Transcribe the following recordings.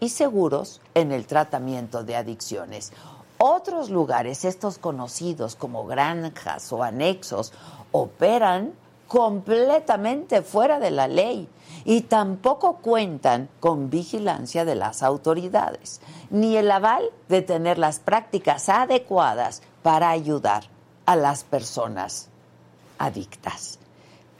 y seguros en el tratamiento de adicciones. Otros lugares, estos conocidos como granjas o anexos, operan completamente fuera de la ley y tampoco cuentan con vigilancia de las autoridades, ni el aval de tener las prácticas adecuadas para ayudar a las personas adictas.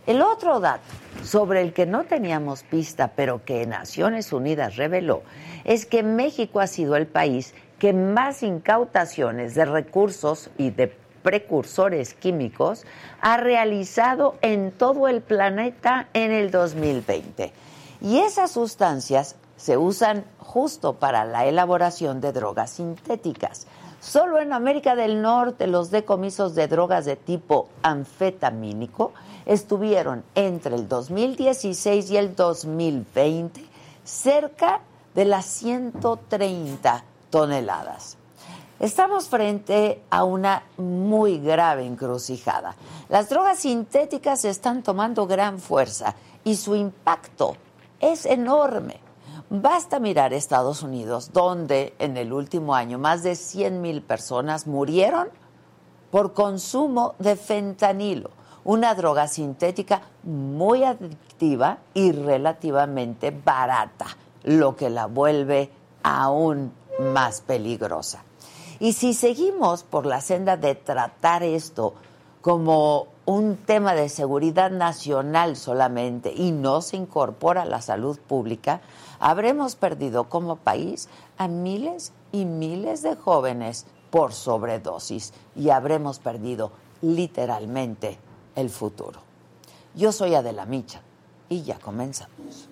El otro dato sobre el que no teníamos pista, pero que Naciones Unidas reveló, es que México ha sido el país que más incautaciones de recursos y de precursores químicos ha realizado en todo el planeta en el 2020. Y esas sustancias se usan justo para la elaboración de drogas sintéticas. Solo en América del Norte los decomisos de drogas de tipo anfetamínico estuvieron entre el 2016 y el 2020 cerca de las 130 toneladas. Estamos frente a una muy grave encrucijada. Las drogas sintéticas están tomando gran fuerza y su impacto es enorme. Basta mirar Estados Unidos, donde en el último año más de 100 mil personas murieron por consumo de fentanilo, una droga sintética muy adictiva y relativamente barata lo que la vuelve aún más peligrosa. Y si seguimos por la senda de tratar esto como un tema de seguridad nacional solamente y no se incorpora la salud pública, habremos perdido como país a miles y miles de jóvenes por sobredosis y habremos perdido literalmente el futuro. Yo soy Adela Micha y ya comenzamos.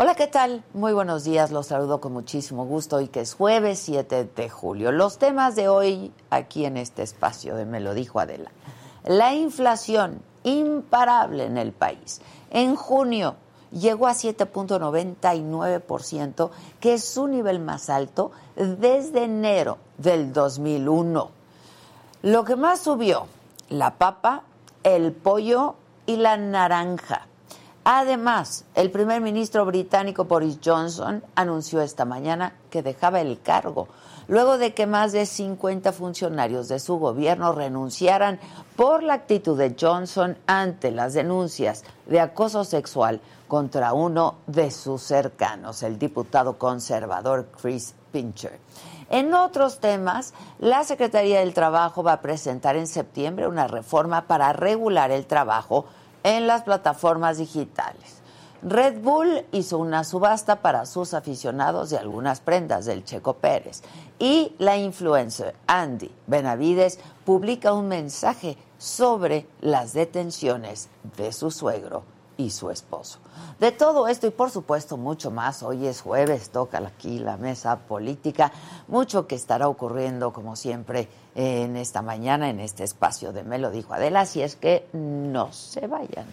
Hola, ¿qué tal? Muy buenos días, los saludo con muchísimo gusto y que es jueves 7 de julio. Los temas de hoy aquí en este espacio de Me lo dijo Adela. La inflación imparable en el país. En junio llegó a 7.99%, que es su nivel más alto desde enero del 2001. Lo que más subió, la papa, el pollo y la naranja. Además, el primer ministro británico Boris Johnson anunció esta mañana que dejaba el cargo luego de que más de 50 funcionarios de su gobierno renunciaran por la actitud de Johnson ante las denuncias de acoso sexual contra uno de sus cercanos, el diputado conservador Chris Pincher. En otros temas, la Secretaría del Trabajo va a presentar en septiembre una reforma para regular el trabajo en las plataformas digitales. Red Bull hizo una subasta para sus aficionados de algunas prendas del Checo Pérez y la influencer Andy Benavides publica un mensaje sobre las detenciones de su suegro y su esposo. De todo esto y por supuesto mucho más, hoy es jueves, toca aquí la mesa política, mucho que estará ocurriendo como siempre en esta mañana en este espacio de Me lo dijo Adela, si es que no se vayan.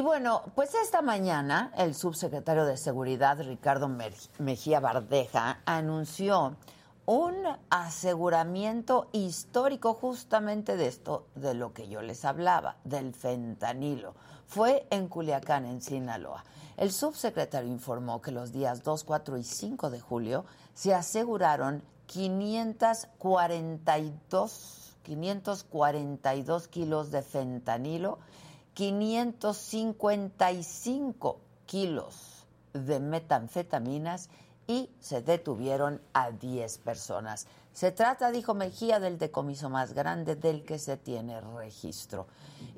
Y bueno, pues esta mañana el subsecretario de Seguridad, Ricardo Mejía Bardeja, anunció un aseguramiento histórico justamente de esto, de lo que yo les hablaba, del fentanilo. Fue en Culiacán, en Sinaloa. El subsecretario informó que los días 2, 4 y 5 de julio se aseguraron 542, 542 kilos de fentanilo 555 kilos de metanfetaminas y se detuvieron a 10 personas. Se trata, dijo Mejía, del decomiso más grande del que se tiene registro.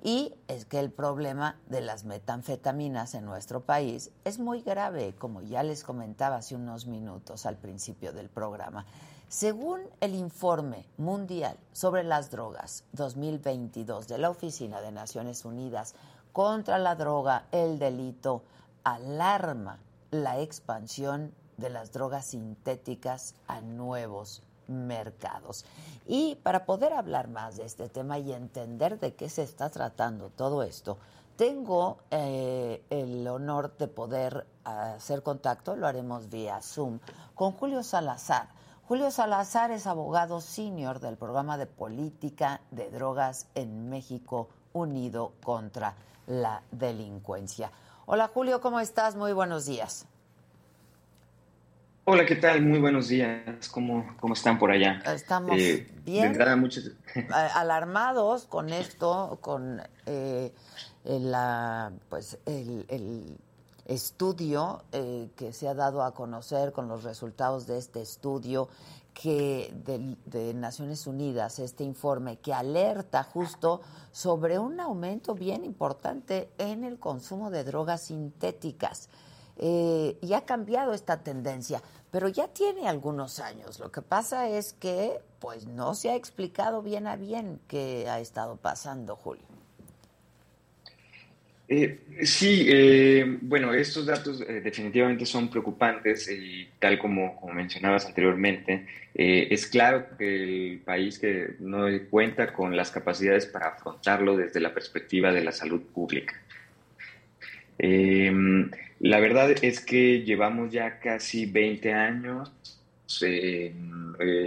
Y es que el problema de las metanfetaminas en nuestro país es muy grave, como ya les comentaba hace unos minutos al principio del programa. Según el informe mundial sobre las drogas 2022 de la Oficina de Naciones Unidas contra la droga, el delito, alarma la expansión de las drogas sintéticas a nuevos mercados. Y para poder hablar más de este tema y entender de qué se está tratando todo esto, tengo eh, el honor de poder hacer contacto, lo haremos vía Zoom, con Julio Salazar Julio Salazar es abogado senior del programa de política de drogas en México Unido contra la Delincuencia. Hola Julio, ¿cómo estás? Muy buenos días. Hola, ¿qué tal? Muy buenos días. ¿Cómo, cómo están por allá? Estamos eh, bien. Alarmados con esto, con eh, la, pues, el, el estudio eh, que se ha dado a conocer con los resultados de este estudio que de, Naciones Unidas, este informe que alerta justo sobre un aumento bien importante en el consumo de drogas sintéticas. Eh, y ha cambiado esta tendencia, pero ya tiene algunos años. Lo que pasa es que pues no se ha explicado bien a bien qué ha estado pasando, Julio. Eh, sí, eh, bueno, estos datos definitivamente son preocupantes y tal como, mencionabas anteriormente, es claro que el país que no cuenta con las capacidades para afrontarlo desde la perspectiva de la salud pública. La verdad es que llevamos ya casi 20 años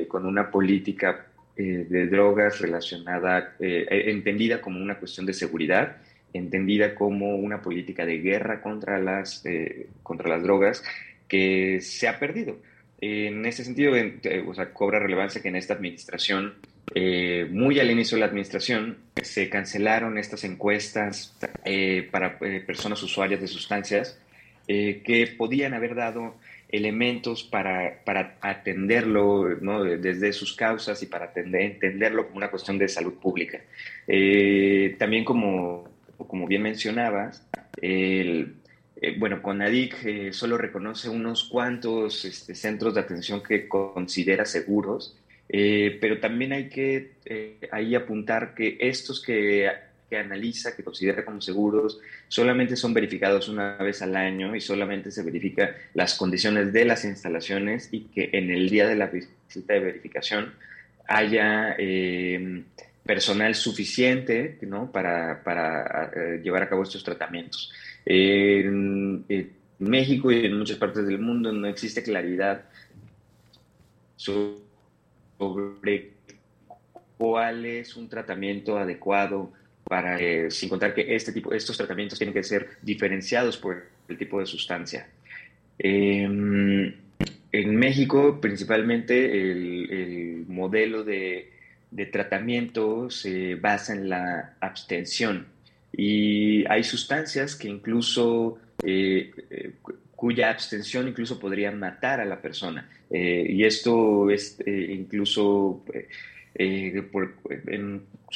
con una política de drogas relacionada, entendida como una cuestión de seguridad entendida como una política de guerra contra las, eh, contra las drogas que se ha perdido. En ese sentido, eh, o sea, cobra relevancia que en esta administración, eh, muy al inicio de la administración, se cancelaron estas encuestas para personas usuarias de sustancias que podían haber dado elementos para, para atenderlo desde sus causas y para entenderlo como una cuestión de salud pública. también como como bien mencionabas, eh, bueno, CONADIC eh, solo reconoce unos cuantos este, centros de atención que considera seguros, eh, pero también hay que ahí apuntar que estos que, que, analiza, que considera como seguros, solamente son verificados una vez al año y solamente se verifica las condiciones de las instalaciones y que en el día de la visita de verificación haya personal suficiente ¿no? para, para eh, llevar a cabo estos tratamientos. En, México y en muchas partes del mundo no existe claridad sobre cuál es un tratamiento adecuado para, eh, sin contar que este tipo, estos tratamientos tienen que ser diferenciados por el tipo de sustancia. Em, en México, principalmente, el modelo de de tratamiento se basa en la abstención y hay sustancias que incluso eh, eh, cuya abstención incluso podría matar a la persona y esto es incluso por,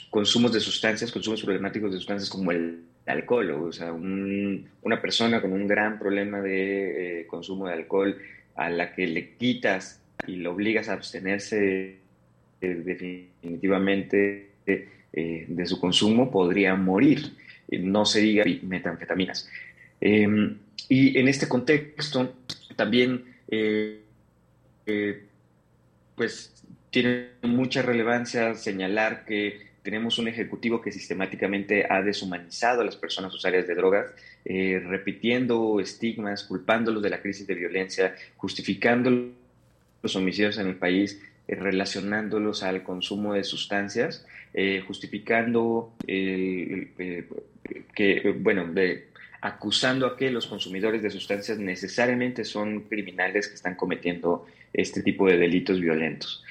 consumos de sustancias, consumos problemáticos de sustancias como el alcohol, o sea, una persona con un gran problema de consumo de alcohol a la que le quitas y le obligas a abstenerse definitivamente eh, de su consumo podría morir, no se diga metanfetaminas. Em, y en este contexto también eh, eh, pues tiene mucha relevancia señalar que tenemos un ejecutivo que sistemáticamente ha deshumanizado a las personas usuarias de drogas, eh, repitiendo estigmas, culpándolos de la crisis de violencia, justificando los homicidios en el país, eh, relacionándolos al consumo de sustancias, eh, justificando que, bueno, de, acusando a que los consumidores de sustancias necesariamente son criminales que están cometiendo este tipo de delitos violentos.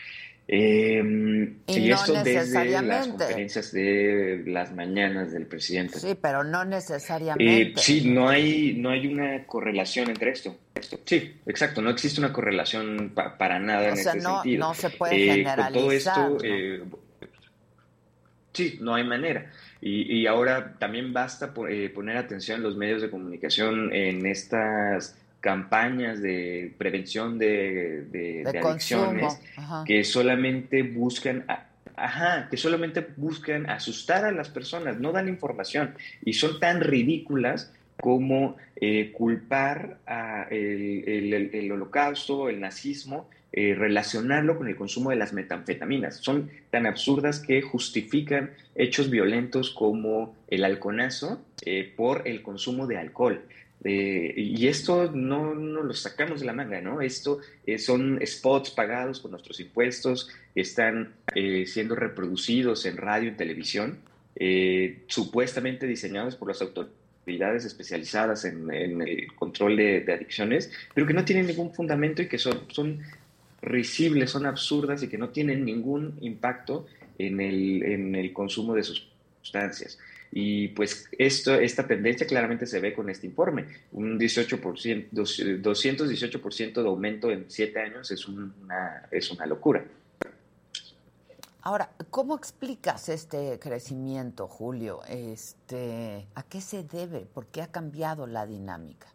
Eh, y, esto desde las conferencias de las mañanas del presidente. Sí, pero no necesariamente. Eh, sí, no hay, no hay una correlación entre esto. Sí, exacto, no existe una correlación para nada en ese sentido. No se puede generalizar. Eh, todo esto, eh, sí, no hay manera. Y, y ahora también basta eh, poner atención en los medios de comunicación en estas campañas de prevención de, de, adicciones que solamente buscan ajá, que solamente buscan asustar a las personas, no dan información y son tan ridículas como eh, culpar a el, holocausto, el nazismo, eh, relacionarlo con el consumo de las metanfetaminas. Son tan absurdas que justifican hechos violentos como el halconazo eh, por el consumo de alcohol. Eh, y esto no, no, lo sacamos de la manga, ¿no? Esto eh, son spots pagados con nuestros impuestos están eh, siendo reproducidos en radio y televisión, supuestamente diseñados por las autoridades especializadas en, el control de, adicciones, pero que no tienen ningún fundamento y que son, son risibles, son absurdas y que no tienen ningún impacto en el, en el consumo de sustancias. Y pues esto, esta tendencia claramente se ve con este informe. Un 18%, 218% de aumento en siete años es una, es una locura. Ahora, ¿cómo explicas este crecimiento, Julio? Este, ¿A qué se debe? ¿Por qué ha cambiado la dinámica?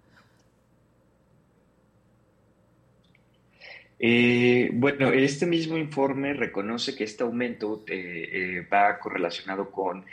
Eh, bueno, este mismo informe reconoce que este aumento eh, eh, va correlacionado con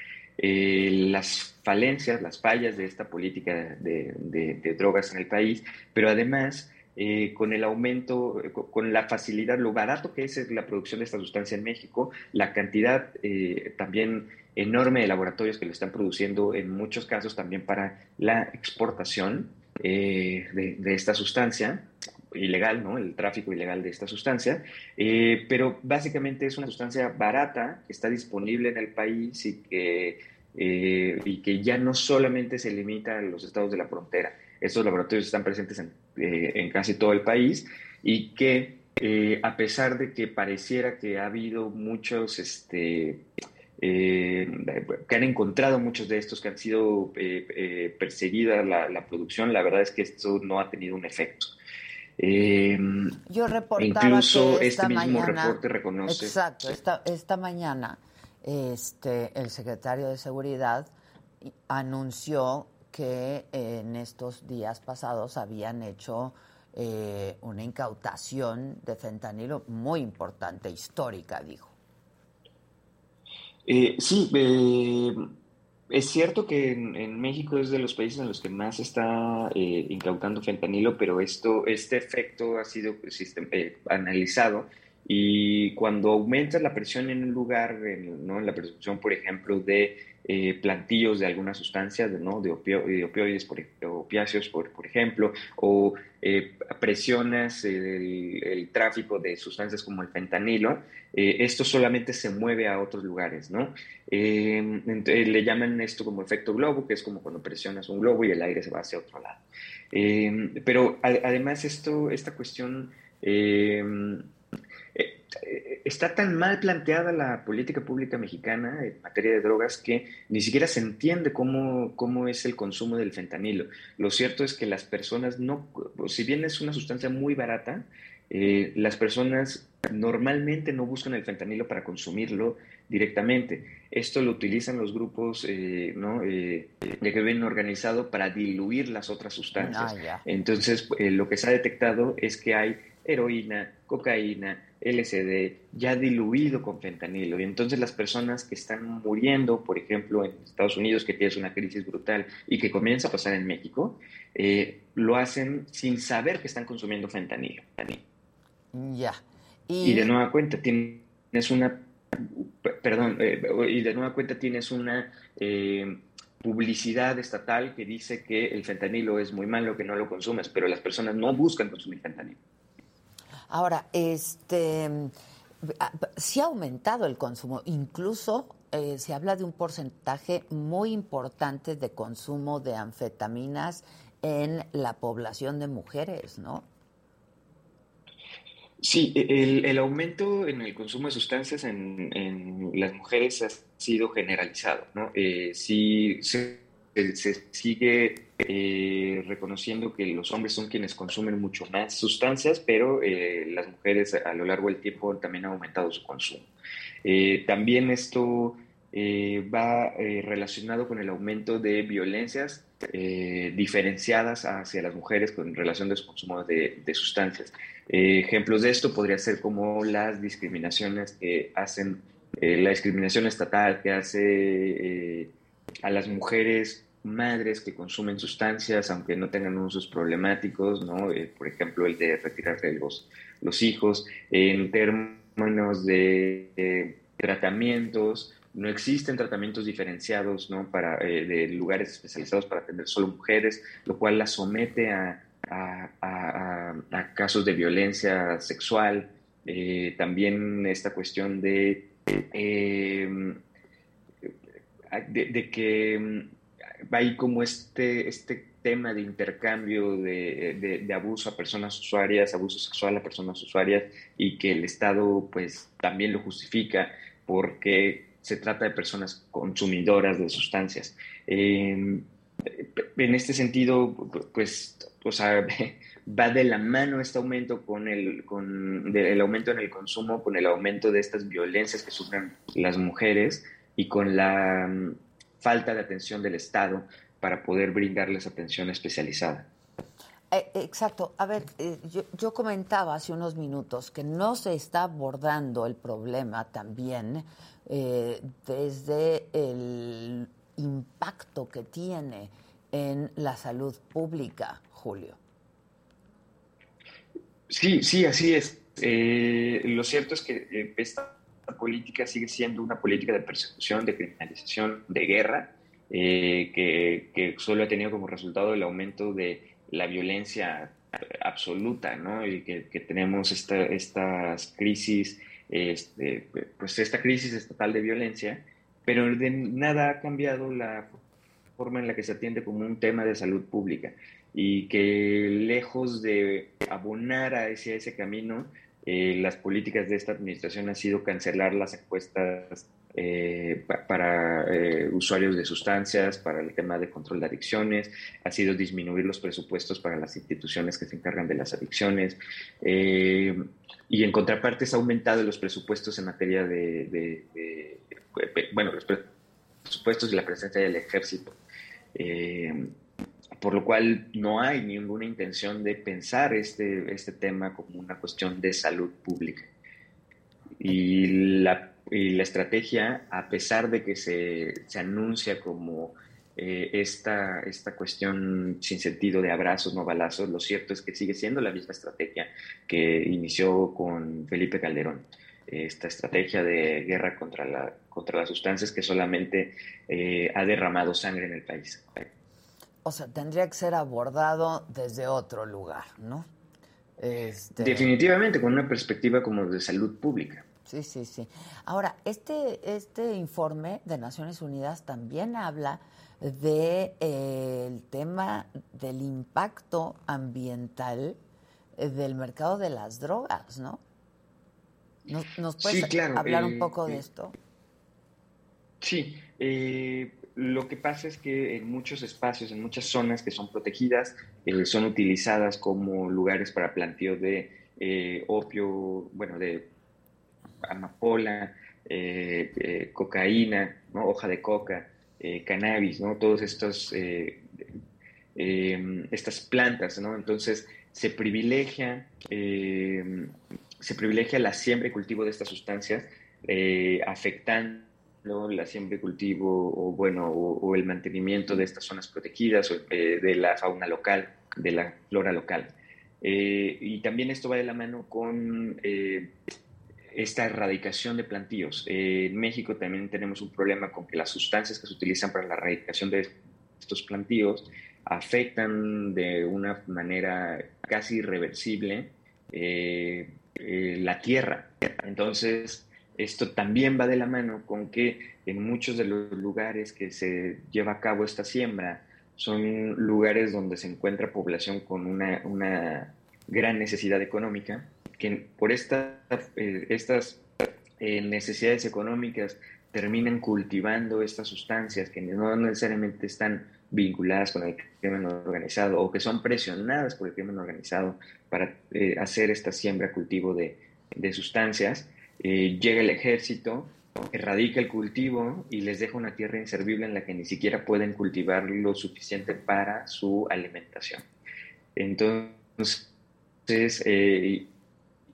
eh, las falencias, las fallas de esta política de, drogas en el país, pero además eh, con el aumento, con la facilidad, lo barato que es la producción de esta sustancia en México, la cantidad eh, también enorme de laboratorios que lo están produciendo, en muchos casos también para la exportación de, esta sustancia, ilegal, ¿no? El tráfico ilegal de esta sustancia, pero básicamente es una sustancia barata que está disponible en el país y que eh, y que ya no solamente se limita a los estados de la frontera. Estos laboratorios están presentes en, eh, casi todo el país y que eh, a pesar de que pareciera que ha habido muchos, este, que han encontrado muchos de estos que han sido perseguida la, producción, la verdad es que esto no ha tenido un efecto. Yo reportaba incluso que esta este mismo reporte reconoce. Exacto, esta, esta mañana este, el secretario de Seguridad anunció que en estos días pasados habían hecho eh, una incautación de fentanilo muy importante, histórica, dijo. Eh, sí, eh, es cierto que en, México es de los países en los que más está incautando fentanilo, pero esto, este efecto ha sido analizado y cuando aumenta la presión en un lugar, en, ¿no? en la percepción, por ejemplo, de eh, plantillos de alguna sustancia, ¿no? de, opioides, por, opiáceos, por, ejemplo, o eh, presionas el, tráfico de sustancias como el fentanilo, eh, esto solamente se mueve a otros lugares, ¿no? le llaman esto como efecto globo, que es como cuando presionas un globo y el aire se va hacia otro lado. pero además esto, esta cuestión eh, está tan mal planteada la política pública mexicana en materia de drogas que ni siquiera se entiende cómo, cómo es el consumo del fentanilo. Lo cierto es que las personas no, si bien es una sustancia muy barata, eh, las personas normalmente no buscan el fentanilo para consumirlo directamente. Esto lo utilizan los grupos eh, ¿no? de crimen organizado para diluir las otras sustancias. Ah, Entonces, lo que se ha detectado es que hay heroína, cocaína, LSD ya diluido con fentanilo. Y entonces las personas que están muriendo, por ejemplo, en Estados Unidos, que tienes una crisis brutal y que comienza a pasar en México, eh, lo hacen sin saber que están consumiendo fentanilo. Ya. Y, de nueva cuenta, tienes una perdón, y de nueva cuenta tienes una publicidad estatal que dice que el fentanilo es muy malo, que no lo consumes, pero las personas no buscan consumir fentanilo. Ahora, este, sí ha aumentado el consumo, incluso eh, se habla de un porcentaje muy importante de consumo de anfetaminas en la población de mujeres, ¿no? Sí, e, el, aumento en el consumo de sustancias en, las mujeres ha sido generalizado, ¿no? Eh, sí, se, sigue eh, reconociendo que los hombres son quienes consumen mucho más sustancias, pero eh, las mujeres a lo largo del tiempo también han aumentado su consumo. también esto va relacionado con el aumento de violencias diferenciadas hacia las mujeres con relación a su consumo de sustancias. Eh, ejemplos de esto podría ser como las discriminaciones que hacen, eh, la discriminación estatal que hace eh, a las mujeres madres que consumen sustancias, aunque no tengan usos problemáticos, ¿no? por ejemplo, el de retirarse los, los hijos, en términos de tratamientos, no existen tratamientos diferenciados ¿no? para, de lugares especializados para atender solo mujeres, lo cual las somete a a, casos de violencia sexual, eh, también esta cuestión de, de, que mm, ahí como este, este tema de intercambio de, de, abuso a personas usuarias, abuso sexual a personas usuarias y que el Estado pues también lo justifica porque se trata de personas consumidoras de sustancias. Em, en este sentido, pues, o sea, va de la mano este aumento con el, con el aumento en el consumo, con el aumento de estas violencias que sufren las mujeres y con la mm, falta de atención del Estado para poder brindarles atención especializada. Eh, exacto. A ver, eh, yo, yo, comentaba hace unos minutos que no se está abordando el problema también eh, desde el impacto que tiene en la salud pública, Julio. Sí, sí, así es. Eh, lo cierto es que eh, esta política sigue siendo una política de persecución, de criminalización, de guerra, eh, que, solo ha tenido como resultado el aumento de la violencia absoluta, ¿no? Y que, tenemos esta, estas crisis, este, pues esta crisis estatal de violencia, pero de nada ha cambiado la forma en la que se atiende como un tema de salud pública y que lejos de abonar a ese, ese camino, eh, las políticas de esta administración han sido cancelar las encuestas eh, para eh, usuarios de sustancias, para el tema de control de adicciones, ha sido disminuir los presupuestos para las instituciones que se encargan de las adicciones y en contraparte se ha aumentado los presupuestos en materia de, bueno, los presupuestos y la presencia del ejército por lo cual no hay ninguna intención de pensar este, este tema como una cuestión de salud pública. Y la, la estrategia, a pesar de que se, se anuncia como eh, esta, esta cuestión sin sentido de abrazos, no balazos, lo cierto es que sigue siendo la misma estrategia que inició con Felipe Calderón. Esta estrategia de guerra contra, la, contra las sustancias que solamente eh, ha derramado sangre en el país o sea, tendría que ser abordado desde otro lugar, ¿no? Este... Definitivamente, con una perspectiva como de salud pública. Sí, sí, sí. Ahora, este, este informe de Naciones Unidas también habla del de, eh, tema del impacto ambiental eh, del mercado de las drogas, ¿no? ¿Nos, puedes hablar un eh, poco de esto? Sí, eh, lo que pasa es que en muchos espacios, en muchas zonas que son protegidas, eh, son utilizadas como lugares para planteo de eh, opio, bueno, de amapola, eh, cocaína, hoja de coca, cannabis, ¿no? Todos estos, em, estas plantas, ¿no? Entonces se privilegia, em, se privilegia la siembra y cultivo de estas sustancias, afectando la siembra y cultivo o, bueno, o, el mantenimiento de estas zonas protegidas, eh, de la fauna local, de la flora local. Eh, y también esto va de la mano con eh, esta erradicación de plantíos. en México también tenemos un problema con que las sustancias que se utilizan para la erradicación de estos plantíos afectan de una manera casi irreversible la tierra. Entonces, esto también va de la mano con que en muchos de los lugares que se lleva a cabo esta siembra son lugares donde se encuentra población con una, una gran necesidad económica, que por eh, estas necesidades económicas terminan cultivando estas sustancias que no necesariamente están vinculadas con el crimen organizado o que son presionadas por el crimen organizado para eh, hacer esta siembra, cultivo de, de sustancias. Eh, llega el ejército, erradica el cultivo y les deja una tierra inservible en la que ni siquiera pueden cultivar lo suficiente para su alimentación. Entonces, eh,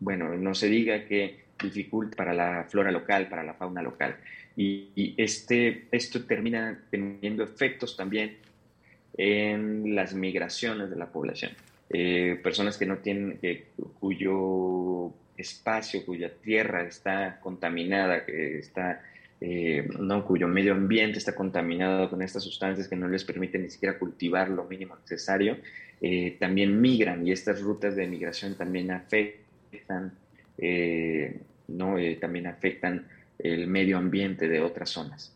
bueno, no se diga que dificulta para la flora local, para la fauna local. Y, este, esto termina teniendo efectos también en las migraciones de la población. Eh, personas que no tienen, cuyo espacio, cuya tierra está contaminada, que está, eh, no, cuyo medio ambiente está contaminado con estas sustancias que no les permiten ni siquiera cultivar lo mínimo necesario, eh, también migran y estas rutas de migración también afectan, no, también afectan el medio ambiente de otras zonas.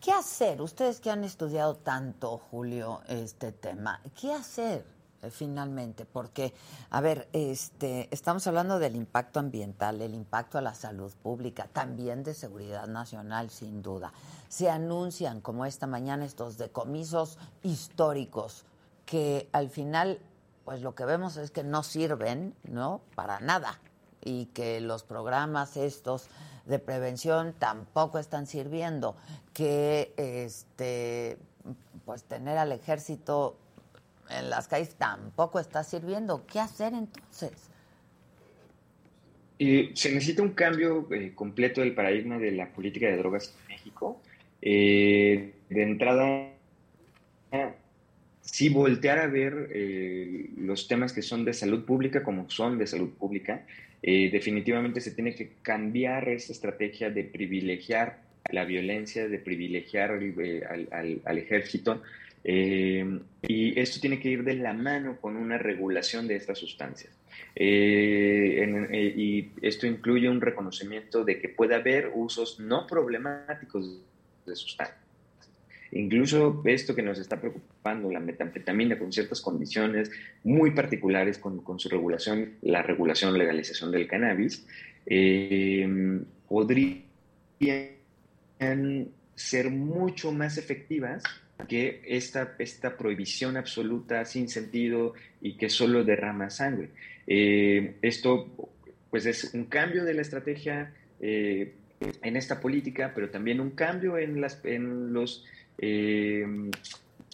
¿Qué hacer? Ustedes que han estudiado tanto, Julio, este tema, ¿qué hacer eh, finalmente? Porque, a ver, este, estamos hablando del impacto ambiental, el impacto a la salud pública, también de seguridad nacional, sin duda. Se anuncian, como esta mañana, estos decomisos históricos que al final, pues lo que vemos es que no sirven, ¿no? Para nada. Y que los programas estos de prevención tampoco están sirviendo, que este pues tener al ejército en las calles tampoco está sirviendo. ¿Qué hacer entonces? se necesita un cambio eh, completo del paradigma de la política de drogas en México. Eh, de entrada, sí voltear a ver eh, los temas que son de salud pública como son de salud pública eh, definitivamente se tiene que cambiar esa estrategia de privilegiar la violencia, de privilegiar eh, al, ejército. Eh, y esto tiene que ir de la mano con una regulación de estas sustancias. y esto incluye un reconocimiento de que puede haber usos no problemáticos de sustancias Incluso esto que nos está preocupando, la metanfetamina con ciertas condiciones muy particulares con, su regulación, la regulación, legalización del cannabis, eh, podrían ser mucho más efectivas que esta, esta prohibición absoluta sin sentido y que solo derrama sangre. Eh, esto pues es un cambio de la estrategia eh, en esta política, pero también un cambio en, las, en los eh,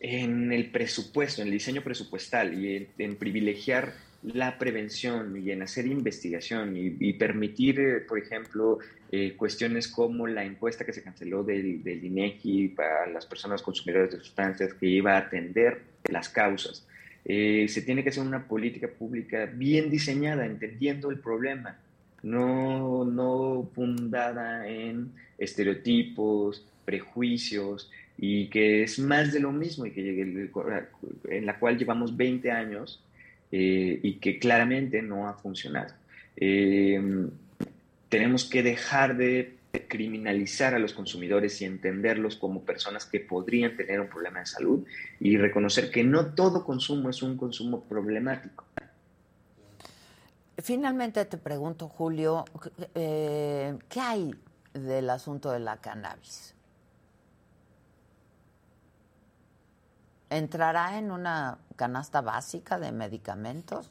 en el presupuesto, en el diseño presupuestal y en, privilegiar la prevención y en hacer investigación y, permitir, eh, por ejemplo, eh, cuestiones como la encuesta que se canceló del, del, para las personas consumidoras de sustancias que iba a atender las causas. se tiene que hacer una política pública bien diseñada, entendiendo el problema, no, no fundada en estereotipos, prejuicios, y que es más de lo mismo y que en la cual llevamos 20 años eh, y que claramente no ha funcionado. Em, tenemos que dejar de criminalizar a los consumidores y entenderlos como personas que podrían tener un problema de salud y reconocer que no todo consumo es un consumo problemático. Finalmente te pregunto, Julio, eh, ¿qué hay del asunto de la cannabis? ¿Entrará en una canasta básica de medicamentos?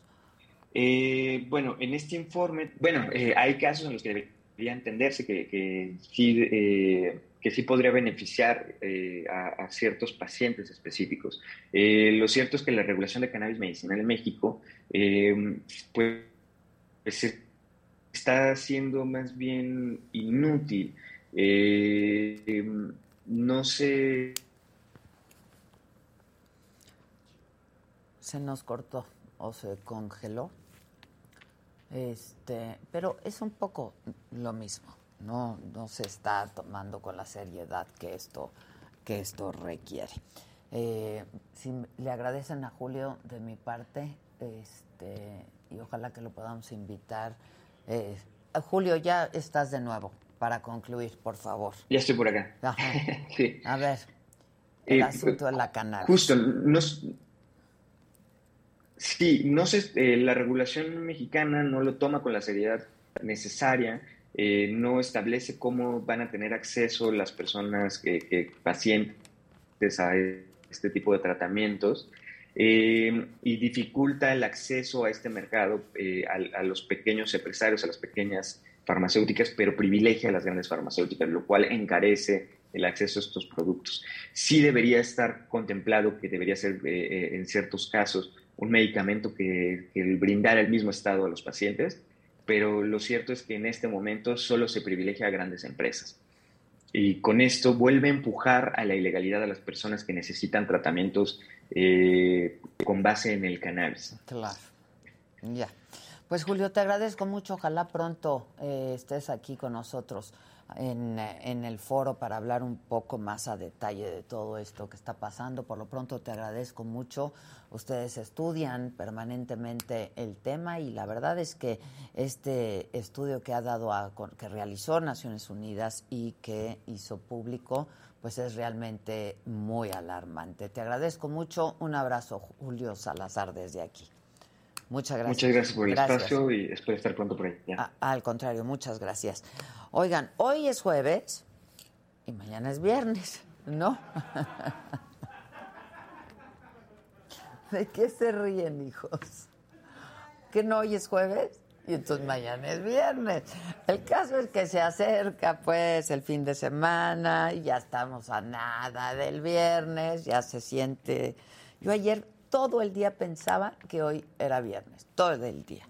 Eh, bueno, en este informe, bueno, eh, hay casos en los que debería entenderse que, que sí, eh, que sí podría beneficiar a, ciertos pacientes específicos. lo cierto es que la regulación de cannabis medicinal en México, pues, está siendo más bien inútil. no se se nos cortó o se congeló. Este, pero es un poco lo mismo. No, no se está tomando con la seriedad que esto, que esto requiere. Eh, si le agradecen a Julio de mi parte, este, y ojalá que lo podamos invitar. Eh, Julio, ya estás de nuevo para concluir, por favor. Ya estoy por acá. sí. A ver, el eh, asunto de la cannabis. Justo, no, sí, no sé, eh, la regulación mexicana no lo toma con la seriedad necesaria, eh, no establece cómo van a tener acceso las personas, que, pacientes a este tipo de tratamientos. y dificulta el acceso a este mercado a, los pequeños empresarios, a las pequeñas farmacéuticas, pero privilegia a las grandes farmacéuticas, lo cual encarece el acceso a estos productos. Sí debería estar contemplado que debería ser eh, eh, en ciertos casos un medicamento que, brindara el mismo estado a los pacientes, pero lo cierto es que en este momento solo se privilegia a grandes empresas. Y con esto vuelve a empujar a la ilegalidad a las personas que necesitan tratamientos eh, con base en el cannabis. Claro. Ya. Pues Julio, te agradezco mucho. Ojalá pronto eh, estés aquí con nosotros en, en, el foro para hablar un poco más a detalle de todo esto que está pasando. Por lo pronto te agradezco mucho. Ustedes estudian permanentemente el tema y la verdad es que este estudio que ha dado a, que realizó Naciones Unidas y que hizo público, pues es realmente muy alarmante. Te agradezco mucho. Un abrazo, Julio Salazar, desde aquí. Muchas gracias. Muchas gracias por el espacio y espero estar pronto por ahí. al contrario, muchas gracias. Oigan, hoy es jueves y mañana es viernes, ¿no? ¿De qué se ríen, hijos? ¿Que no hoy es jueves? Y entonces mañana es viernes. El caso es que se acerca pues el fin de semana y ya estamos a nada del viernes, ya se siente... Yo ayer todo el día pensaba que hoy era viernes, todo el día.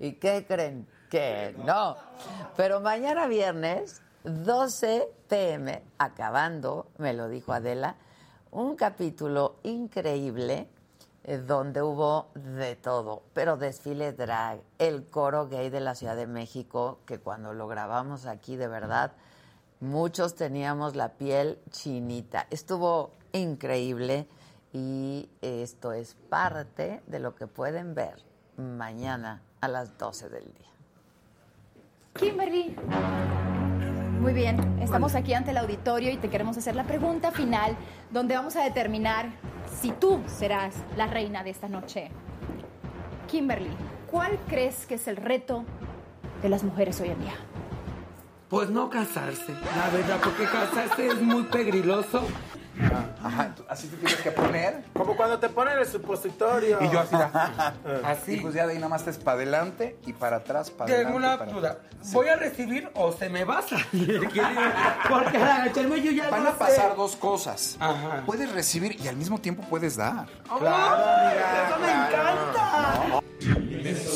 ¿Y qué creen? Que no. Pero mañana viernes, 12 pm, acabando, me lo dijo Adela, un capítulo increíble eh, donde hubo de todo, pero desfile drag, el coro gay de la Ciudad de México, que cuando lo grabamos aquí de verdad, muchos teníamos la piel chinita. Estuvo increíble y esto es parte de lo que pueden ver mañana a las 12 del día. Kimberly. Muy bien, estamos aquí ante el auditorio y te queremos hacer la pregunta final donde vamos a determinar si tú serás la reina de esta noche. Kimberly, ¿cuál crees que es el reto de las mujeres hoy en día? Pues no casarse, la verdad, porque casarse es muy peligroso Ajá, así te tienes que poner. Como cuando te ponen el supositorio. Y yo así. así. Y pues ya de ahí nada más te es para adelante y para atrás, para Tengo una duda. ¿Voy a recibir o se me va a salir? Porque al agacharme yo ya Van no a pasar dos cosas. Ajá. Puedes recibir y al mismo tiempo puedes dar. claro, amiga. ¡Eso me encanta! Me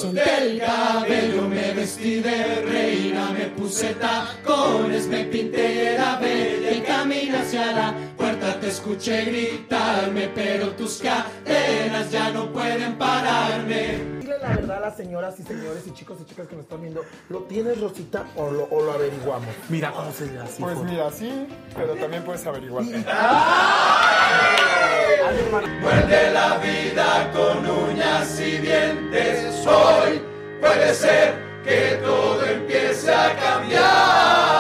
solté el cabello, me vestí de reina, me puse tacones, me pinté y era bella y camino hacia la puerta te escuché gritarme, pero tus cadenas ya no pueden pararme. Dile la verdad a las señoras y señores y chicos y chicas que me están viendo, ¿lo tienes Rosita o lo, o lo averiguamos? Mira cómo se así. Pues mira, sí, pero también puedes averiguar. Muerde la vida con uñas y dientes. Hoy puede ser que todo empiece a cambiar.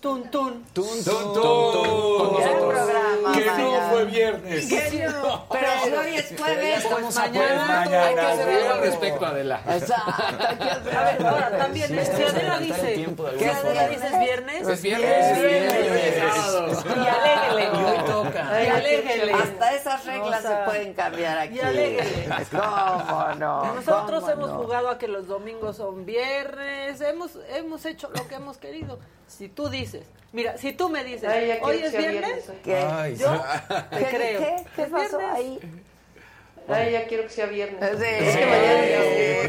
Tun, tun. Tun, tun, tun. Fue viernes. Pero si hoy es jueves, mañana, mañana, hay que hacer algo al respecto, Adela. Exacto. A ver, ahora también, si Adela dice, si Adela dice es viernes, Es viernes. es viernes. Y aléguele. Y hoy toca. Y aléguele. Hasta esas reglas se pueden cambiar aquí. y aléguele. ¿Cómo no? Nosotros ¿Cómo hemos jugado a que los domingos son viernes, hemos, hemos hecho lo que hemos querido. Si tú dices, mira, si tú me dices, Ay, hoy es viernes, viernes hoy. ¿Qué? Ay, yo te ¿Qué, creo. ¿Qué, qué Es pasó viernes. ahí? Ay, ya quiero que sea viernes. Sí, Es que mañana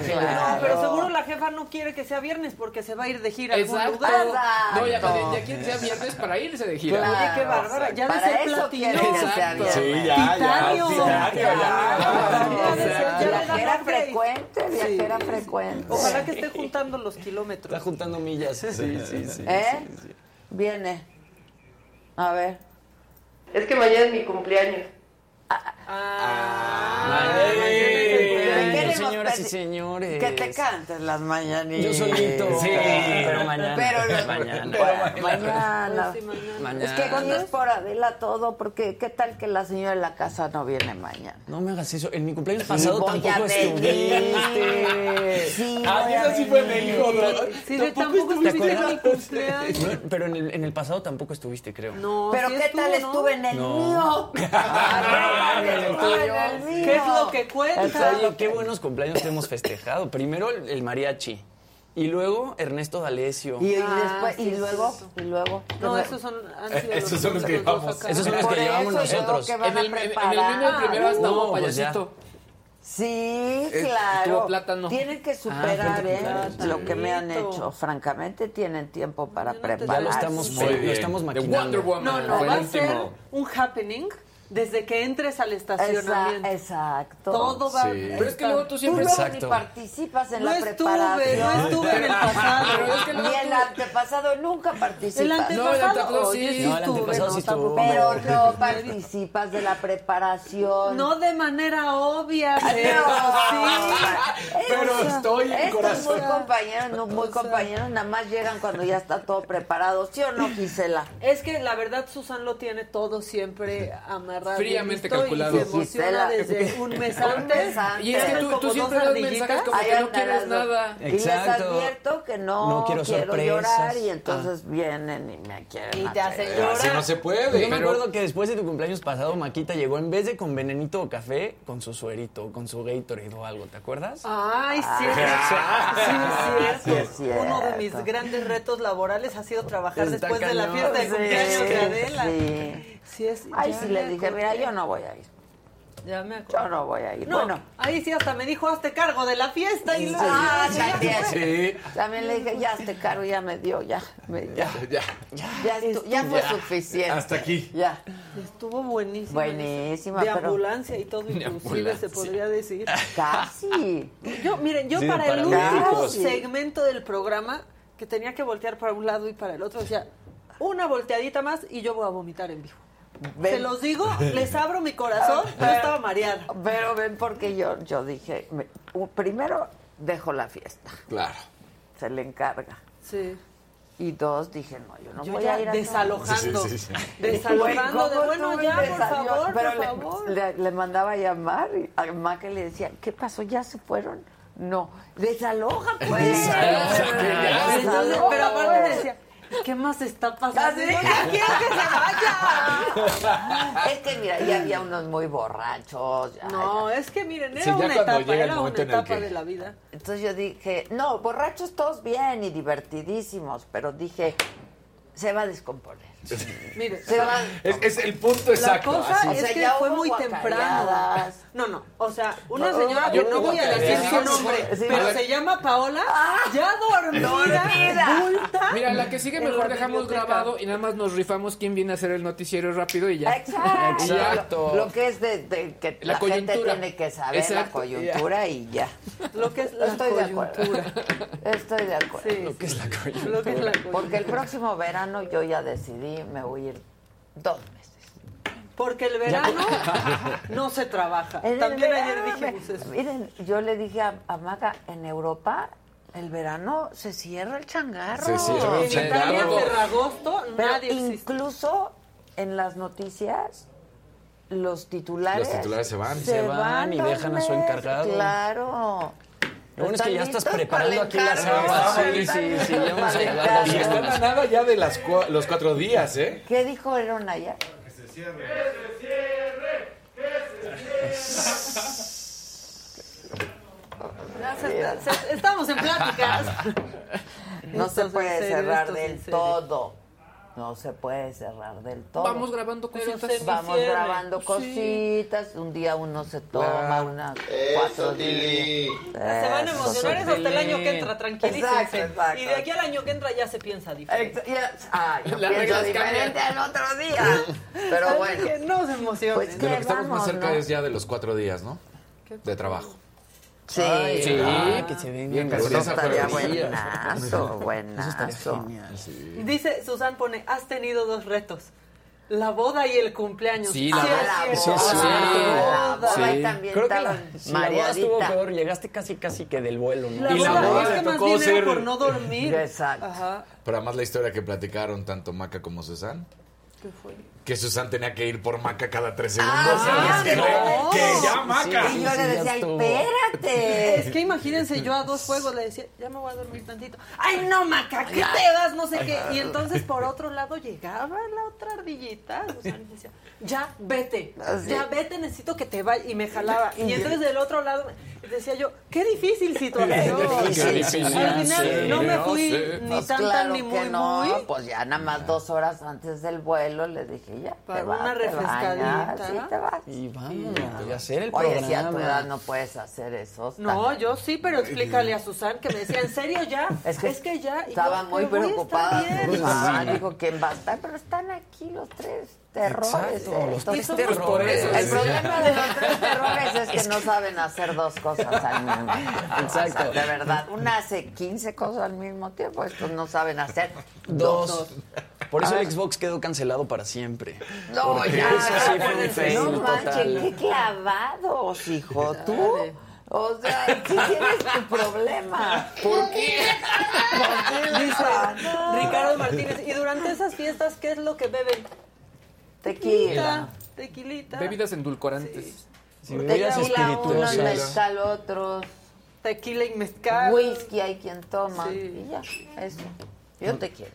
sí, claro. No, pero seguro la jefa no quiere que sea viernes porque se va a ir de gira a algún Exacto. lugar. No, ya, ya quiere que sea viernes para irse de gira. Claro. Oye, qué bárbara. Ya de Para ser eso platino. Exacto. Sí, ya, ya, Titanio. titanio, ya. Ya de ser- ya Viajera frecuente, viajera Sí. frecuente. Ojalá que esté juntando los kilómetros. Está juntando millas. Sí, sí, sí. ¿Eh? sí, sí. Viene. A ver. Es que mañana es mi cumpleaños. Te queremos señoras y señores. Que te cantes las mañanitas. Yo solito. Sí, pero mañana. Pero mañana. Mañana. Sí, mañana. Mañana. Es que cuando es por Adela todo, porque qué tal que la señora de la casa no viene mañana. No me hagas eso. En mi cumpleaños pasado voy a tampoco estuviste. Sí, Ah, voy a eso sí fue. México, ¿no? Sí, de tampoco ¿Te estuviste en mi cumpleaños. No, pero en el, en el pasado tampoco estuviste, creo. No, Pero sí qué tal estuve en el mío. Ah, no, estuve en el mío. ¿Qué es lo que cuenta? Qué buenos cumpleaños te hemos festejado. Primero el, el mariachi. Y luego Ernesto D'Alessio. Y, y Ah, después, sí, y sí, luego, sí. y luego. No, esos son, han sido Esos son los que llevamos. Esos son los Por que llevamos nosotros. que van En a el, mío primero hasta No, hubo pues ya. payasito. Sí, tuvo claro. plátano. Tienen que Ah, superar fue ¿eh? lo que me han hecho. Francamente, tienen tiempo para no te- preparar. Ya lo estamos, lo estamos The maquinando. Wonder Woman. No, no, va a ser un happening desde que entres al Esa- estacionamiento. exacto. Todo va Sí. Pero es que luego tú Tú siempre... luego ni participas en No la estuve, preparación. no estuve en el pasado. Pero es que Ni el tú- antepasado nunca participas. El No, el antepasado, antepasado sí. sí No, el estuve, antepasado no, sí tampoco estuvo. Pero no participas de la preparación. No de manera obvia, pero sí. Pero estoy en Estos corazón. muy compañeros, no muy compañeros, nada más llegan cuando ya está todo preparado. ¿Sí o no, Gisela? Es que la verdad Susan lo tiene todo siempre Fríamente listo, calculado. Y se emociona Gisela. desde un mes antes. Y es que tú, tú siempre das mensajes como que no quieres nada. Y les Exacto. advierto que no, No quiero sorpresas. llorar y entonces vienen y me quieren Y te hacen llorar. Así no se puede. Yo me acuerdo que después de tu cumpleaños pasado, Maquita llegó en vez de con venenito o café, con su suerito, con su Gatorade o algo, ¿te acuerdas? Ay, sí, Ah, sí, es sí es cierto. Uno de mis cierto. grandes retos laborales ha sido trabajar Está después de la fiesta de Sí, cumpleaños de Adela. sí. Sí es, Ay, ya sí le dije, mira, yo no voy a ir. Ya me acuerdo. Yo no voy a ir. No, Bueno, ahí sí hasta me dijo, hazte cargo de la fiesta. Y luego- Ah, ya también. Sí. También le dije, ya este caro ya me dio, ya, me- ya, Ya. ya, estu- ya fue suficiente. Hasta aquí. Ya. Estuvo buenísima. Buenísima, De pero- ambulancia y todo, inclusive se podría decir. Casi. Yo, miren, yo Sí, para el último segmento del programa, que tenía que voltear para un lado y para el otro, decía, una volteadita más y yo voy a vomitar en vivo. Ven. Se los digo, les abro mi corazón, yo estaba mareada. Pero ven porque yo, yo dije, me- primero dejo la fiesta, Claro. se le encarga. Sí. Y dos, dije, no, yo no Yo voy ya a ir desalojando. Sí, sí, sí, sí. Desalojando de, ¿Cómo bueno, ya, por favor, Pero por le, favor. Le, le mandaba a llamar y a Ma que le decía, ¿qué pasó? ¿Ya se fueron? No, desaloja pues. Entonces, Desaloja. pero aparte decía, ¿qué más está pasando? Quiero que se vaya. Es que mira, ya había unos muy borrachos. ya, No, es que miren, era Sí, una etapa, era una etapa que- de la vida. Entonces yo dije, no, borrachos todos bien y divertidísimos, pero dije, se va a descomponer. Mire, Se va. Es, es el punto La exacto. cosa así. O es sea, que ya fue muy temprano. No, no. O sea, una No, señora que no no voy a decir su nombre, Sí. pero se llama Paola, ya dormida, Dormida. bulta. Mira, la que sigue mejor la dejamos grabado y nada más nos rifamos quién viene a hacer el noticiero rápido y ya. Exacto. Exacto. Lo, lo que es de, de que La la, gente tiene que saber Exacto. la coyuntura y ya. Lo que es la Estoy de acuerdo. coyuntura. Estoy de acuerdo. Sí, Lo que es la coyuntura. lo que es la coyuntura. Porque el próximo verano yo ya decidí, me voy a ir dos meses. Porque el verano no se trabaja. En También ayer dijimos me- eso. Miren, yo le dije a, a Maga, en Europa el verano se cierra el changarro. Se cierra el En changarro. Italia, Todo. Ferragosto, Pero nadie existe. incluso en las noticias los titulares Los titulares se van. Se van y dos dejan a su encargado. Claro. Lo bueno es que ya estás preparando aquí la encargo? cena. Sí, ¿Están sí, sí, ya vamos a llegar Y están a nada ya de las cua- los cuatro días, ¿eh? ¿Qué dijeron allá? Ya se- se- estamos en pláticas. No Esto se es puede en serio, cerrar esto es en del serio. todo. No se puede cerrar del todo. Vamos grabando cositas. Vamos Cierre. grabando Sí. cositas. Un día uno se toma Claro. unas Eso, cuatro días. Se van a emocionar es sí. hasta el año que entra, tranquilícense. Exacto, exacto. Y de aquí al año que entra ya se piensa diferente. Ya- Ah, yo Las pienso diferente al otro día. Pero bueno. que no se emocionen. Pues De lo que estamos vamos, más cerca ¿no? es ya de los cuatro días, ¿no? De trabajo. Sí, Ay, Sí. ah, que se vengan Bien, Eso estaría fue- buenazo, Eso estaría buenazo. genial. Dice Susan pone, has tenido dos retos. La boda y el cumpleaños. Sí, la boda. la cierto. boda, Sí, sí. la boda, Sí. ahí también Creo que la, sí, la boda estuvo peor. Llegaste casi, casi que del vuelo, ¿no? La Y la boda, boda es le que más era ser- por no dormir. Exacto. Ajá. Pero además la historia que platicaron tanto Maca como Susan, ¿Qué fue? Que Susan tenía que ir por Maca cada tres Ah, segundos. no. que- que ya Maca. Y yo le decía, espérate. Es que imagínense, yo a dos juegos le decía, ya me voy a dormir tantito. ¡Ay, no, Maca! ¿Qué te das? No sé qué. Y entonces, por otro lado, llegaba la otra ardillita. Me decía, ya, vete. Ya, vete, necesito que te vayas. Y me jalaba. Y entonces, del otro lado, decía yo, qué difícil situación. Qué difícil. Al final, no me fui ni Pues tan, tan, ni que muy, no, muy. pues ya nada más dos horas antes del vuelo le dije ya, Para te vas, una te bañas, refrescadita. sí te vas. Y vamos a hacer el Oye, programa. si a tu edad no puedes hacer eso. No, está- yo sí, pero explícale a Susan que me decía, ¿en serio ya? Es que, ya. Y estaba yo, muy "Pero voy a preocupada. estar bien". Ah, dijo quién va a estar, pero están aquí los tres terrores. Exacto, ¿eh? los Entonces, tres terrores. El problema de los tres terrores es que no saben hacer dos cosas al mismo tiempo. Exacto. O sea, de verdad, una hace 15 cosas al mismo tiempo, estos no saben hacer Dos. Por eso el. Xbox quedó cancelado para siempre. No, Porque ya, eso sí fue un fail no manches, total. qué clavados, hijo, tú. O sea, si tienes tu problema. ¿Por qué? Dice Ricardo Martínez, y durante esas fiestas, ¿qué es lo que beben? Tequila. Tequilita. Bebidas endulcorantes. Sí, bebidas Tequila unos, mezcal otros. Tequila y mezcal. Whisky hay quien toma. Sí. Y ya, eso. Yo tequila.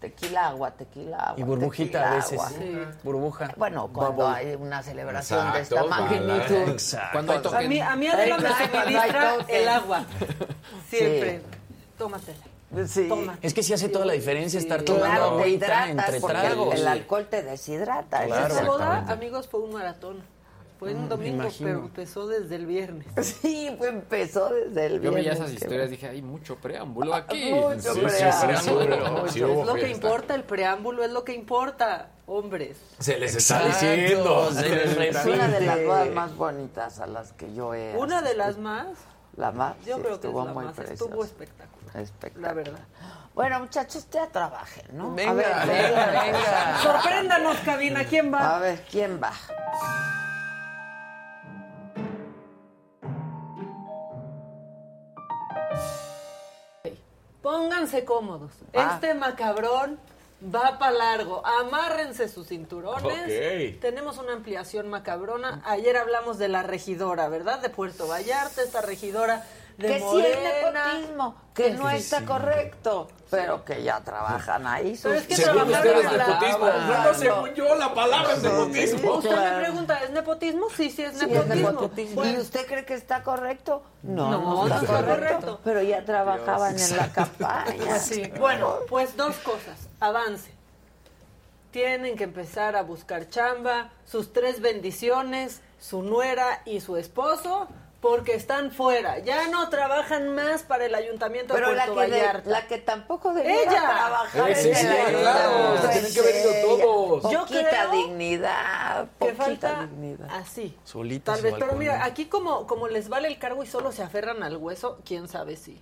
Tequila agua, tequila agua. Y burbujita tequila a veces. agua. sí. Burbuja. Bueno, cuando Bubble. hay una celebración Exacto, de esta magnitud. Exacto. Cuando hay A toque. mí, a mí Adela me suministra el agua. Siempre. Tómatela. Sí. Toma. Es que sí hace toda la diferencia estar tomando Claro, te agüita hidratas entre porque tragos. el, el alcohol te deshidrata. Claro. Esa boda, amigos, fue un maratón. Fue un me domingo, pero empezó desde el viernes. Sí, pues empezó desde el Yo veía viernes, esas historias dije, hay mucho preámbulo aquí. Mucho Sí, sí, preámbulo. Sí es lo que importa, el preámbulo es lo que importa, hombres. Se les está Exacto, diciendo. se les Es una de las bodas más bonitas a las que yo he Una de las más, La más, yo sí, creo que es estuvo la muy más, preciosa. estuvo espectacular, Espectacular. la verdad. Bueno, muchachos, ya trabajen, ¿no? Venga, a ver, venga, venga. Sorpréndanos, cabina, ¿quién va? A ver, ¿quién va? Pónganse cómodos. Ah. Este macabrón va para largo. Amárrense sus cinturones. Tenemos una ampliación macabrona. Ayer hablamos de la regidora, ¿verdad? De Puerto Vallarta, esta regidora de que sí es nepotismo, que no está correcto, pero que ya trabajan ahí. Pero es que Según trabajaron ustedes, en la- nepotismo. No, según yo, la palabra es nepotismo. Usted me pregunta, ¿es nepotismo? Sí, sí, es Sí, es nepotismo. ¿Y usted cree que está correcto? No, No, no, está, no está correcto. correcto. Pero ya trabajaban en la campaña. Sí. Bueno, pues dos cosas. Avance. Tienen que empezar a buscar chamba, sus tres bendiciones, su nuera y su esposo, porque están fuera. Ya no trabajan más para el ayuntamiento Pero de la Puerto que, de- Vallarta. la que tampoco debía Ella. trabajar Eh, sí, en sí, el claro, tienen que haber ido todos. Yo Poquita creo dignidad, que poquita falta dignidad. así. Solitas Tal vez, pero mira, aquí como, como les vale el cargo y solo se aferran al hueso, quién sabe si,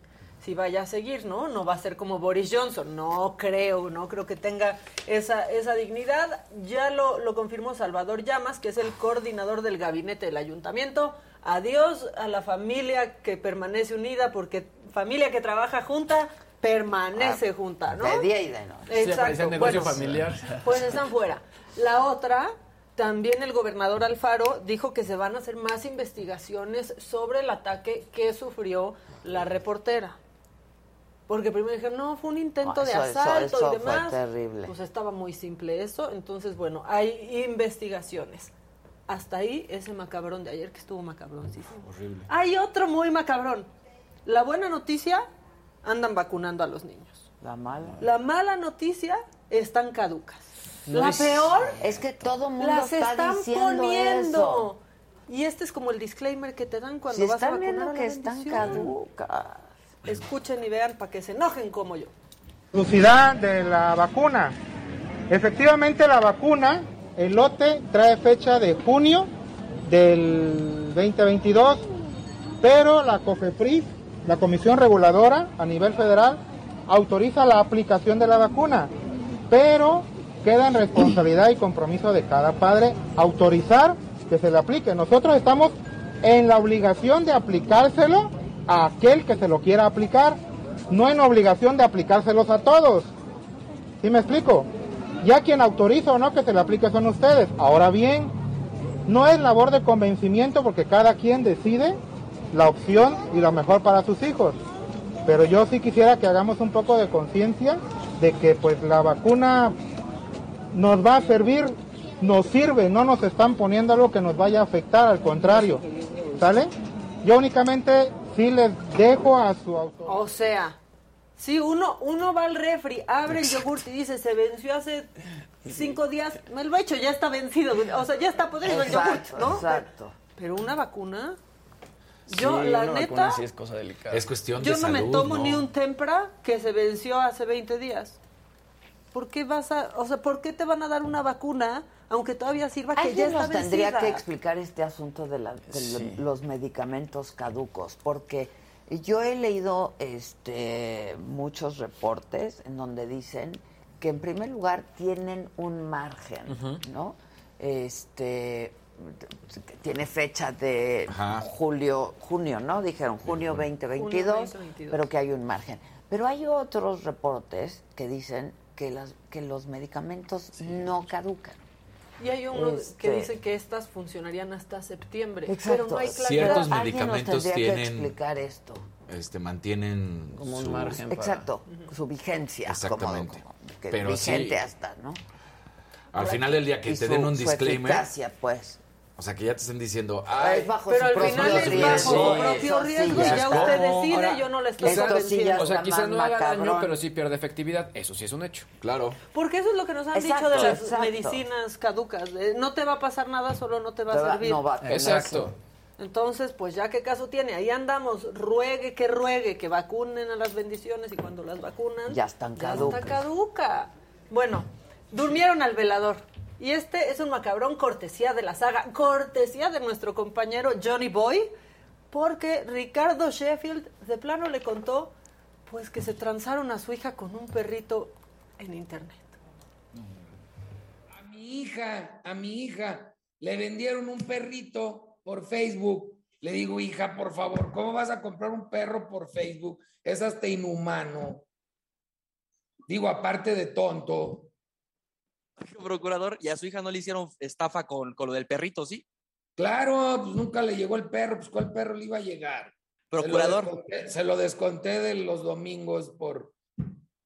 si vaya a seguir, ¿no? No va a ser como Boris Johnson, no creo, no creo que tenga esa, esa dignidad. Ya lo, lo confirmó Salvador Llamas, que es el coordinador del gabinete del ayuntamiento. Adiós a la familia que permanece unida, porque familia que trabaja junta permanece junta, ¿no? De día y de noche. Sí, Exacto. negocio Bueno, familiar. pues están fuera. La otra, también el gobernador Alfaro dijo que se van a hacer más investigaciones sobre el ataque que sufrió la reportera. Porque primero dijeron, no, fue un intento Ah, de eso- eso- asalto eso y fue demás. terrible. Pues estaba muy simple eso. Entonces, bueno, hay investigaciones. Hasta ahí ese macabrón de ayer que estuvo macabroncísimo. Horrible. Hay otro muy macabrón. La buena noticia, andan vacunando a los niños. La mala. La mala noticia, están caducas. No la es- peor es que todo mundo las está están diciendo poniendo. Y este es como el disclaimer que te dan cuando Si vas a están vacunar viendo a la que están caducas. Escuchen y vean para que se enojen como yo. Velocidad de la vacuna. Efectivamente la vacuna, el lote trae fecha de junio del 2022, pero la COFEPRIS, la Comisión Reguladora a nivel federal, autoriza la aplicación de la vacuna, pero queda en responsabilidad y compromiso de cada padre autorizar que se le aplique. Nosotros estamos en la obligación de aplicárselo a aquel que se lo quiera aplicar, no en obligación de aplicárselos a todos. ¿Sí me explico? Ya quien autoriza o no que se le aplique son ustedes. Ahora bien, no es labor de convencimiento porque cada quien decide la opción y lo mejor para sus hijos. Pero yo sí quisiera que hagamos un poco de conciencia de que pues la vacuna nos va a servir, nos sirve, no nos están poniendo algo que nos vaya a afectar, al contrario. ¿Sale? Yo únicamente sí les dejo a su auto. O sea, si uno, uno va al refri, abre el yogur y dice, se venció hace cinco días, me lo he hecho, ya está vencido. O sea, ya está podrido el yogur, Exacto, ¿no? exacto. Pero una vacuna, yo, Sí, la una neta, vacuna sí es cosa delicada. Es cuestión yo de no me tomo ¿no? ni un tempra que se venció hace 20 días. ¿Por qué vas a, o sea, por qué te van a dar una vacuna aunque todavía sirva que ya está nos tendría vencida? que explicar este asunto de, la- de Sí. los medicamentos caducos, porque yo he leído este, muchos reportes en donde dicen que en primer lugar tienen un margen. ¿no? Este que tiene fecha de Ajá. julio, junio, ¿no? Dijeron junio 2022, Junio 2022. pero que hay un margen. Pero hay otros reportes que dicen que, las, que los medicamentos no caducan. Y hay uno Este- que dice que estas funcionarían hasta septiembre, Exacto. pero no hay claridad. Ciertos Alguien nos medicamentos tendría que tienen- explicar esto. Este, mantienen Como un su- margen. para- Exacto, su vigencia. Exactamente. Como, que Pero vigente sí, hasta, ¿no? Al final del día que Y te su- den un su disclaimer, eficacia, pues. O sea, que ya te estén diciendo, ay, Es bajo Pero su al propio final es riesgo. bajo su propio sí riesgo y ya ya usted decide, Ahora, yo no le estoy sí ya O sea, quizás no haga daño, pero sí pierde efectividad. Eso sí es un hecho. claro. Porque eso es lo que nos han Exacto, dicho de las exacto. medicinas caducas. no te va a pasar nada, solo no te va Te a va- servir. no va a tener Exacto. Entonces, pues ya qué caso tiene. Ahí andamos, ruegue que ruegue, que vacunen a las bendiciones y cuando las vacunan... Ya están Ya caducas. está caduca. Bueno, durmieron al velador. Y este es un macabrón cortesía de la saga, cortesía de nuestro compañero Johnny Boy, porque Ricardo Sheffield de plano le contó pues que se transaron a su hija con un perrito en internet. A mi hija, a mi hija, le vendieron un perrito por Facebook. Le digo, hija, por favor, ¿cómo vas a comprar un perro por Facebook? Es hasta inhumano. Digo, aparte de tonto. Procurador, y a su hija no le hicieron estafa con, con lo del perrito, ¿sí? Claro, pues nunca le llegó el perro, pues ¿cuál perro le iba a llegar? Procurador. Se lo desconté, se lo desconté de los domingos por,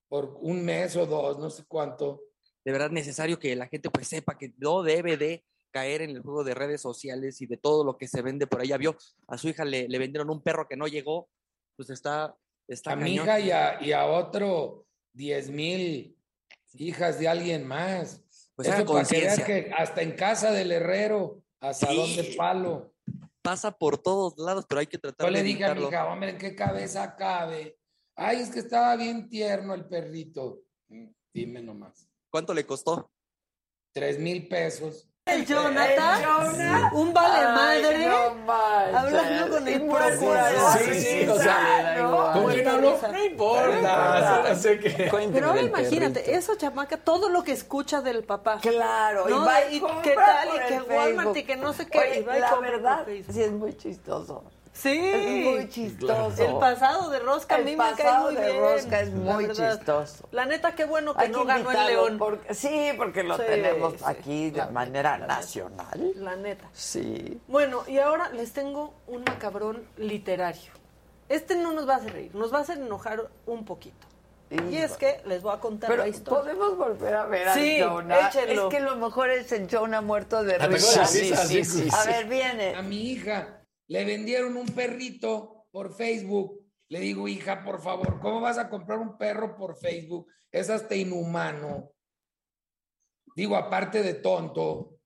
por un mes o dos, no sé cuánto. De verdad necesario que la gente pues sepa que no debe de caer en el juego de redes sociales y de todo lo que se vende por. Ya vio, a su hija le, le vendieron un perro que no llegó, pues está, está a mi hija y a, y a otro 10 mil hijas de alguien más. Pues Eso para que veas conciencia. que hasta en casa del herrero, hasta Sí. donde palo. Pasa por todos lados, pero hay que tratar Yo de le dije a mi hija, hombre, ¿en qué cabeza cabe? Ay, es que estaba bien tierno el perrito. Mm, Dime nomás. ¿Cuánto le costó? Tres mil pesos. El Jonathan, El Jonah. un vale Ay, madre, no hablando con el procurador. Sí, sí, o sea, ¿no? ¿Con quién habló? No importa. solo sé que... Pero imagínate, perrito. esa chamaca, todo lo que escucha del papá. Claro, ¿no? y va y y qué tal, y que Walmart, y que no sé qué. Oye, y va y la por verdad, sí es muy chistoso. Sí. Es muy chistoso. El pasado de Rosca a El mí me cae pasado muy de bien. Rosca es muy chistoso. La neta, qué bueno que Hay no que ganó el León. porque- sí, porque lo Sí, tenemos sí, aquí de la manera nacional. La neta. Sí. Bueno, y ahora les tengo un macabrón literario. Este no nos va a hacer reír, nos va a hacer enojar un poquito. Y es que les voy a contar Pero la historia. podemos volver a ver Sí, a Jonah. échenlo. Es que lo mejor es el Jonah muerto de Ah, risa. sí, sí, sí, sí, A ver, viene. A mi hija le vendieron un perrito por Facebook. Le digo, hija, por favor, ¿cómo vas a comprar un perro por Facebook? Es hasta inhumano. Digo, aparte de tonto.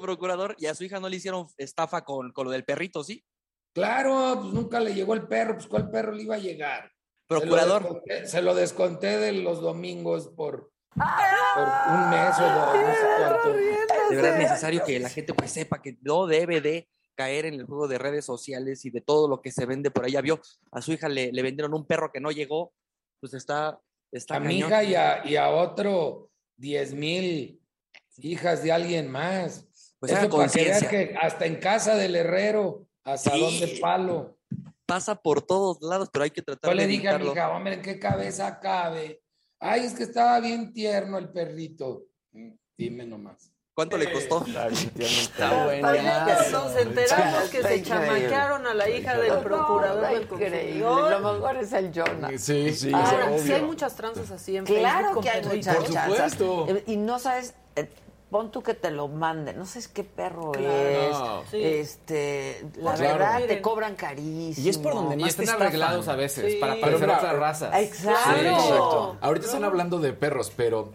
Procurador, y a su hija no le hicieron estafa con, con lo del perrito, ¿sí? Claro, pues nunca le llegó el perro, pues ¿cuál perro le iba a llegar? Procurador. Se lo desconté, se lo desconté de los domingos por, por un mes o dos. no sé cuánto. De verdad es necesario que la gente pues sepa que no debe de caer en el juego de redes sociales y de todo lo que se vende por ahí. Ya vio, a su hija le, le vendieron un perro que no llegó, pues está... está A mi hija y a, y a otro 10 mil hijas de alguien más. Pues Eso para que hasta en casa del herrero, hasta Sí. donde palo. Pasa por todos lados, pero hay que tratar Yo le de dije a mi evitarlo. hija, hombre, ¿en qué cabeza cabe? Ay, es que estaba bien tierno el perrito. Mm, Dime nomás. ¿Cuánto le costó? Está Oye, nos enteramos que se chamaquearon a la hija del procurador del consumidor. Lo mejor es el Jonah. Sí, sí. Sí hay muchas tranzas así en Claro que hay muchas supuesto. Eh, Y no sabes, eh, pon tú que te lo manden, no sabes qué perro Claro. es. Sí. Este, la Claro. verdad te cobran carísimo. Y es por donde Y más están arreglados a veces Sí. para parecer otra raza. Exacto. Sí, exacto. Ahorita están hablando de perros, pero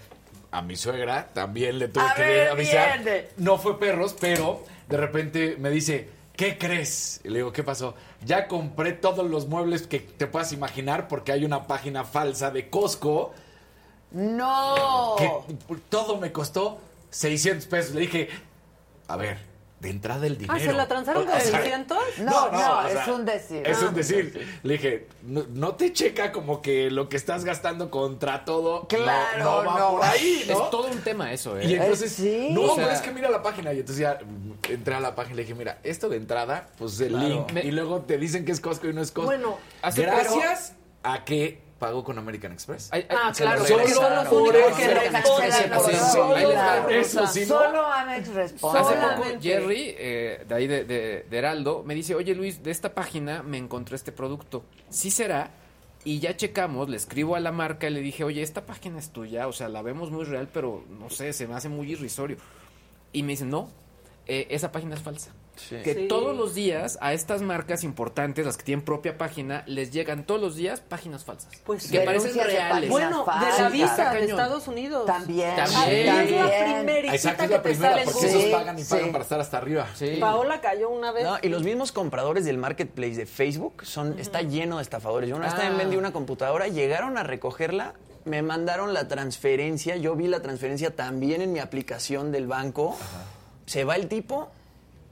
a mi suegra también le tuve A que ver, avisar. viene. No fue perros, pero de repente me dice, ¿qué crees? Y le digo, ¿qué pasó? Ya compré todos los muebles que te puedas imaginar porque hay una página falsa de Costco No. que todo me costó 600 pesos. Le dije, a ver, de entrada el dinero. Ah, ¿se la transaron con O sea, 600? No, no, o es sea, un decir. Es un decir. Le dije, no, no te checa como que lo que estás gastando contra todo. no- Claro, no, va no. por ahí, ¿no? Es todo un tema eso, ¿eh? Y entonces, sí. no, O sea- es que mira la página. Y entonces ya entré a la página y le dije, mira, esto de entrada, pues el Claro. link. Me- Y luego te dicen que es Costco y no es Costco. Bueno, gracias a que pagó con American Express. Ay, ay, Ah, se claro, lo porque regresaron. son los Por eso. Solo Amex responde. Hace poco. Jerry, eh, de ahí de, de- de Heraldo, me dice, oye Luis, de esta página me encontré este producto. Sí será. Y ya checamos, le escribo a la marca y le dije, oye, esta página es tuya, o sea, la vemos muy real, pero no sé, se me hace muy irrisorio. Y me dicen, no, eh, esa página es falsa. Que Sí. todos los días a estas marcas importantes, las que tienen propia página, les llegan todos los días páginas falsas. Pues que parecen reales. páginas Bueno, de la visa de. Estados Unidos. También. También. Ahí es la También. primerita Exacto, es la primera, porque esos pagan y pagan para estar hasta arriba. Sí. Paola cayó una vez. No, y los mismos compradores del marketplace de Facebook son, está lleno de estafadores. Yo una vez también Ah. vendí una computadora, llegaron a recogerla, me mandaron la transferencia, yo vi la transferencia también en mi aplicación del banco, se va el tipo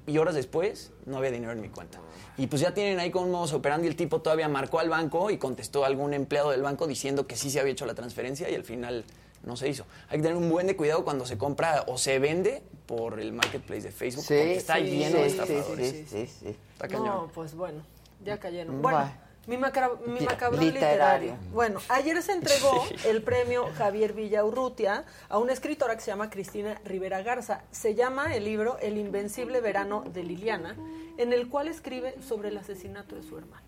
y horas después no había dinero en mi cuenta. Y pues ya tienen ahí con modos operando y el tipo todavía marcó al banco y contestó a algún empleado del banco diciendo que sí se había hecho la transferencia y al final no se hizo. Hay que tener un buen de cuidado cuando se compra o se vende por el marketplace de Facebook Sí, porque está sí, lleno de estafadores. sí, sí, sí. Está cañón. No, pues bueno, ya cayeron. Bueno. Bueno, mi, Li- macabrón literario. literario. Bueno, ayer se entregó el premio Javier Villaurrutia a una escritora que se llama Cristina Rivera Garza. Se llama el libro El invencible verano de Liliana, en el cual escribe sobre el asesinato de su hermana.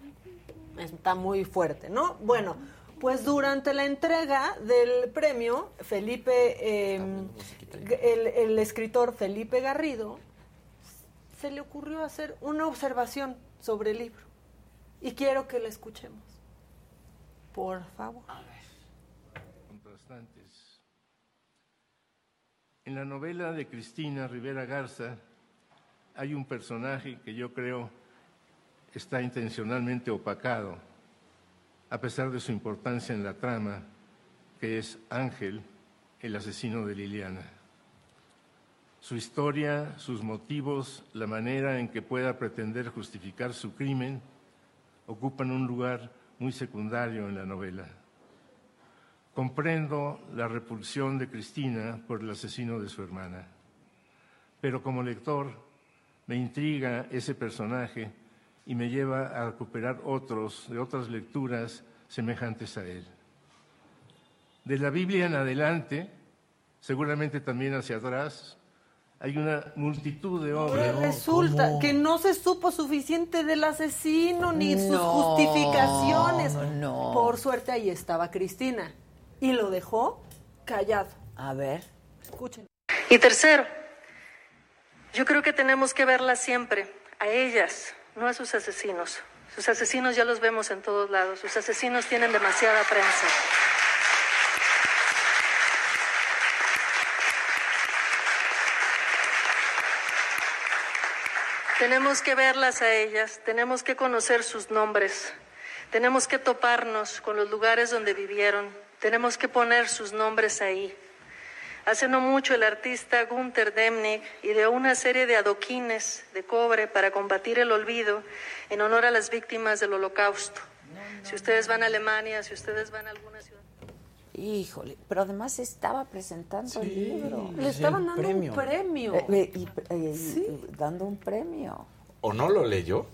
Está muy fuerte, ¿no? Bueno, pues durante la entrega del premio, Felipe, eh, el, el escritor Felipe Garrido, se le ocurrió hacer una observación sobre el libro. Y quiero que la escuchemos. Por favor. contrastantes. En la novela de Cristina Rivera Garza hay un personaje que yo creo está intencionalmente opacado, a pesar de su importancia en la trama, que es Ángel, el asesino de Liliana. Su historia, sus motivos, la manera en que pueda pretender justificar su crimen, ocupan un lugar muy secundario en la novela. Comprendo la repulsión de Cristina por el asesino de su hermana, pero como lector me intriga ese personaje y me lleva a recuperar otros de otras lecturas semejantes a él. De la Biblia en adelante, seguramente también hacia atrás, hay una multitud de Ahora obras. resulta que no se supo suficiente del asesino ni sus No, justificaciones. no. Por suerte ahí estaba Cristina. Y lo dejó callado. A ver. Escuchen. Y tercero, yo creo que tenemos que verlas siempre, a ellas, no a sus asesinos. Sus asesinos ya los vemos en todos lados, sus asesinos tienen demasiada prensa. Tenemos que verlas a ellas, tenemos que conocer sus nombres, tenemos que toparnos con los lugares donde vivieron, tenemos que poner sus nombres ahí. Hace no mucho el artista Gunther Demnig ideó una serie de adoquines de cobre para combatir el olvido en honor a las víctimas del holocausto. Si ustedes van a Alemania, si ustedes van a alguna ciudad... Híjole, pero además estaba presentando el libro. Le estaban dando un premio. Eh, eh, y, eh, dando un premio. ¿O no lo leyó?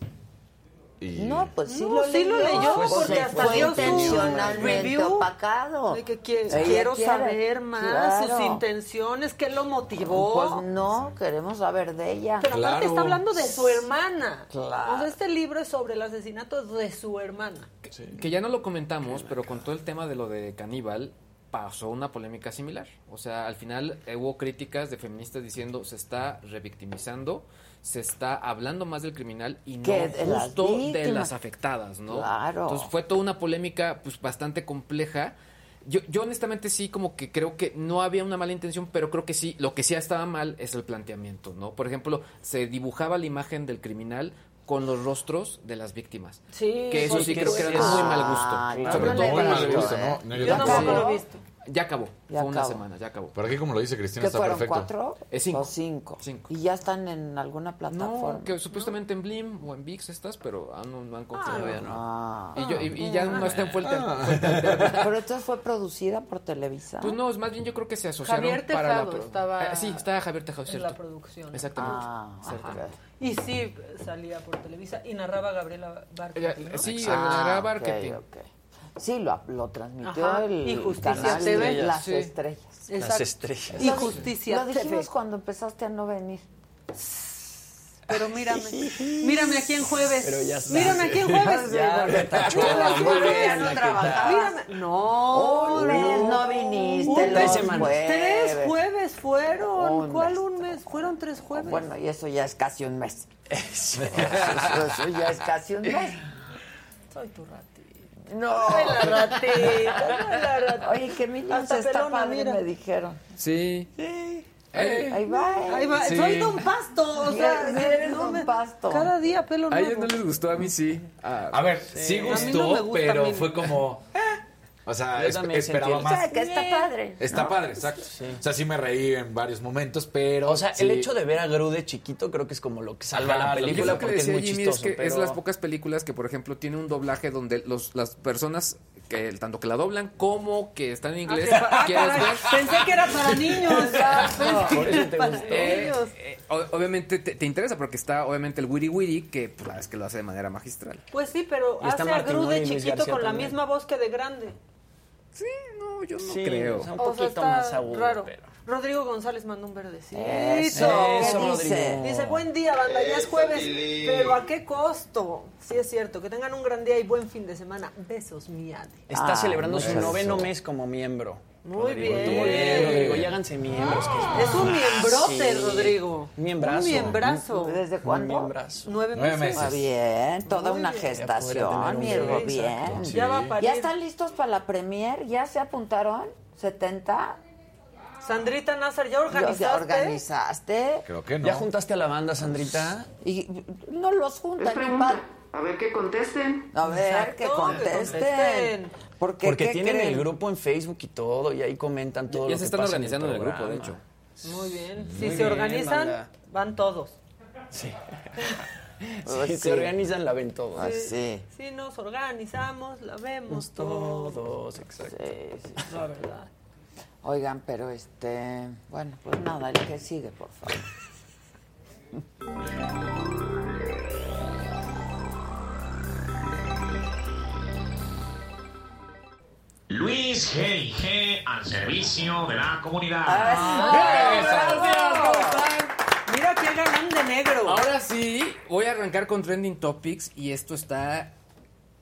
Y... No, pues sí No, lo sí leyó. lo leyó, Pues porque hasta fue dio su intencionalmente review opacado. De que qui- Ella quiero quiere, saber más claro. sus intenciones, qué lo motivó. Pues no, queremos saber de ella. Pero aparte está hablando de su hermana. Claro. O sea, este libro es sobre el asesinato de su hermana. Que ya no lo comentamos, pero con todo el tema de lo de caníbal pasó una polémica similar. O sea, al final eh, hubo críticas de feministas diciendo se está revictimizando, se está hablando más del criminal y no de las justo de las afectadas, ¿no? Claro. Entonces fue toda una polémica pues bastante compleja. Yo, yo honestamente sí como que creo que no había una mala intención, pero creo que sí, lo que sí estaba mal es el planteamiento, ¿no? Por ejemplo, se dibujaba la imagen del criminal con los rostros de las víctimas. Sí, Que eso sí creo que era de sí. muy mal gusto. Ah. Sobre No todo mal gusto. ¿no? Yo tampoco lo he visto. Ya acabó. Ya Fue una acabó. semana, ya acabó. Pero aquí, como lo dice Cristina, ¿Qué está fueron perfecto. cuatro? Es cinco. O cinco. Y ya están en alguna plataforma. No, que supuestamente en Blim o en VIX estás, pero aún no, no han confirmado. Todavía no. Ah. y, yo- y- y ya no está en fuente. Ah. Pero entonces fue producida por Televisa. Pues no, es más bien yo creo que se asociaron Javier para la Tejado pro- estaba Eh, sí, estaba Javier Tejado, en cierto. la producción. Exactamente. Ah, ajá. Y sí, salía por Televisa y narraba Gabriela Barketti, ¿no? Sí, Ah, era ok, marketing. Sí, lo, lo transmitió Ajá, el y Justicia canal TV. Las Sí. Estrellas. Exacto. estrellas. Y Justicia Lo dijimos TV. cuando empezaste a no venir. Pero mírame, mírame aquí en jueves. Pero ya está. Mírame aquí en jueves. Ya, Muy bien, no. Mírame. No, Un mes no viniste, Un. Tres jueves fueron. Un ¿Cuál mes. un mes? Fueron tres jueves. Bueno, y eso ya es casi un mes. Eso, eso ya es casi un mes. Soy tu ratita. No. Soy la ratita. soy la ratita. Oye, que Minions Hasta está pelona, padre, mira. me dijeron. Sí. Ahí va. ¿eh? Ahí va. Sí. Soy Don Pasto. O sea, Sí, eres no Don me- Pasto. Cada día pelo A ellos nuevo. no les gustó, a mí sí. Ah, A ver, sí, A mí gustó, no me gusta, a pero mí- fue como... O sea, es- esperaba sentí O más. sea, que está padre. Está ¿no? padre, exacto. O sea, sí me reí en varios momentos, pero... O sea, sí- el hecho de ver a Gru de chiquito creo que es como lo que salva Ajá, la película Yo lo que porque es decía muy Jimmy chistoso. es que es las pocas películas que, por ejemplo, tiene un doblaje donde los, las personas que tanto que la doblan como que están en inglés Ah, quieres caray, ver. Pensé que era para niños. ya, pensé por eso te para gustó. Eh, o- obviamente te, te interesa porque está obviamente el Wiri Wiri que pues, la verdad es que lo hace de manera magistral. Pues sí, pero hace a Gru ¿no? de chiquito García con la misma voz que de grande. Sí, no, yo no Sí, creo. o sea, un O sea, poquito está más agudo, raro. pero... Rodrigo González mandó un verdecito. Eso, Eso, ¿qué Rodrigo. dice? Dice, buen día, banda, ya es jueves, pero ¿a qué costo? Sí es cierto, que tengan un gran día y buen fin de semana. Besos, miade. Está Ah, celebrando su noveno mes como miembro. Muy Rodrigo. bien. Muy bien, Rodrigo. Y háganse miembros. Es un miembrote, Sí. Rodrigo. Miembrazo. Un miembrazo. ¿Desde Un cuándo? miembrazo. Nueve Nueve meses. Ah, meses. bien, toda Muy una bien. gestación, mi bien. Ya va a parir. ¿Ya están listos para la premier? ¿Ya se apuntaron? ¿70? Sandrita Nazar, ¿ya ¿Ya organizaste? organizaste? Creo que no. ¿Ya juntaste a la banda, Sandrita? Y no los juntan A ver que contesten. A ver, Exacto, que que contesten. contesten. Porque, Porque ¿qué tienen creen? el grupo en Facebook y todo, y ahí comentan todo Ya lo se que están pasa organizando en el grupo, de hecho. Muy bien. Si Muy se bien, organizan, banda. van todos. Sí. Pues Si sí. se organizan, la ven todos. Ah, sí. Si nos organizamos, la vemos todos. Todos, exacto. Sí, sí. La verdad. Oigan, pero este, bueno, pues nada, el que sigue, por favor. Luis G.I.G. al servicio de la comunidad. Mira qué galán de negro. Ahora sí, voy a arrancar con Trending Topics y esto está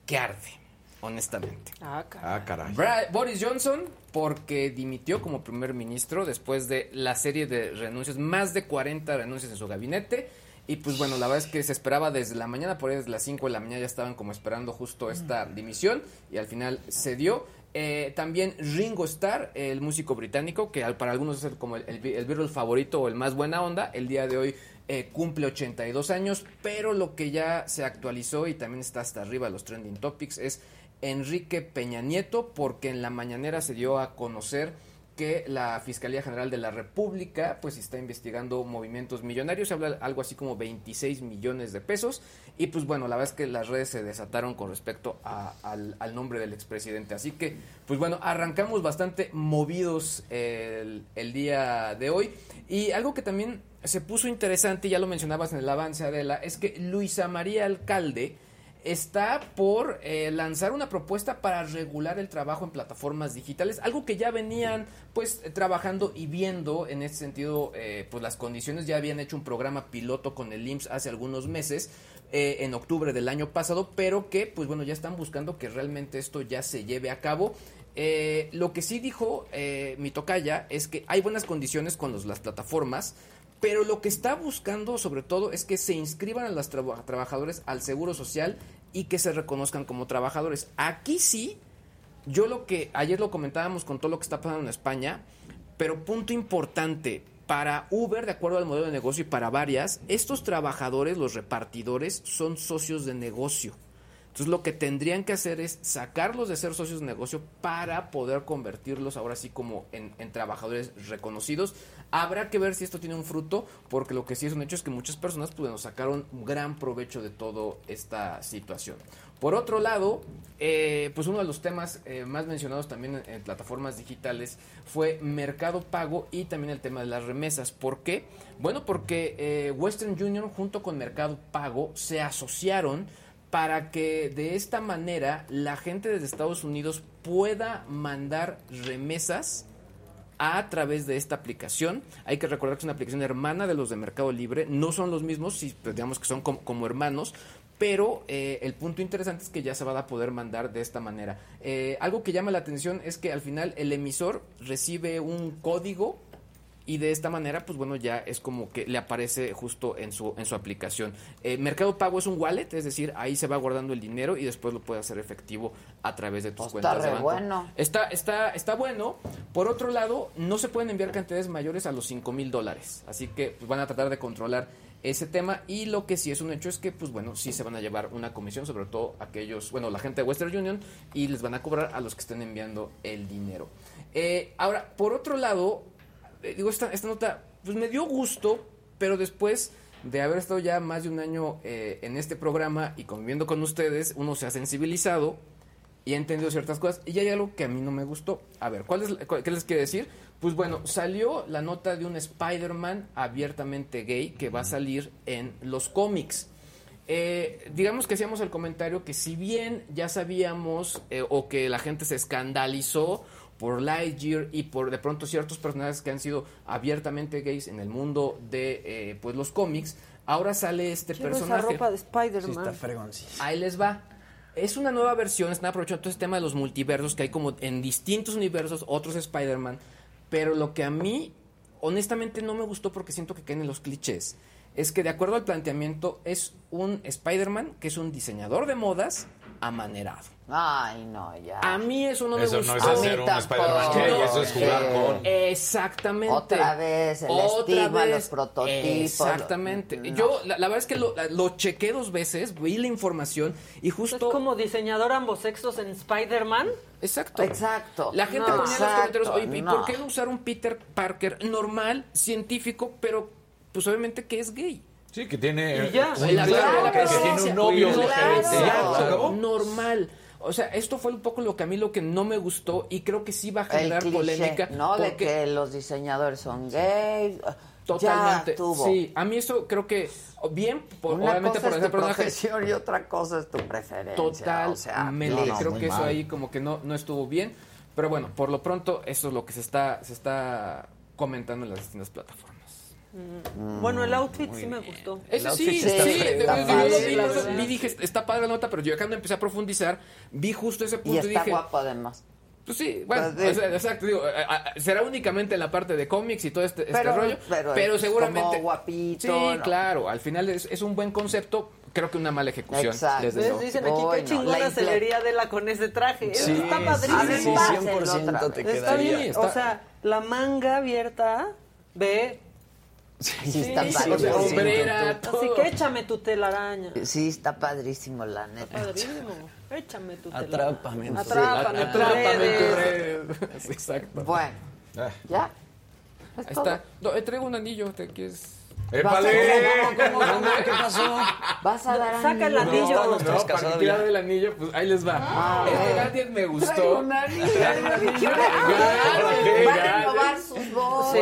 que arde, honestamente. Ah, caray. Ah, caray. Boris Johnson, porque dimitió como primer ministro después de la serie de renuncias, más de 40 renuncias en su gabinete. Y pues bueno, la verdad es que se esperaba desde la mañana, por ahí desde las 5 de la mañana ya estaban como esperando justo esta dimisión y al final se dio. Eh, también Ringo Starr, el músico británico, que al- para algunos es el- como el, el, el Beatle favorito o el más buena onda, el día de hoy eh, cumple 82 años, pero lo que ya se actualizó y también está hasta arriba de los trending topics es Enrique Peña Nieto, porque en la mañanera se dio a conocer que la Fiscalía General de la República pues está investigando movimientos millonarios, se habla algo así como 26 millones de pesos. Y pues bueno, la verdad es que las redes se desataron con respecto al nombre del expresidente, así que pues bueno, arrancamos bastante movidos el, el día de hoy. Y algo que también se puso interesante, ya lo mencionabas en el avance Adela, es que Luisa María Alcalde está por eh, lanzar una propuesta para regular el trabajo en plataformas digitales, algo que ya venían pues trabajando y viendo en ese sentido eh, pues las condiciones, ya habían hecho un programa piloto con el IMSS hace algunos meses, eh, en octubre del año pasado, pero que pues bueno ya están buscando que realmente esto ya se lleve a cabo. Lo que sí dijo mi tocaya es que hay buenas condiciones con las plataformas, pero lo que está buscando sobre todo es que se inscriban a los traba- trabajadores al Seguro Social y que se reconozcan como trabajadores. Aquí sí, yo lo que ayer lo comentábamos con todo lo que está pasando en España, pero punto importante, para Uber, de acuerdo al modelo de negocio y para varias, estos trabajadores, los repartidores, son socios de negocio. Entonces lo que tendrían que hacer es sacarlos de ser socios de negocio para poder convertirlos ahora sí como en trabajadores reconocidos. Habrá que ver si esto tiene un fruto, porque lo que sí es un hecho es que muchas personas pues, bueno, sacaron gran provecho de toda esta situación. Por otro lado, eh, pues uno de los temas eh, más mencionados también en, en plataformas digitales fue Mercado Pago y también el tema de las remesas. ¿Por qué? Bueno, porque eh, Western Union junto con Mercado Pago se asociaron para que de esta manera la gente desde Estados Unidos pueda mandar remesas a través de esta aplicación. Hay que recordar que es una aplicación hermana de los de Mercado Libre. No son los mismos, sí, pues digamos que son como, hermanos. Pero eh, el punto interesante es que ya se va a poder mandar de esta manera. Eh, algo que llama la atención es que al final el emisor recibe un código y de esta manera, pues bueno, ya es como que le aparece justo en su, en su aplicación. Eh, Mercado Pago es un wallet, es decir, ahí se va guardando el dinero y después lo puede hacer efectivo a través de tus Pues está cuentas de re banco. bueno. Está, está, está bueno. Por otro lado, no se pueden enviar cantidades mayores a los 5 mil dólares. Así que pues, van a tratar de controlar ese tema. Y lo que sí es un hecho es que, pues bueno, sí se van a llevar una comisión, sobre todo aquellos, bueno, la gente de Western Union, y les van a cobrar a los que estén enviando el dinero. Eh, ahora, por otro lado, digo, esta, esta nota, pues me dio gusto, pero después de haber estado ya más de un año eh, en este programa y conviviendo con ustedes, uno se ha sensibilizado y ha entendido ciertas cosas. Y hay algo que a mí no me gustó. A ver, ¿cuál es, cuál- ¿qué les quiero decir? Pues bueno, salió la nota de un Spider-Man abiertamente gay que va a salir en los cómics. Eh, digamos que hacíamos el comentario que si bien ya sabíamos eh, o que la gente se escandalizó por Lightyear y por de pronto ciertos personajes que han sido abiertamente gays en el mundo de eh, pues los cómics, ahora sale este Quiero esa personaje. ropa de Spider-Man. Sí, está fregoncísimo. Ahí les va. Es una nueva versión, están aprovechando todo este tema de los multiversos, que hay como en distintos universos otros Spider-Man, pero lo que a mí honestamente no me gustó porque siento que caen en los clichés, es que de acuerdo al planteamiento es un Spider-Man que es un diseñador de modas amanerado. Ay, no, ya. A mí eso no Eso me no gustó. es hacer A mí un. Spider-Man eso es jugar con... Exactamente. Otra vez, el estigma, los prototipos. Exactamente. No. Yo, la, la verdad es que lo, lo chequé dos veces, vi la información y justo... Es como diseñador ambos sexos en Spider-Man. Exacto. Exacto. La gente No. ponía en los comentarios, oye, ¿y no. por qué no usar un Peter Parker normal, científico, pero pues obviamente que es gay? Sí, que tiene... Y ya, un- la- claro, la- que tiene un novio. Normal. O sea, esto fue un poco lo que a mí lo que no me gustó y creo que sí va a generar cliché, polémica. ¿no? De que los diseñadores son gays. Totalmente. Ya tuvo. Sí, a mí eso creo que bien, por, Una obviamente cosa por es ese tu personaje. profesión y otra cosa es tu preferencia. Totalmente. O sea, creo muy que eso ahí como que no, no estuvo bien. Pero bueno, por lo pronto, eso es lo que se está, se está comentando en las distintas plataformas. Mm. Bueno, el outfit sí me gustó. Ese sí, sí, está sí, de- de- padre, vi, la por eso verdad. vi, dije, está padre la nota, pero yo cuando empecé a profundizar, vi justo ese Y punto y, está dije, guapo además. pues sí, bueno, Pues sí. o sea, exacto, digo, será únicamente en la parte de cómics y todo este, este Pero- rollo, pero pero, es seguramente... como guapito, Sí, ¿no? claro, al final es, es un buen concepto, creo que una mala ejecución. Exacto. desde. Dicen aquí qué no, chingona la se infle- vería Adela con ese traje. Sí, está padrísimo. sí, sí, Pásenlo 100% otra te. Está quedaría. o sea, la manga abierta de Sí, está Sí, padrísimo. hombrera, Así que échame tu telaraña. Sí, está padrísimo, la neta. Padrísimo. Échame tu telaraña. Atrápame en tu- Atrápame, en tu Atrápame en tu redes. red. Exacto. Bueno, ¿ya? Ahí está. No, eh, traigo un anillo, ¿te quieres? ¡Épale! ¿Cómo, cómo, cómo? ¿Qué pasó? ¿Vas a dar Saca el anillo? No, no, para tirar del anillo, pues ahí les va. Ah, este gadget me gustó. un anillo. Traigo un anillo. Van a renovar sus votos. Sí.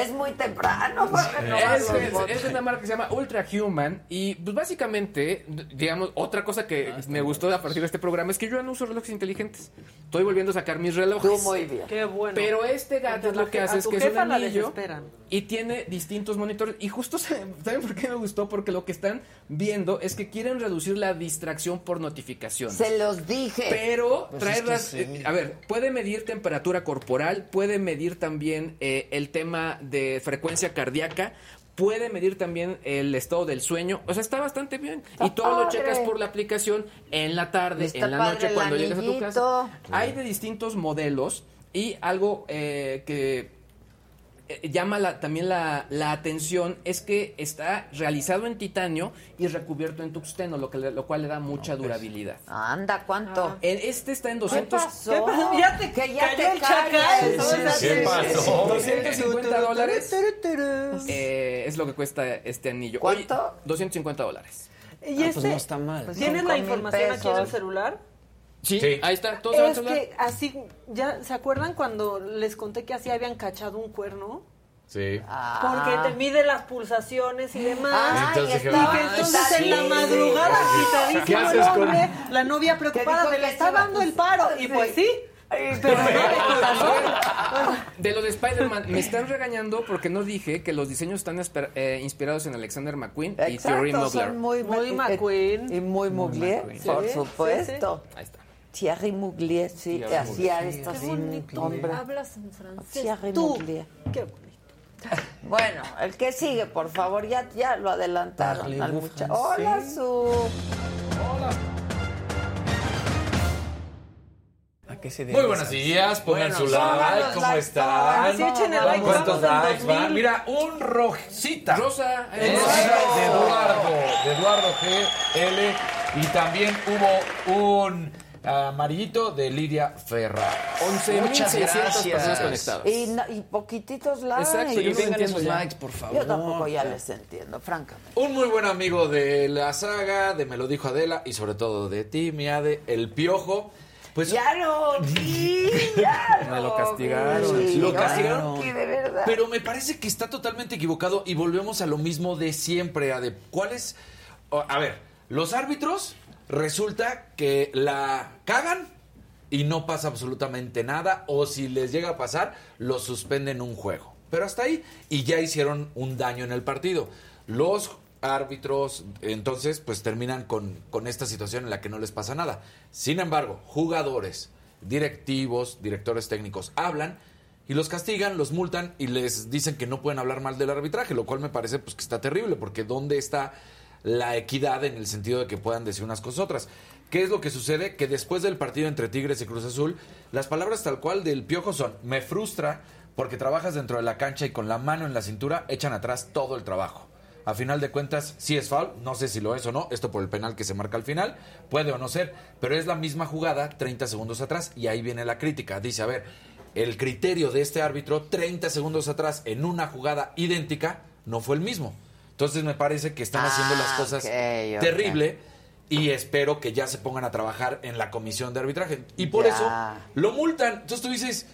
Es muy temprano para renovar Es, sus es- votos. es de una marca que se llama Ultra Human y pues básicamente, digamos, otra cosa que me gustó a partir de este programa es que yo ya no uso relojes inteligentes. Estoy volviendo a sacar mis relojes. Tú muy bien. Qué bueno. Pero este gadget lo que hace es que es un anillo y tiene distintos monitores. Y justo, ¿saben por qué me gustó? Porque lo que están viendo es que quieren reducir la distracción por notificaciones. Se los dije. Pero Pues traer es que las- sí. eh, a ver, puede medir temperatura corporal, puede medir también eh, el tema de frecuencia cardíaca, puede medir también el estado del sueño. O sea, está bastante bien. y todo lo checas por la aplicación en la tarde, Está en la noche, cuando llegas a tu casa. Hay de distintos modelos y algo eh, que eh, llama la- también la, la atención es que está realizado en titanio y recubierto en tuxteno, lo, que le- lo cual le da mucha durabilidad. Anda, ¿cuánto? En- Este está en 200. ¿Qué pasó? ¿Qué pasó? Ya te Que ya cayó te el chacal. Sí, ¿qué pasó? sí. 250 dólares. Eh, es lo que cuesta este anillo. ¿Cuánto? Oye, 250 dólares. Y Ah, este, pues no está mal. Pues ¿Tienes la información aquí en el celular? Sí, ahí está. Todo se va al Es que así, ya, ¿se acuerdan cuando les conté que así habían cachado un cuerno? Sí. Porque te mide las pulsaciones y demás. Ah. Ay, Entonces, y estaba- que entonces está en la madrugada, ¿Qué agitadísimo el haces con- hombre, la novia preocupada, que le está dando el paro. Y pues sí, pero no de corazón. De lo de Spider-Man, me están regañando porque no dije que los diseños están esper- eh, inspirados en Alexander McQueen y Thierry Mugler. son muy, Muy McQueen. Y muy Mugler, por Sí, supuesto. Ahí está. Thierry Mugler, sí, Thierry hacía Mugler. Qué bonito. hombre. Hablas en francés. Thierry Tú. Mugler. Qué bonito. Bueno, el que sigue, por favor, ya, ya lo adelantaron al muchacho. Hola, su. ¿A qué se debe Muy buenos días, pongan su like, ¿cómo likes, están? Así echen el like, ¿Cuántos likes van? 2000. Mira, un rojita. Rosa, Eh, eh, de Eduardo, de Eduardo GL. Y también hubo un amarillito de Lidia Ferra. 11.600 personas conectadas. Y, no- y poquititos likes. Exacto, yo Y vengan entiendo esos ya. likes, por favor. Yo tampoco ya les entiendo, francamente. Un muy buen amigo de la saga, de Me lo dijo Adela y sobre todo de ti, mi Ade, El Piojo. Pues Ya lo vi, ya Me lo castigaron, vi. Lo castigaron. que de verdad. Pero me parece que está totalmente equivocado y volvemos a lo mismo de siempre, Ade. ¿Cuál es? o- A ver, los árbitros resulta que la cagan y no pasa absolutamente nada o si les llega a pasar, los suspenden un juego. Pero hasta ahí y ya hicieron un daño en el partido. Los árbitros entonces pues terminan con, con esta situación en la que no les pasa nada. Sin embargo, jugadores, directivos, directores técnicos hablan y los castigan, los multan y les dicen que no pueden hablar mal del arbitraje, lo cual me parece pues que está terrible, porque ¿dónde está la equidad en el sentido de que puedan decir unas cosas otras? ¿Qué es lo que sucede? Que después del partido entre Tigres y Cruz Azul, las palabras tal cual del Piojo son, me frustra porque trabajas dentro de la cancha y con la mano en la cintura echan atrás todo el trabajo. A final de cuentas, sí es foul, no sé si lo es o no, esto por el penal que se marca al final, puede o no ser, pero es la misma jugada 30 segundos atrás y ahí viene la crítica. Dice, a ver, el criterio de este árbitro 30 segundos atrás en una jugada idéntica no fue el mismo. Entonces me parece que están haciendo las Ah, cosas ok, ok. terrible y espero que ya se pongan a trabajar en la comisión de arbitraje. Y por Ya. eso lo multan. Entonces tú dices,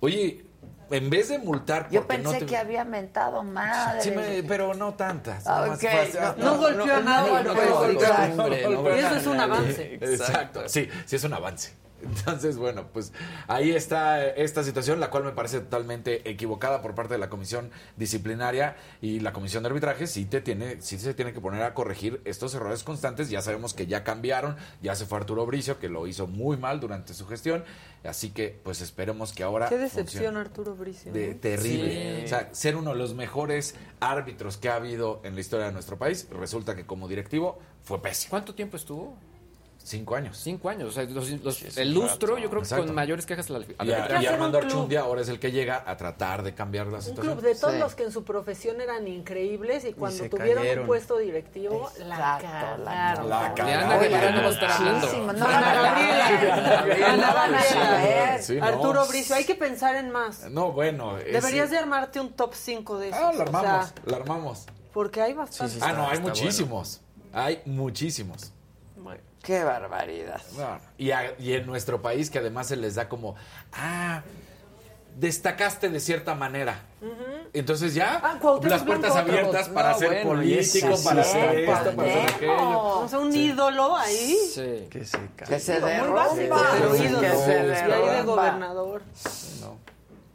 oye, en vez de multar Yo pensé no te- que había mentado madre. Sí, me- pero no tantas. Ah, nada no- ah, No golpeó a nadie, no golpeó, golpeó. Y eso es un avance. Exacto, sí, sí es un avance. Entonces, bueno, pues ahí está esta situación, la cual me parece totalmente equivocada por parte de la comisión disciplinaria y la comisión de arbitraje. Sí, te tiene, sí se tiene que poner a corregir estos errores constantes. Ya sabemos que ya cambiaron, ya se fue Arturo Bricio, que lo hizo muy mal durante su gestión. Así que, pues esperemos que ahora. Qué decepción, funcione. Arturo Bricio. De, ¿no? terrible. Sí. O sea, ser uno de los mejores árbitros que ha habido en la historia de nuestro país, resulta que como directivo fue pésimo. ¿Cuánto tiempo estuvo? Cinco años. Cinco años. O sea, los- los- es el un lustro, rato. yo creo que Exacto. con mayores quejas a la, a Y, la Armando un. Archundia ahora es el que llega a tratar de cambiar la Un situación. club de todos los que en su profesión eran increíbles y cuando tuvieron cayeron. un puesto directivo, la Exacto, cagaron. La De Ana Gabriela no estar hablando. Ana. Arturo Bricio, hay que pensar en más. No, bueno. Deberías de armarte un top 5 de esos. Ah, sea, armamos, lo armamos. porque hay bastantes. ah, no, hay muchísimos. Hay muchísimos. Qué barbaridad. Y, a- y en nuestro país que además se les da como, ah, destacaste de cierta manera. Entonces ya, Ah, las puertas Blanco. abiertas para No, ser bueno, político, sí, para sí, hacer sí, esto, para hacer aquello. O sea, un ídolo ahí. Sí. Que se Que se derrumba. Que se Y ahí de derrumba. gobernador.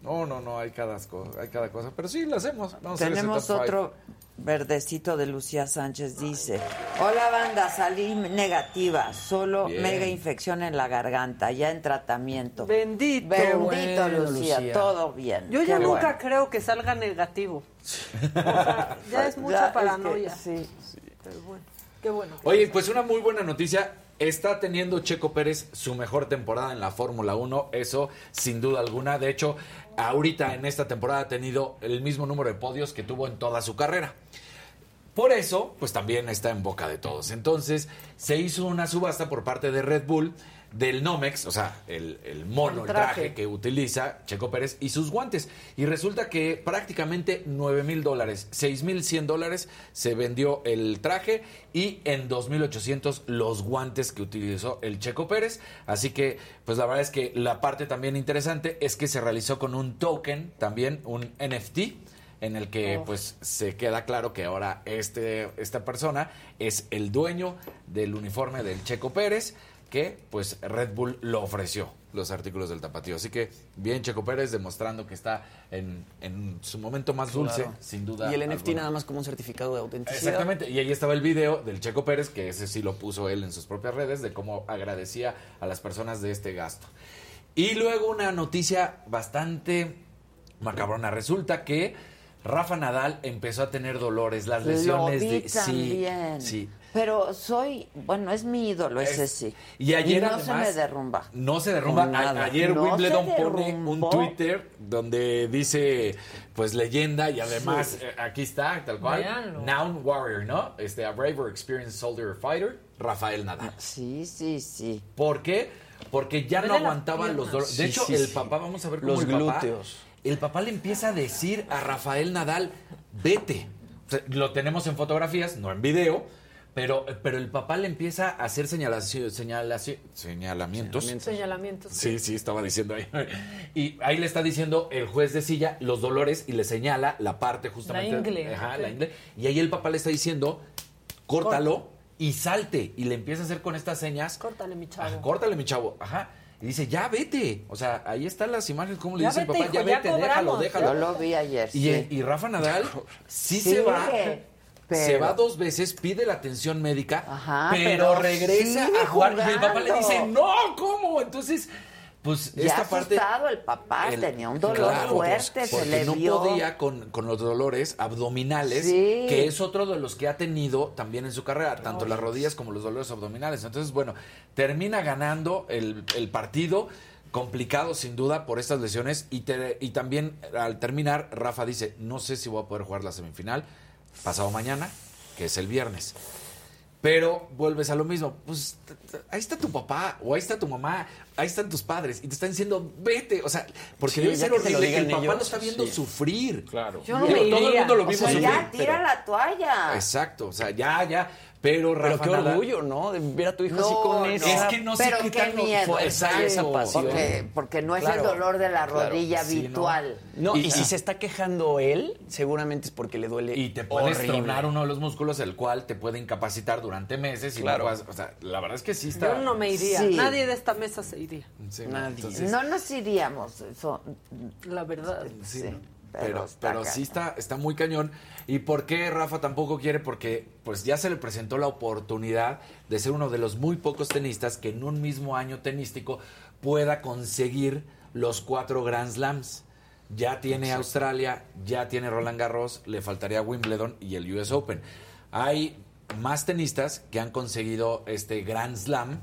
No, no, no, hay cada, co- hay cada cosa. Pero sí, lo hacemos. Tenemos otro verdecito de Lucía Sánchez, dice. Hola banda, salí negativa, solo Bien. mega infección en la garganta, ya en tratamiento. Bendito. Bendito bueno, Lucía, Lucía. todo bien. Yo ya Qué nunca bueno. creo que salga negativo. O sea, ya es Ya, mucha es que paranoia. sí. Pero bueno, qué bueno. que Oye, pues una muy buena noticia. Está teniendo Checo Pérez su mejor temporada en la Fórmula 1, eso sin duda alguna. De hecho, ahorita en esta temporada ha tenido el mismo número de podios que tuvo en toda su carrera. Por eso, pues también está en boca de todos. Entonces, se hizo una subasta por parte de Red Bull del Nomex, o sea, el, el mono, El el traje. traje. que utiliza Checo Pérez y sus guantes. Y resulta que prácticamente 9 mil dólares, 6 mil 100 dólares se vendió el traje y en 2.800 los guantes que utilizó el Checo Pérez. Así que, pues la verdad es que la parte también interesante es que se realizó con un token, también un NFT en el que pues se queda claro que ahora este, esta persona es el dueño del uniforme del Checo Pérez, que pues Red Bull lo ofreció, los artículos del tapatío. Así que bien Checo Pérez demostrando que está en, en su momento más dulce, Claro. sin duda. Y el NFT alguna. nada más como un certificado de autenticidad. Exactamente, y ahí estaba el video del Checo Pérez, que ese sí lo puso él en sus propias redes, de cómo agradecía a las personas de este gasto. Y luego una noticia bastante macabrona. Resulta que Rafa Nadal empezó a tener dolores, las lesiones Lo vi de... también. Sí, sí. Pero soy, bueno, es mi ídolo, ese Es- sí. Y ayer no además, se me derrumba. No se derrumba. A- nada. ayer No Wimbledon pone un. Twitter donde dice, pues leyenda y además Sí. eh, aquí está, tal cual. Véanlo. Noun Warrior, ¿no? Este, a brave or experienced soldier fighter, Rafael Nadal. Sí, sí, sí. ¿Por qué? Porque ya no las aguantaba piernas. los dolores. De Sí, hecho, sí, el sí. papá, vamos a ver cómo Los el papá- glúteos. el papá le empieza a decir a Rafael Nadal, vete. O sea, lo tenemos en fotografías, no en video, pero, pero el papá le empieza a hacer señalaci- señalaci- señalamientos. Señalamientos. Sí, sí, estaba diciendo ahí. Y ahí le está diciendo el juez de silla los dolores y le señala la parte justamente. La ingle, Ajá, la ingle. Y ahí el papá le está diciendo, córtalo y salte. Y le empieza a hacer con estas señas. Córtale, mi chavo. Ajá, córtale, mi chavo. Ajá. Y dice, ya vete. O sea, ahí están las imágenes, como le Ya dice vete, el papá, hijo, ya ya vete, déjalo, cobramos, déjalo. Yo lo vi ayer. Y, sí. y Rafa Nadal sí se va. Pero- Se va dos veces, pide la atención médica, Ajá, pero, pero regresa a jugar. Y el papá le dice, no, ¿cómo? Entonces, pues Ya esta parte... el papá, el- tenía un dolor Claro, fuerte, pues, se le no vio. podía con, con los dolores abdominales, Sí. que es otro de los que ha tenido también en su carrera, tanto las rodillas como los dolores abdominales. Entonces, bueno, termina ganando el, el partido, complicado sin duda por estas lesiones, y, te- y también al terminar, Rafa dice, no sé si voy a poder jugar la semifinal pasado mañana, que es el viernes. Pero vuelves a lo mismo. Pues ahí está tu papá o ahí está tu mamá, ahí están tus padres y te están diciendo, vete. O sea, porque Sí, debe ser horrible que el papá lo está viendo sí. sufrir. Claro. Yo no Digo, me todo el mundo lo O vimos sea, sufrir. ya tira pero- la toalla. Exacto, o sea, ya, ya. Pero Pero Rafa qué Nadal- orgullo, ¿no? De ver a tu hijo No, así con no. esa Es que no sé Pero qué qué tan miedo. esa pasión. Porque, porque no es Claro, el dolor de la claro. rodilla Sí, ¿no? habitual. No, y, Y- si se está quejando él, seguramente es porque le duele Y te puedes horrible. tronar uno de los músculos, el cual te puede incapacitar durante meses. Y Claro. no puedas- o sea, la verdad es que sí está. Yo no me iría. Sí. Nadie de esta mesa se iría. Sí, Nadie. entonces- No nos iríamos. Eso, La verdad. Sí, sí, ¿no? Pero pero, está pero sí está, está muy cañón. ¿Y por qué Rafa tampoco quiere? Porque pues ya se le presentó la oportunidad de ser uno de los muy pocos tenistas que en un mismo año tenístico pueda conseguir los cuatro Grand Slams. Ya tiene Australia, ya tiene Roland Garros, le faltaría Wimbledon y el US Open. Hay más tenistas que han conseguido este Grand Slam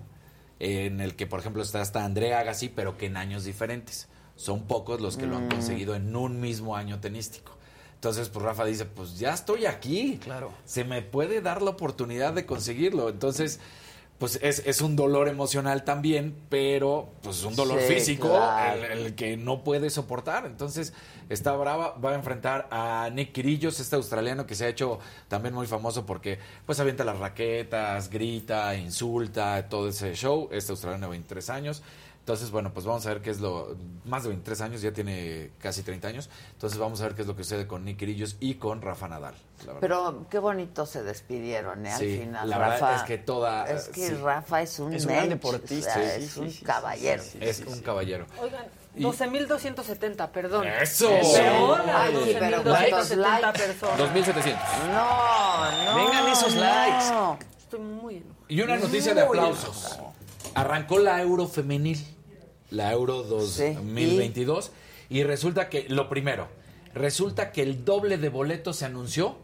en el que, por ejemplo, está hasta Andrea Agassi, pero que en años diferentes. Son pocos los que lo han Mm. conseguido en un mismo año tenístico. Entonces, pues Rafa dice, pues ya estoy aquí. Claro. Se me puede dar la oportunidad de conseguirlo. Entonces, pues es, es un dolor emocional también, pero pues un dolor Sí, físico claro. el, el que no puede soportar. Entonces, está brava, va a enfrentar a Nick Quirillos, este australiano que se ha hecho también muy famoso porque pues avienta las raquetas, grita, insulta, todo ese show. Este australiano de 23 años. Entonces, bueno, pues vamos a ver qué es lo... Más de 23 años, ya tiene casi 30 años. Entonces vamos a ver qué es lo que sucede con Nick y con Rafa Nadal. la verdad. Pero qué bonito se despidieron, ¿eh? Al Sí, final, la verdad Rafa. es que toda- Es que sí. Rafa es un Es un gran deportista. o sea, Sí, es sí, un sí, sí, caballero. es un caballero. Oigan, Y- 12.270, perdón. ¡Eso! Perdón, Ay, sí, pero 12.270 ¿cuántos personas. 2700. No, no. Vengan esos no. likes. Estoy muy enojada. Y una noticia de aplausos. Arrancó la Euro femenil, la Euro 2022, y resulta que, lo primero, resulta que el doble de boletos se anunció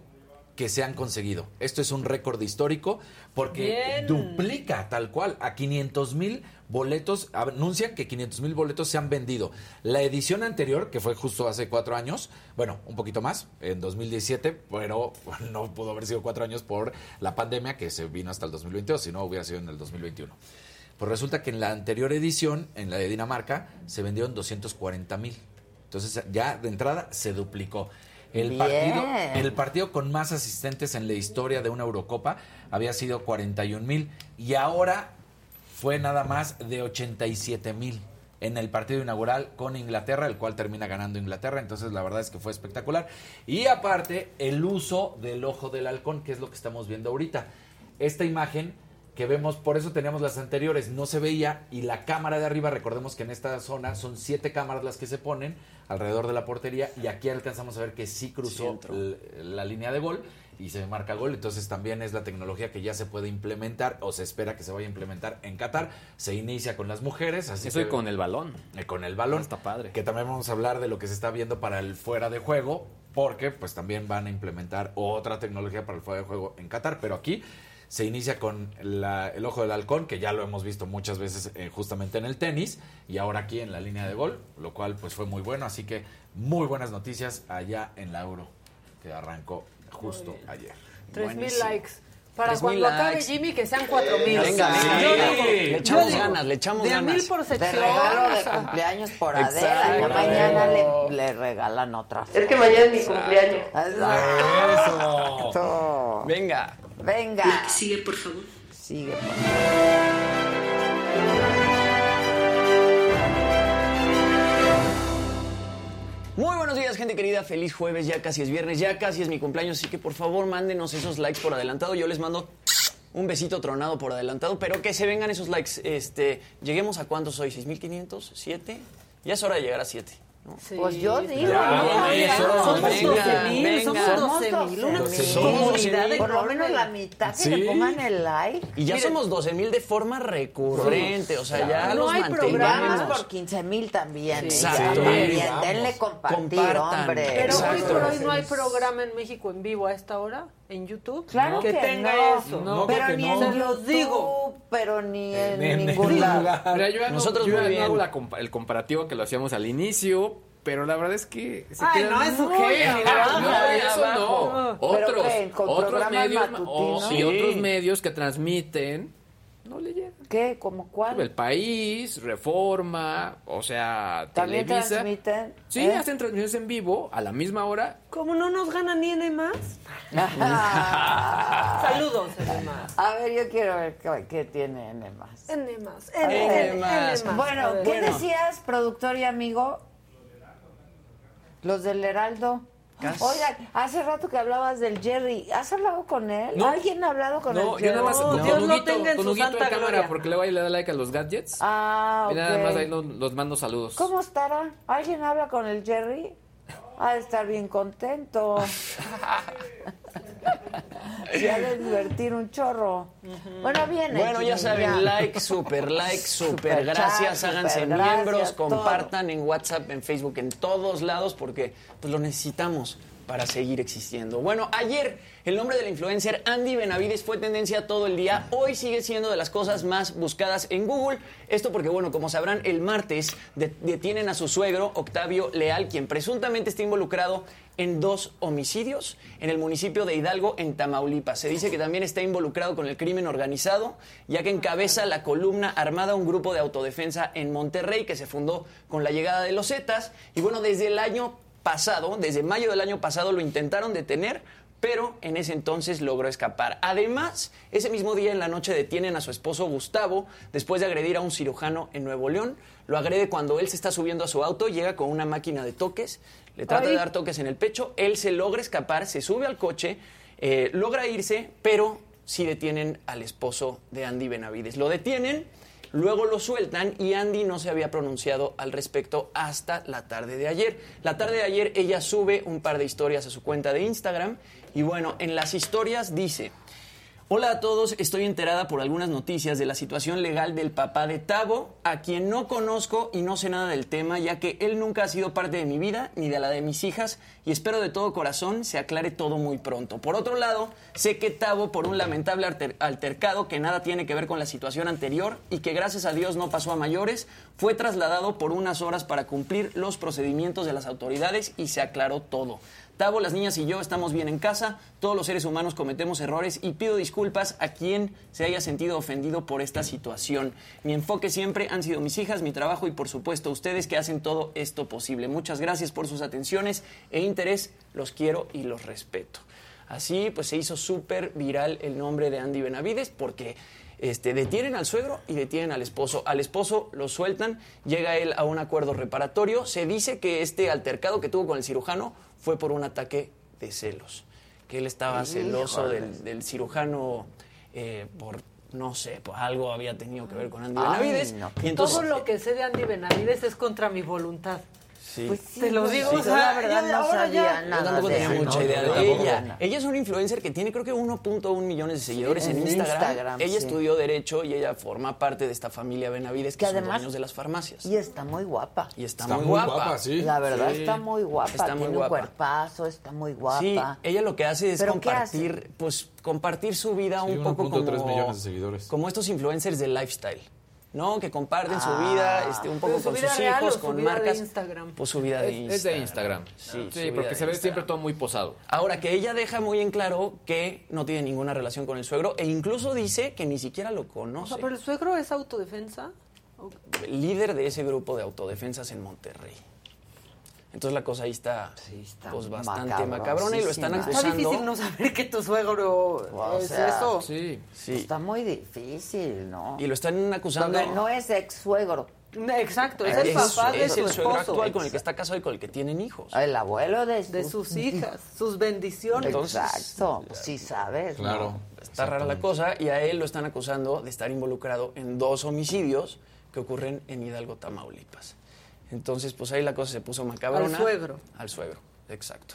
que se han conseguido. Esto es un récord histórico porque Bien. duplica tal cual a 500 mil boletos, anuncian que 500 mil boletos se han vendido. La edición anterior, que fue justo hace cuatro años, bueno, un poquito más, en 2017, pero no pudo haber sido cuatro años por la pandemia que se vino hasta el 2022, si no hubiera sido en el 2021. Pues resulta que en la anterior edición, en la de Dinamarca, se vendieron 240 mil. Entonces ya de entrada se duplicó. El Bien. partido, el partido con más asistentes en la historia de una Eurocopa había sido 41 mil y ahora fue nada más de 87 mil en el partido inaugural con Inglaterra, el cual termina ganando Inglaterra. Entonces la verdad es que fue espectacular. Y aparte el uso del ojo del halcón, que es lo que estamos viendo ahorita. Esta imagen que vemos, por eso teníamos las anteriores, no se veía y la cámara de arriba, recordemos que en esta zona son siete cámaras las que se ponen alrededor de la portería y aquí alcanzamos a ver que sí cruzó la línea de gol y se marca gol, entonces también es la tecnología que ya se puede implementar o se espera que se vaya a implementar en Qatar, se inicia con las mujeres, así Eso y con el balón. eh, con el balón. Está padre. Que también vamos a hablar de lo que se está viendo para el fuera de juego, porque pues también van a implementar otra tecnología para el fuera de juego en Qatar, pero aquí se inicia con la- el ojo del halcón, que ya lo hemos visto muchas veces eh, justamente en el tenis, y ahora aquí en la línea de gol, lo cual pues fue muy bueno, así que muy buenas noticias allá en la Euro, que arrancó justo ayer. 3.000 likes. Para 3,000 cuando acabe likes. Jimmy, que sean 4.000. Venga, venga, Yo digo- Le yo echamos digo, ganas, le echamos de ganas. mil por De sección. regalo de o sea. cumpleaños por. Adela. Mañana le, le regalan otra. Es que mañana es mi cumpleaños. Exacto. Venga. Venga. La que sigue, por favor. Sigue, por favor. Muy buenos días, gente querida. Feliz jueves. Ya casi es viernes, ya casi es mi cumpleaños. Así que por favor, mándenos esos likes por adelantado. Yo les mando un besito tronado por adelantado, pero que se vengan esos likes. Este, lleguemos a cuántos hoy, ¿6.500? ¿7? Ya es hora de llegar a 7. Pues yo digo, Ya, no, eso, Somos venga, 12.000, venga. somos 12.000, una 12,000. comunidad Por lo menos la mitad que Sí. le pongan el like. Y ya Miren, somos 12 mil de forma recurrente, o sea, ya no los hay programas mantenemos. por 15 mil también. Sí. Exacto. también. Vamos. Denle compartir, Compartan. hombre. Pero hoy por hoy no hay programa en México en vivo a esta hora, en YouTube. Claro que, tenga no. eso. No, pero que ni no. en los digo. pero ni en, en ningún ningún lado. lugar. Mira, yo Nosotros yo muy bien. hago la compa- el comparativo que lo hacíamos al inicio, pero la verdad es que se Ay, no, eso qué, abajo. No, eso abajo. no. ¿Pero Otros, qué, otros medios, oh, sí, Sí. otros medios que transmiten no le llegan. ¿Qué? ¿Cómo cuál? El País, Reforma, o sea, ¿También Televisa. transmiten? Sí, ¿Eh? hacen transmisiones en vivo a la misma hora. Como no nos gana ni N más. Saludos, N más. A ver, yo quiero ver qué, qué tiene N más. N más. Bueno. ¿qué decías, productor y amigo? Los del Heraldo. Oiga, hace rato que hablabas del Jerry. ¿Has hablado con él? No. ¿Alguien ha hablado con No, el yo Jerry? nada más con, Dios Huguito, tenga en con su Huguito santa en cámara, gloria. porque luego ahí le da like a los gadgets. Ah, Y nada más ok. ahí los, los mando saludos. ¿Cómo estará? ¿Alguien habla con el Jerry? Ha de estar bien contento. Se ha de divertir un chorro. Bueno, bien. Bueno, ya saben, like, super like, super Super gracias, chat, háganse super gracias, miembros, todo. compartan en WhatsApp, en Facebook, en todos lados, porque pues lo necesitamos. Para seguir existiendo. Bueno, ayer el nombre del influencer Andy Benavides fue tendencia todo el día. Hoy sigue siendo de las cosas más buscadas en Google. Esto porque, bueno, como sabrán, el martes de- detienen a su suegro, Octavio Leal, quien presuntamente está involucrado en dos homicidios en el municipio de Hidalgo, en Tamaulipas. Se dice que también está involucrado con el crimen organizado, ya que encabeza la columna armada un grupo de autodefensa en Monterrey que se fundó con la llegada de los Zetas. Y bueno, desde el año pasado, desde mayo del año pasado, lo intentaron detener, pero en ese entonces logró escapar. Además, ese mismo día en la noche detienen a su esposo Gustavo después de agredir a un cirujano en Nuevo León. Lo agrede cuando él se está subiendo a su auto, llega con una máquina de toques, le trata Ay. de dar toques en el pecho, él se logra escapar, se sube al coche, eh, logra irse, pero sí detienen al esposo de Andy Benavides. Lo detienen, luego lo sueltan y Andy no se había pronunciado al respecto hasta la tarde de ayer. La tarde de ayer ella sube un par de historias a su cuenta de Instagram y bueno, en las historias dice... Hola a todos, estoy enterada por algunas noticias de la situación legal del papá de Tavo, a quien no conozco y no sé nada del tema, ya que él nunca ha sido parte de mi vida ni de la de mis hijas, y espero de todo corazón se aclare todo muy pronto. Por otro lado, sé que Tavo, por un lamentable alter- altercado que nada tiene que ver con la situación anterior y que gracias a Dios no pasó a mayores, fue trasladado por unas horas para cumplir los procedimientos de las autoridades y se aclaró todo. Tavo, las niñas y yo estamos bien en casa, todos los seres humanos cometemos errores y pido disculpas a quien se haya sentido ofendido por esta situación. Mi enfoque siempre han sido mis hijas, mi trabajo y por supuesto ustedes que hacen todo esto posible. Muchas gracias por sus atenciones e interés, los quiero y los respeto. Así pues se hizo súper viral el nombre de Andy Benavides porque este, detienen al suegro y detienen al esposo. Al esposo lo sueltan, llega él a un acuerdo reparatorio. Se dice que este altercado que tuvo con el cirujano fue por un ataque de celos, que él estaba celoso del, del cirujano eh, por, no sé, por algo había tenido que ver con Andy Ay, Benavides. no. Y entonces, Todo lo que sé de Andy Benavides es contra mi voluntad. Sí. Pues sí, Te lo pues digo, sí, o yo sea, la verdad yo no sabía ya- nada Yo tampoco de tenía eso. mucha No, idea de ella. Ella es una influencer que tiene creo que 1.1 millones de seguidores en en, Instagram. Instagram, Ella sí. estudió Derecho y ella forma parte de esta familia Benavides que, Que son además- dueños de las farmacias. Y está muy guapa. Y está, Está muy muy guapa. guapa, sí. La verdad Sí. está muy guapa. Está muy Tiene guapa. un cuerpazo, está muy guapa. Sí, ella lo que hace es ¿Pero qué compartir, pues, compartir su vida Sí, un poco 1.3 como, millones de seguidores. como estos influencers de lifestyle. ¿No? Que comparten su Ah. vida este, un poco su con sus real o hijos, su con marcas. Instagram. Pues su vida de Instagram. es de Instagram. Sí, Sí, su porque se ve siempre todo muy posado. Ahora, que ella deja muy en claro que no tiene ninguna relación con el suegro e incluso dice que ni siquiera lo O conoce. sea, pero el suegro es autodefensa. Líder de ese grupo de autodefensas en Monterrey. Entonces la cosa ahí está, pues bastante macabrona y lo están Está acusando. Está difícil no saber que tu suegro O es sea, eso. Sí. Sí. Está muy difícil, ¿no? Y lo están acusando. Porque no es ex suegro. Exacto, es el papá de es su el suegro esposo. actual con el que está casado y con el que tienen hijos. El abuelo de, De sus hijas, sus bendiciones. Exacto, pues sí sabes. ¿no? Está rara la cosa y a él lo están acusando de estar involucrado en dos homicidios que ocurren en Hidalgo, Tamaulipas. Entonces, pues ahí la cosa se puso macabrona. Al suegro. Al suegro, exacto.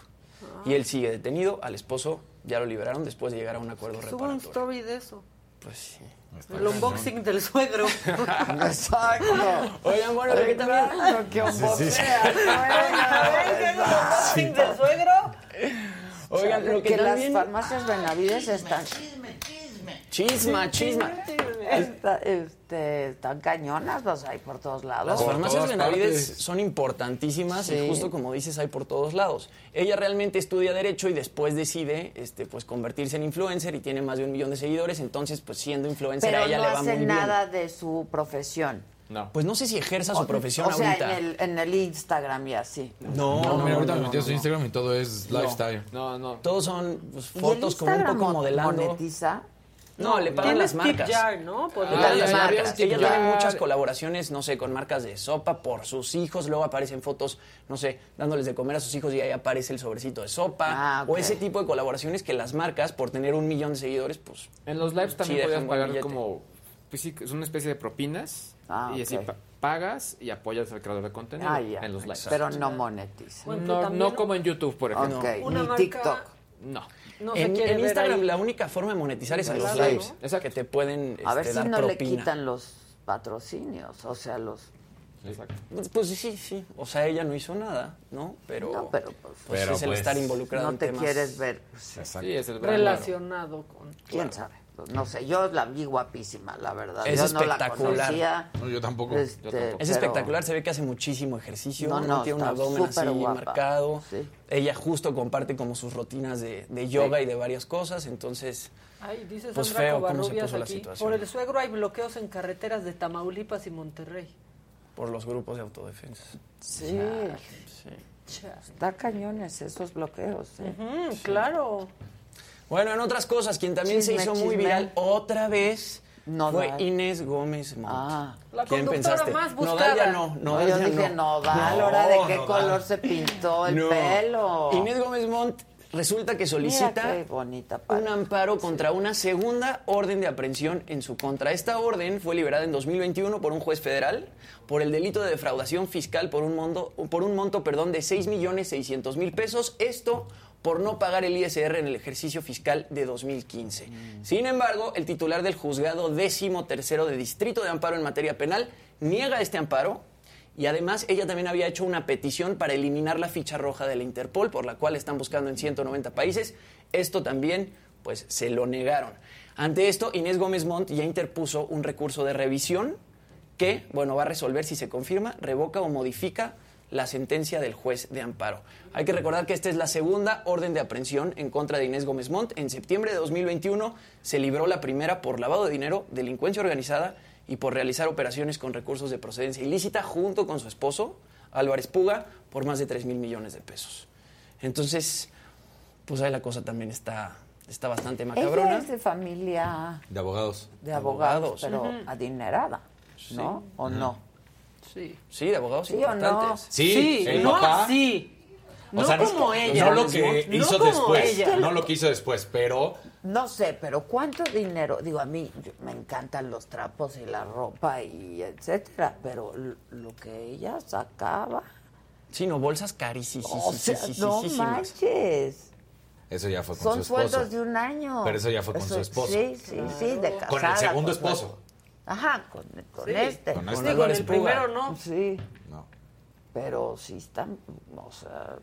Y él sigue detenido, al esposo ya lo liberaron después de llegar a un acuerdo un reparatorio. story de eso. Pues sí. El unboxing del suegro. Exacto. Oigan, bueno, lo que también... Claro, que un Sí, sí. el unboxing del suegro. Oigan, lo que, que las también... farmacias Benavides están... Chisma, chisma. Está- este, están cañonas, las hay por todos lados. Las farmacias Benavides partes. son importantísimas Sí. y justo como dices hay por todos lados. Ella realmente estudia derecho y después decide este, pues convertirse en influencer y tiene más de un millón de seguidores, entonces pues siendo influencer Pero a ella no le va muy hace bien. nada de su profesión. No. Pues no sé si ejerza su profesión o sea, ahorita. En, el, en el Instagram y así. No, No, no, mira, ahorita no, me metí a su no. Instagram y todo es lifestyle. No, no. Todos son pues, ¿Y el fotos como un poco mo- modelando. monetiza? No, le pagan las marcas. jar, ¿no? Le Ah, pagan ya, las ya, marcas. Ella tiene muchas colaboraciones, no sé, con marcas de sopa por sus hijos. Luego aparecen fotos, no sé, dándoles de comer a sus hijos y ahí aparece el sobrecito de sopa. Ah, O ese tipo de colaboraciones que las marcas, por tener un millón de seguidores, pues. En los lives también Sí, podías pagar como. Pues sí, es una especie de propinas. Ah, y así ok. pa- pagas y apoyas al creador de contenido Ah, en los lives. Pero no monetiza. Bueno, no, no como en YouTube, por ejemplo. Una ni marca- TikTok. No. No se en quiere en ver Instagram ahí. la única forma de monetizar es en los Claro. lives. Esa que te pueden A ver este, si dar no le propina. quitan los patrocinios, o sea, los... Pues, pues sí, sí. O sea, ella no hizo nada, ¿no? Pero, No, pero, pues, pues, Pero, es el pues, estar involucrado no en te temas. quieres ver. pues, Exacto. Sí, es el Relacionado con. ¿Quién sabe? No sé, yo la vi guapísima, la verdad. Es yo no la espectacular. conocía. No, yo tampoco. Este, Yo tampoco. Es pero- espectacular, se ve que hace muchísimo ejercicio, No, no, tiene un abdomen así guapa. marcado. Sí. Ella justo comparte como sus rutinas de, de yoga Sí. y de varias cosas, entonces Ay, dice Pues feo cómo se puso la situación. Por el suegro hay bloqueos en carreteras de Tamaulipas y Monterrey. por los grupos de autodefensa. Sí. Está cañones esos bloqueos. ¿eh? Claro. Bueno, en otras cosas, quien también se Chisme, hizo muy viral otra vez Nodal. fue Inés Gómez Montt. Ah. La ¿Quién conductora pensaste? más Nodal buscada. ya no, No, Nodal yo ya dije, no. Nodal, No, ¿ahora de qué Nodal. color se pintó el No. pelo? Inés Gómez Montt resulta que solicita bonita. un amparo contra una segunda orden de aprehensión en su contra. Esta orden fue liberada en 2021 por un juez federal por el delito de defraudación fiscal por un monto, por un monto perdón, de 6.600.000 pesos. Esto por no pagar el ISR en el ejercicio fiscal de 2015. Sin embargo, el titular del juzgado décimo tercero de Distrito de Amparo en materia penal niega este amparo y además ella también había hecho una petición para eliminar la ficha roja de la Interpol, por la cual están buscando en 190 países. Esto también, pues, se lo negaron. Ante esto, Inés Gómez Montt ya interpuso un recurso de revisión que, bueno, va a resolver si se confirma, revoca o modifica la sentencia del juez de amparo. Hay que recordar que esta es la segunda orden de aprehensión en contra de Inés Gómez Montt. En septiembre de 2021 se libró la primera por lavado de dinero, delincuencia organizada y por realizar operaciones con recursos de procedencia ilícita junto con su esposo, Álvarez Puga, por más de 3 mil millones de pesos. Entonces, pues ahí la cosa también está, está bastante Ella macabrona. es de familia De abogados. de abogados, Abogados. pero adinerada, ¿no? ¿O no? Sí. Sí, de abogados ¿Sí o no? importantes. Sí, el no papá. así. O No sea, como ella. No lo que No hizo después. ella. No lo que hizo después, pero No sé, pero ¿cuánto dinero? Digo, a mí me encantan los trapos y la ropa y etcétera, pero lo que ella sacaba, Sí, no, bolsas carísimas. o sea, no manches. eso ya fue con Son su esposo. sueldos de un año. Pero eso ya fue con su esposo. Sí, sí, sí, de casada. Con el segundo con- esposo. Ajá, con, con Sí. este. Con este. Con el primero no. Sí, No. pero sí están, o sea,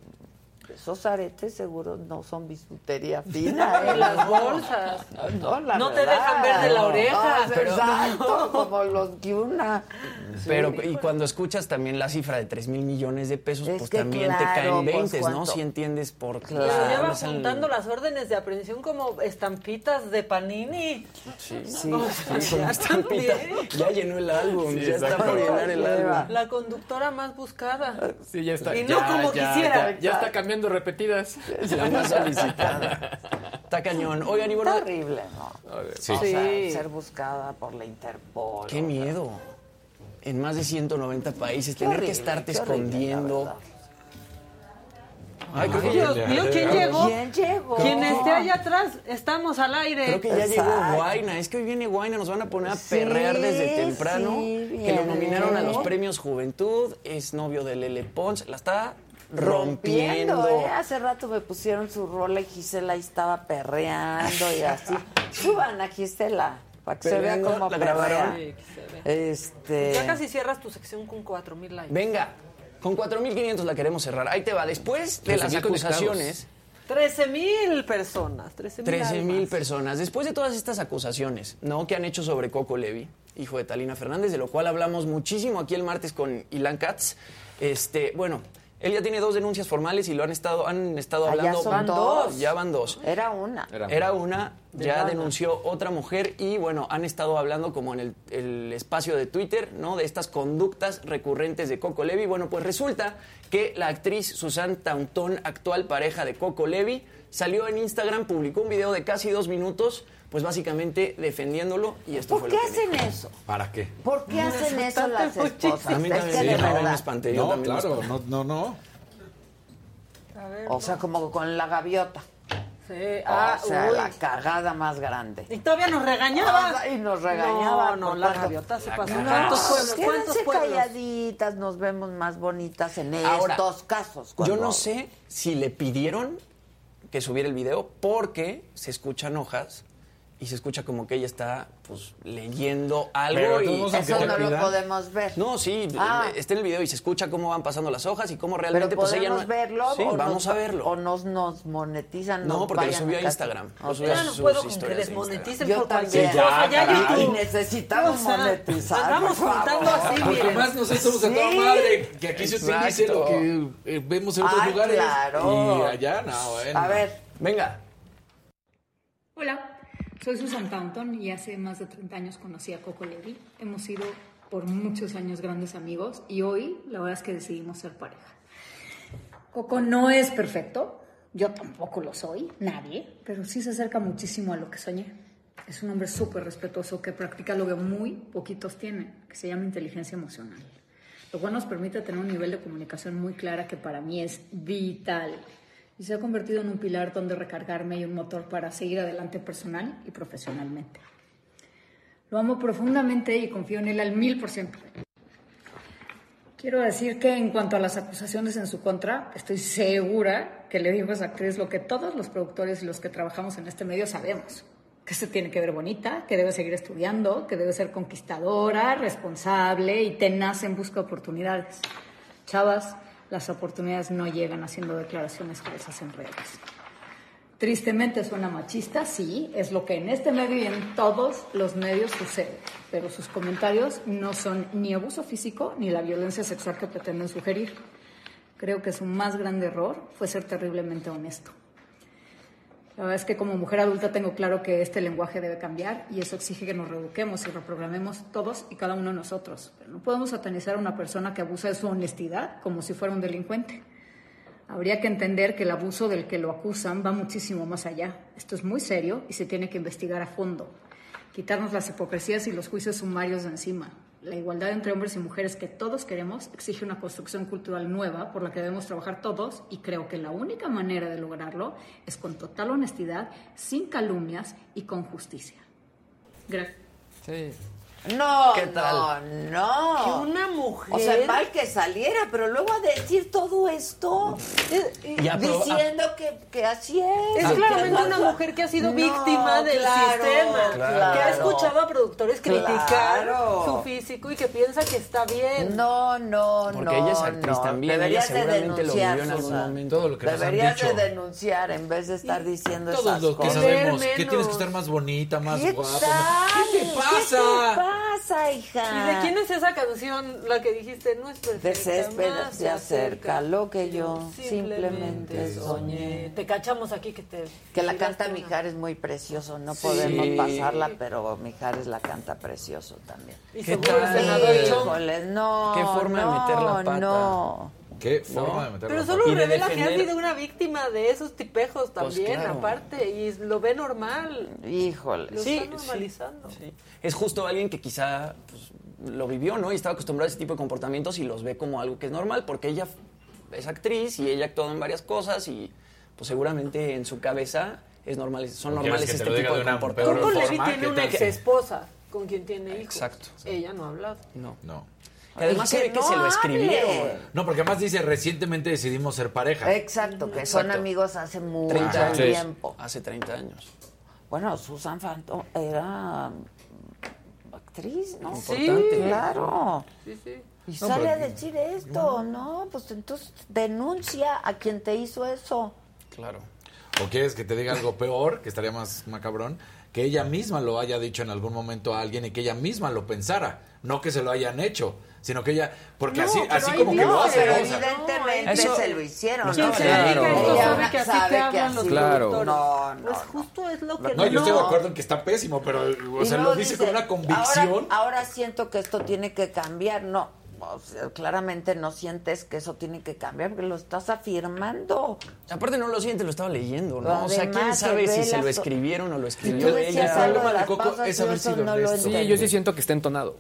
esos aretes seguro no son bisutería fina. ¿eh? En las bolsas. No, la No te dejan ver de la oreja. No, Pero- exacto, como los que una. Pero, Sí. y cuando escuchas también la cifra de 3 mil millones de pesos, Es pues también te claro, caen pues, 20, ¿no? ¿cuánto? Si entiendes por qué. Pero ya va no salen- juntando las órdenes de aprehensión como estampitas de Panini. Sí, Sí, sí, estampita. Ya llenó el álbum, Sí, ya está por llenar el álbum. La conductora más buscada. Sí, ya está. Y no ya, como ya, quisiera. Ya, ya está cambiando repetidas. La más solicitada. Está cañón. Oigan, y bueno, Está horrible, ¿no? Sí. O sea, ser buscada por la Interpol. qué miedo. En más de 190 países, qué tener horrible, que estarte escondiendo. Ay, creo que Dios ya, mío, ¿quién llegó? ¿Quién llegó? Quien esté allá atrás, estamos al aire. creo que ya llegó. Guaina. Es que hoy viene Guaina, nos van a poner a Sí, perrear desde temprano. sí, que lo nominaron a los premios Juventud, es novio de Lele Pons, la está rompiendo. ¿eh? Hace rato me pusieron su rola y Gisela ahí estaba perreando y así. Suban a Gisela para que se vea cómo grabaron. Sí. Este. Ya casi cierras tu sección con 4000 likes. Venga, con 4.500 la queremos cerrar. Ahí te va. Después de las 13,000 conectados. acusaciones, 13 mil personas. 13 mil 13 mil personas. Después de todas estas acusaciones, ¿no? Que han hecho sobre Coco Levi, hijo de Talina Fernández, de lo cual hablamos muchísimo aquí el martes con Ilan Katz. Este, bueno, él ya tiene dos denuncias formales y lo han estado, han estado Ah, ya hablando. son dos. Ya van dos. Era una. Era una, ya denunció otra mujer y bueno, han estado hablando como en el, el espacio de Twitter, ¿no? De estas conductas recurrentes de Coco Levi. Bueno, pues resulta que la actriz Susan Taunton, actual pareja de Coco Levi, salió en Instagram, publicó un video de casi dos minutos, pues básicamente defendiéndolo y esto ¿Por fue qué lo que dijo. hacen eso? ¿para qué? ¿Por qué hacen eso las esposas? A mí Es también que sí, de mí me espanté, yo No, también claro, no, no, no. A ver. O sea, como con la gaviota. Sí. Ah, o sea, uy. la cagada más grande. Y todavía nos regañaba. Ah, y nos regañaba No, no, la gaviota se pasó. No, ¿Cuántos pueblos? ¿Cuántos pueblos? calladitas, nos vemos más bonitas en Ahora, estos casos. Yo no sé si le pidieron que subiera el video porque se escuchan hojas y se escucha como que ella está pues leyendo algo Pero y Eso no lo podemos ver. No, sí, Ah. está en el video y se escucha cómo van pasando las hojas y cómo realmente Pero pues ella podemos no verlo Sí, o vamos nos, a verlo. o nos, nos monetizan. No, nos porque lo subió a. Instagram. Lo subió a Ya no sus puedo con que desmoneticen Yo por también. cualquier cosa. Ya caray. YouTube. necesitamos O sea, monetizar. Andamos por juntando así, Porque miren. más nosotros a toda madre, que aquí se utilice Exacto. lo que eh, vemos en otros Ay, lugares. claro. Y allá, no, bueno. A ver. Venga. Hola, soy Susan Taunton y hace más de 30 años conocí a Coco Levi. Hemos sido por muchos años grandes amigos y hoy la verdad es que decidimos ser pareja. Coco no es perfecto, yo tampoco lo soy, nadie, pero sí se acerca muchísimo a lo que soñé. Es un hombre súper respetuoso que practica lo que muy poquitos tienen, que se llama inteligencia emocional. Lo cual nos permite tener un nivel de comunicación muy clara que para mí es vital y se ha convertido en un pilar donde recargarme y un motor para seguir adelante personal y profesionalmente. Lo amo profundamente y confío en él al mil por ciento. Quiero decir que en cuanto a las acusaciones en su contra, estoy segura que le dijo a esa actriz lo que todos los productores y los que trabajamos en este medio sabemos. Que se tiene que ver bonita, que debe seguir estudiando, que debe ser conquistadora, responsable y tenaz en busca de oportunidades. Chavas, las oportunidades no llegan haciendo declaraciones falsas en redes. Tristemente suena machista, sí, es lo que en este medio y en todos los medios sucede, pero sus comentarios no son ni abuso físico ni la violencia sexual que pretenden sugerir. Creo que su más grande error fue ser terriblemente honesto. La verdad es que como mujer adulta tengo claro que este lenguaje debe cambiar y eso exige que nos reeduquemos y reprogramemos todos y cada uno de nosotros. Pero no podemos satanizar a una persona que abusa de su honestidad como si fuera un delincuente. Habría que entender que el abuso del que lo acusan va muchísimo más allá. Esto es muy serio y se tiene que investigar a fondo. Quitarnos las hipocresías y los juicios sumarios de encima. La igualdad entre hombres y mujeres que todos queremos exige una construcción cultural nueva por la que debemos trabajar todos y creo que la única manera de lograrlo es con total honestidad, sin calumnias y con justicia. Gracias. No, ¿Qué tal? no, no. Que una mujer- O sea, mal que saliera, pero luego a decir todo esto, Y a pro- diciendo que, que así es. Es claramente no- una mujer que ha sido No, víctima del claro, sistema, que ha claro. escuchado a productores criticar Claro. su físico y que piensa que está bien. No, no, Porque no. ella es actriz no. también, Deberías ella de lo vivió en algún Susan. momento. Todo lo que nos han Deberías de denunciar en vez de estar diciendo Todos esas los que cosas. sabemos que tienes que estar más bonita, más ¿Qué guapa. tal? ¿Qué te pasa? ¿Qué te pasa, hija? ¿Y de quién es esa canción, la que dijiste? No es perfecta. Desespera, más se acerca lo que yo simplemente simplemente soñé. Te cachamos aquí que te... Que la canta una. Mijares muy precioso, no Sí. podemos pasarla, pero Mijares la canta precioso también. Y ¿Qué seguro el tal? senador. Híjole, no. Qué forma de no, meter la pata. No. Qué forma de meterlo. Pero solo Y de revela que ha sido una víctima de esos tipejos también, claro. aparte, y lo ve normal. Híjole. Lo Sí, está normalizando. Sí. Es justo alguien que quizá pues, lo vivió, ¿no? Y estaba acostumbrado a ese tipo de comportamientos y los ve como algo que es normal, porque ella es actriz y ella ha actuado en varias cosas y pues seguramente en su cabeza es normal, son ¿O normales este tipo de comportamientos. Coco Levi forma? tiene ¿Qué una ex esposa con quien tiene hijos. Exacto. Ella no ha hablado. No. No. Además se que ve que no se lo escribieron. hable. No, porque además dice recientemente decidimos ser pareja. Exacto, que son amigos hace mucho 30 años. tiempo. Hace 30 años. Bueno, Susan Phantom era actriz, ¿no? Importante. Claro. Sí, sí. Y No, sale pero- a decir esto, ¿no? Pues entonces denuncia a quien te hizo eso. Claro. ¿O quieres que te diga algo peor, que estaría más macabrón? Que ella misma lo haya dicho en algún momento a alguien y que ella misma lo pensara. No que se lo hayan hecho, sino que ella... Porque No, así, así como que no, lo hace, pero ¿no? Evidentemente Eso- se lo hicieron. ¿no? se Claro. sabe que así sabe que Claro. No, no, Pues justo es lo que No, yo estoy de acuerdo en que está pésimo, pero o sea, lo dice con una convicción. Ahora, ahora siento que esto tiene que cambiar. No, o sea, claramente no sientes que eso tiene que cambiar porque lo estás afirmando. Aparte no lo siente, lo estaba leyendo, ¿no? o sea, quién sabe si se lo escribieron o lo escribió ella. algo de Coco es haber sido no lo honesto. Sí, yo sí siento que está entonado.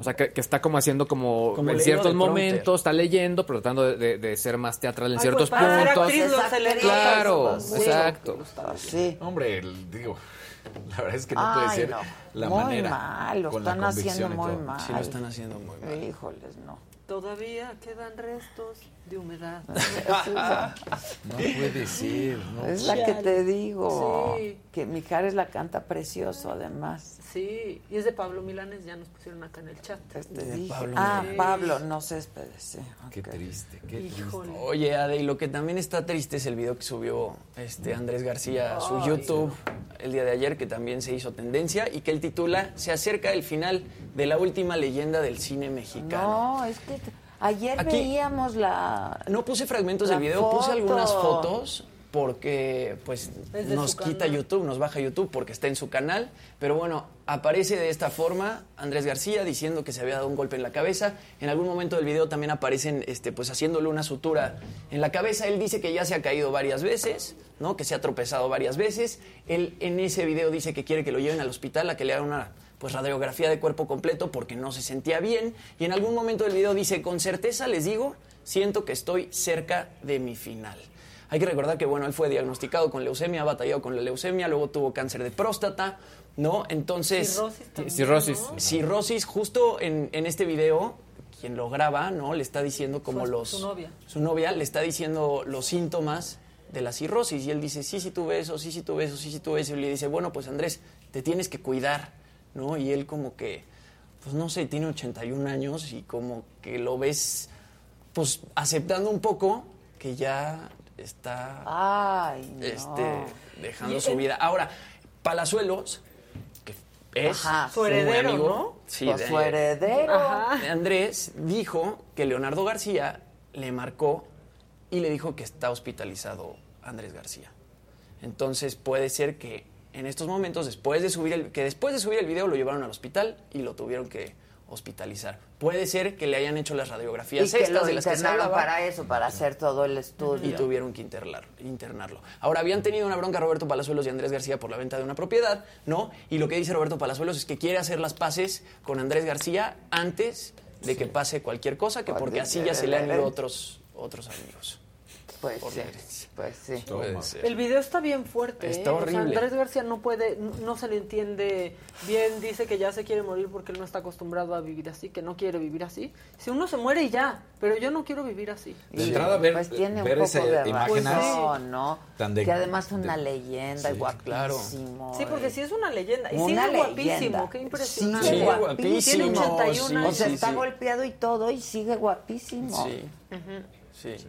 O sea, que, que está como haciendo como, Como en ciertos momentos, está leyendo, pero tratando de, de- de ser más teatral en Ay, ciertos pues, para ser puntos. actriz Claro, exacto. Sí. Hombre, el- digo, la verdad es que no Ay, puede ser no. la muy manera. mal, lo con la están haciendo muy mal. Sí, lo están haciendo muy mal. Híjoles, no. Todavía quedan restos de humedad. No puede ser, ¿no? Es la que te digo. Sí. Que Mijares la canta precioso, además. Sí, y es de Pablo Milanes, ya nos pusieron acá en el chat. Te dije. ah, Pablo, no sé, espérese. Qué triste, qué triste. Híjole. Oye, Ade, y lo que también está triste es el video que subió este Andrés García a su Ay, YouTube el día de ayer, que también se hizo tendencia y que él titula Se acerca el final de la última leyenda del cine mexicano. No, es que ayer Aquí- veíamos la. No puse fragmentos del video, puse algunas fotos porque pues nos quita canal. YouTube, nos baja YouTube porque está en su canal, pero bueno, aparece de esta forma Andrés García diciendo que se había dado un golpe en la cabeza. En algún momento del video también aparecen este pues haciéndole una sutura en la cabeza. Él dice que ya se ha caído varias veces, ¿no? Que se ha tropezado varias veces. Él en ese video dice que quiere que lo lleven al hospital a que le hagan una pues radiografía de cuerpo completo porque no se sentía bien y en algún momento del video dice, "Con certeza les digo, siento que estoy cerca de mi final." Hay que recordar que, bueno, él fue diagnosticado con leucemia, ha batallado con la leucemia, luego tuvo cáncer de próstata, ¿no? Entonces... Cirrosis también, Cirrosis. ¿no? Cirrosis, justo en, en este video, quien lo graba, ¿no? Le está diciendo como Su- los... su novia. Su novia le está diciendo los síntomas de la cirrosis y él dice, sí, sí tuve eso, sí, sí tuve eso, sí, sí tuve eso. Y le dice, bueno, pues Andrés, te tienes que cuidar, ¿no? Y él como que, pues no sé, tiene 81 años y como que lo ves, pues aceptando un poco que ya está Ay, no. este, dejando Y su vida. Ahora, Palazuelos, que es Ajá. Su muy heredero, amigo, ¿no? Sí, Pues de- su heredero. Ajá. de Andrés dijo que Leonardo García le marcó y le dijo que está hospitalizado Andrés García. Entonces puede ser que en estos momentos, después de subir el, que después de subir el video lo llevaron al hospital y lo tuvieron que hospitalizar. Puede ser que le hayan hecho las Y radiografías que estas lo de las que se hablaba para eso, para hacer todo el y estudio. tuvieron que internar- internarlo. Ahora, habían tenido una bronca Roberto Palazuelos y Andrés García por la venta de una propiedad, ¿no? Y lo que dice Roberto Palazuelos es que quiere hacer las paces con Andrés García antes de que pase cualquier cosa, que porque así ya se le han ido otros, otros amigos. Pues Por sí, la herencia. pues sí. Puede ser. El video está bien fuerte. Está ¿eh? O sea, horrible. Andrés García no puede, no- no se le entiende bien. Dice que ya se quiere morir porque él no está acostumbrado a vivir así, que no quiere vivir así. Si uno se muere y ya, pero yo no quiero vivir así. De entrada, ver, Pues tiene ver un esa poco de imagen razón, ¿no? tan de- que además es de- una leyenda, Sí, guapísimo. Sí, porque sí es una leyenda. Y Una sigue leyenda. guapísimo, qué impresionante. Sigue Sí, guapísimo. Tiene 81 O años. sea, sí, está golpeado y todo y sigue guapísimo. Sí, sí.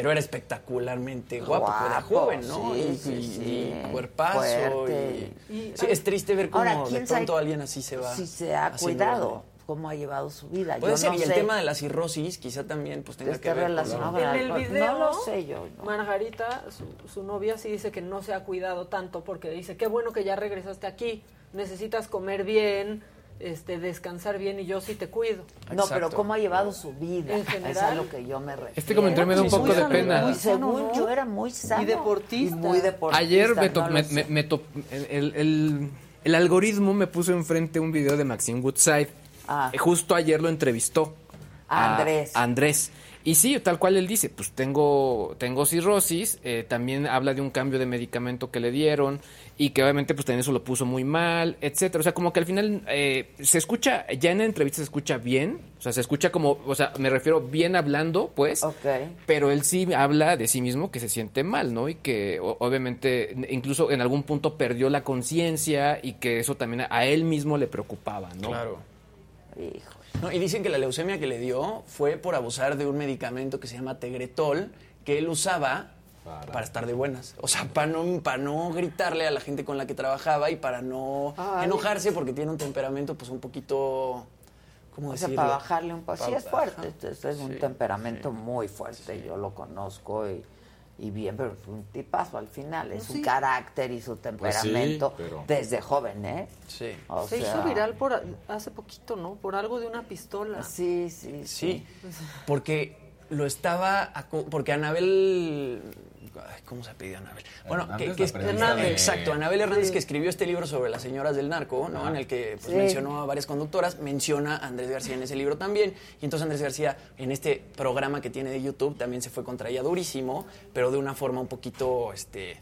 Pero era espectacularmente guapo, Guapo, era joven, ¿no? sí, y, sí, y- sí. y cuerpazo. Y, Y- sí, es triste ver cómo Ahora, de ¿quién pronto sabe alguien así se va. Si se ha cuidado, grande. cómo ha llevado su vida. Puede Yo ser, no y el sé. tema de la cirrosis quizá también pues tenga Esté que ver con- relacionado En con el alcohol. video, No lo sé yo. no. Margarita, su, su novia, sí dice que no se ha cuidado tanto porque dice, qué bueno que ya regresaste aquí, necesitas comer bien, este, descansar bien y yo sí te cuido. No, pero cómo ha llevado su vida. En Es a general. lo que yo me refiero. Este comentario me da un poco de sano, pena. muy Según sano, ¿no? yo era muy sano. Y deportista. Y muy deportista. Ayer me, to- no lo me- sé. me- me to- el, el- el algoritmo me puso enfrente un video de Maxine Woodside. Ah. Eh, Justo ayer lo entrevistó. A Andrés. a Andrés. Y sí, tal cual él dice, pues tengo, tengo cirrosis, eh, también habla de un cambio de medicamento que le dieron y que obviamente pues también eso lo puso muy mal, etcétera. O sea, como que al final eh, se escucha, ya en la entrevista se escucha bien, o sea, se escucha como, o sea, me refiero bien hablando, pues, Ok. pero él sí habla de sí mismo que se siente mal, ¿no? Y que o- obviamente incluso en algún punto perdió la conciencia y que eso también a él mismo le preocupaba, ¿no? Claro. Hijo. No, y dicen que la leucemia que le dio fue por abusar de un medicamento que se llama Tegretol, que él usaba para, estar de buenas. O sea, para no, para no gritarle a la gente con la que trabajaba y para no Ay. enojarse porque tiene un temperamento pues un poquito... ¿Cómo O sea, decirlo? para bajarle un poco. Sí, es fuerte. Este es un Sí, temperamento muy fuerte. Yo lo conozco y, y bien, pero es un tipazo al final. Es Sí. su carácter y su temperamento pero- desde joven, ¿eh? Sí. O Se sea, hizo viral por a- hace poquito, ¿no? Por algo de una pistola. Sí, sí, Sí, porque lo estaba... Porque Anabel... ay, ¿Cómo se apellida Anabel? Bueno, que, Hernández, que de- exacto, Anabel Hernández Sí. que escribió este libro sobre las señoras del narco, ¿no? En el que pues, Sí. mencionó a varias conductoras, menciona a Andrés García en ese libro también, y entonces Andrés García en este programa que tiene de YouTube también se fue contra ella durísimo, pero de una forma un poquito, este,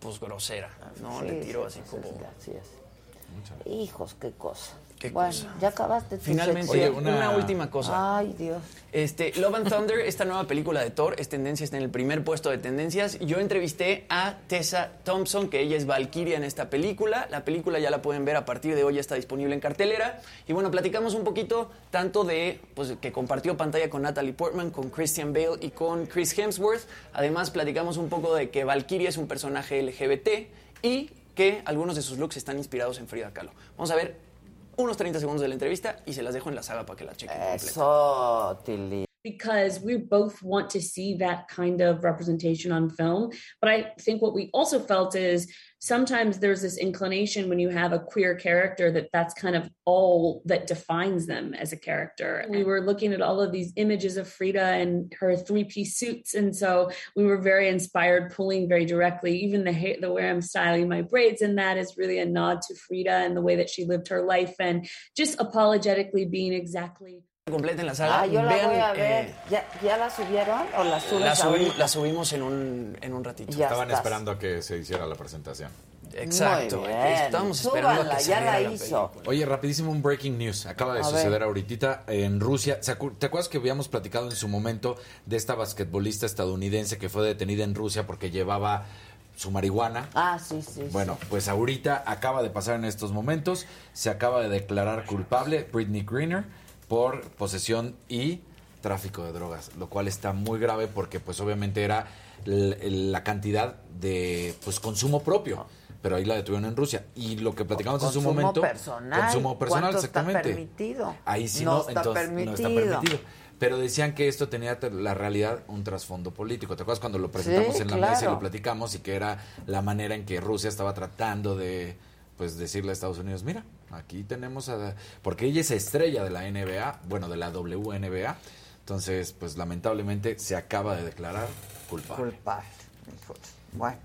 pues grosera, ¿no? sí, Le tiró sí, así sí, como... sí, así es. Hijos, qué cosa. Qué bueno, cosa. ya acabaste tu Finalmente, sección? una... última cosa. Ay, Dios. Este, Love and Thunder, esta nueva película de Thor, es tendencia, está en el primer puesto de tendencias. Yo entrevisté a Tessa Thompson, que ella es Valkyria en esta película. La película ya la pueden ver a partir de hoy, ya está disponible en cartelera. Y bueno, platicamos un poquito tanto de pues, que compartió pantalla con Natalie Portman, con Christian Bale y con Chris Hemsworth. Además, platicamos un poco de que Valkyria es un personaje LGBT y que algunos de sus looks están inspirados en Frida Kahlo. Vamos a ver unos 30 segundos de la entrevista y se las dejo en la saga para que la chequen. Eso, Tilly. because we both want to see that kind of representation on film. But I think what we also felt is sometimes there's this inclination when you have a queer character that that's kind of all that defines them as a character. We were looking at all of these images of Frida and her three piece suits. And so we were very inspired, pulling very directly. Even the, hair, the way I'm styling my braids And that is really a nod to Frida and the way that she lived her life and just apologetically being exactly. Completa en la saga. Ah, yo la Vean, voy a ver. eh, ¿Ya, ¿Ya la subieron o la subes la, subi- la subimos en un, en un ratito. Ya Estaban estás. esperando a que se hiciera la presentación. Exacto. Muy bien. Estábamos esperando a Súbanla, que ya la la hizo. Oye, rapidísimo un breaking news. Acaba de A suceder ver. ahorita en Rusia. ¿Se acu- ¿Te acuerdas que habíamos platicado en su momento de esta basquetbolista estadounidense que fue detenida en Rusia porque llevaba su marihuana? Ah, sí, sí. Bueno, pues ahorita acaba de pasar en estos momentos. Se acaba de declarar culpable Britney Greener por posesión y tráfico de drogas, lo cual está muy grave porque pues obviamente era la cantidad de pues consumo propio. Pero ahí la detuvieron en Rusia. Y lo que platicamos en su momento. personal. Consumo personal, ¿Cuánto exactamente. está permitido? Ahí sí No no, está entonces no está permitido. permitido. Pero decían que esto tenía te- la realidad un trasfondo político. ¿Te acuerdas cuando lo presentamos Sí, en la mesa y lo platicamos y que era la manera en que Rusia estaba tratando de pues decirle a Estados Unidos, mira, aquí tenemos a porque ella es estrella de la NBA, bueno, de la WNBA. Entonces, pues lamentablemente se acaba de declarar culpable. Culpable. Bueno,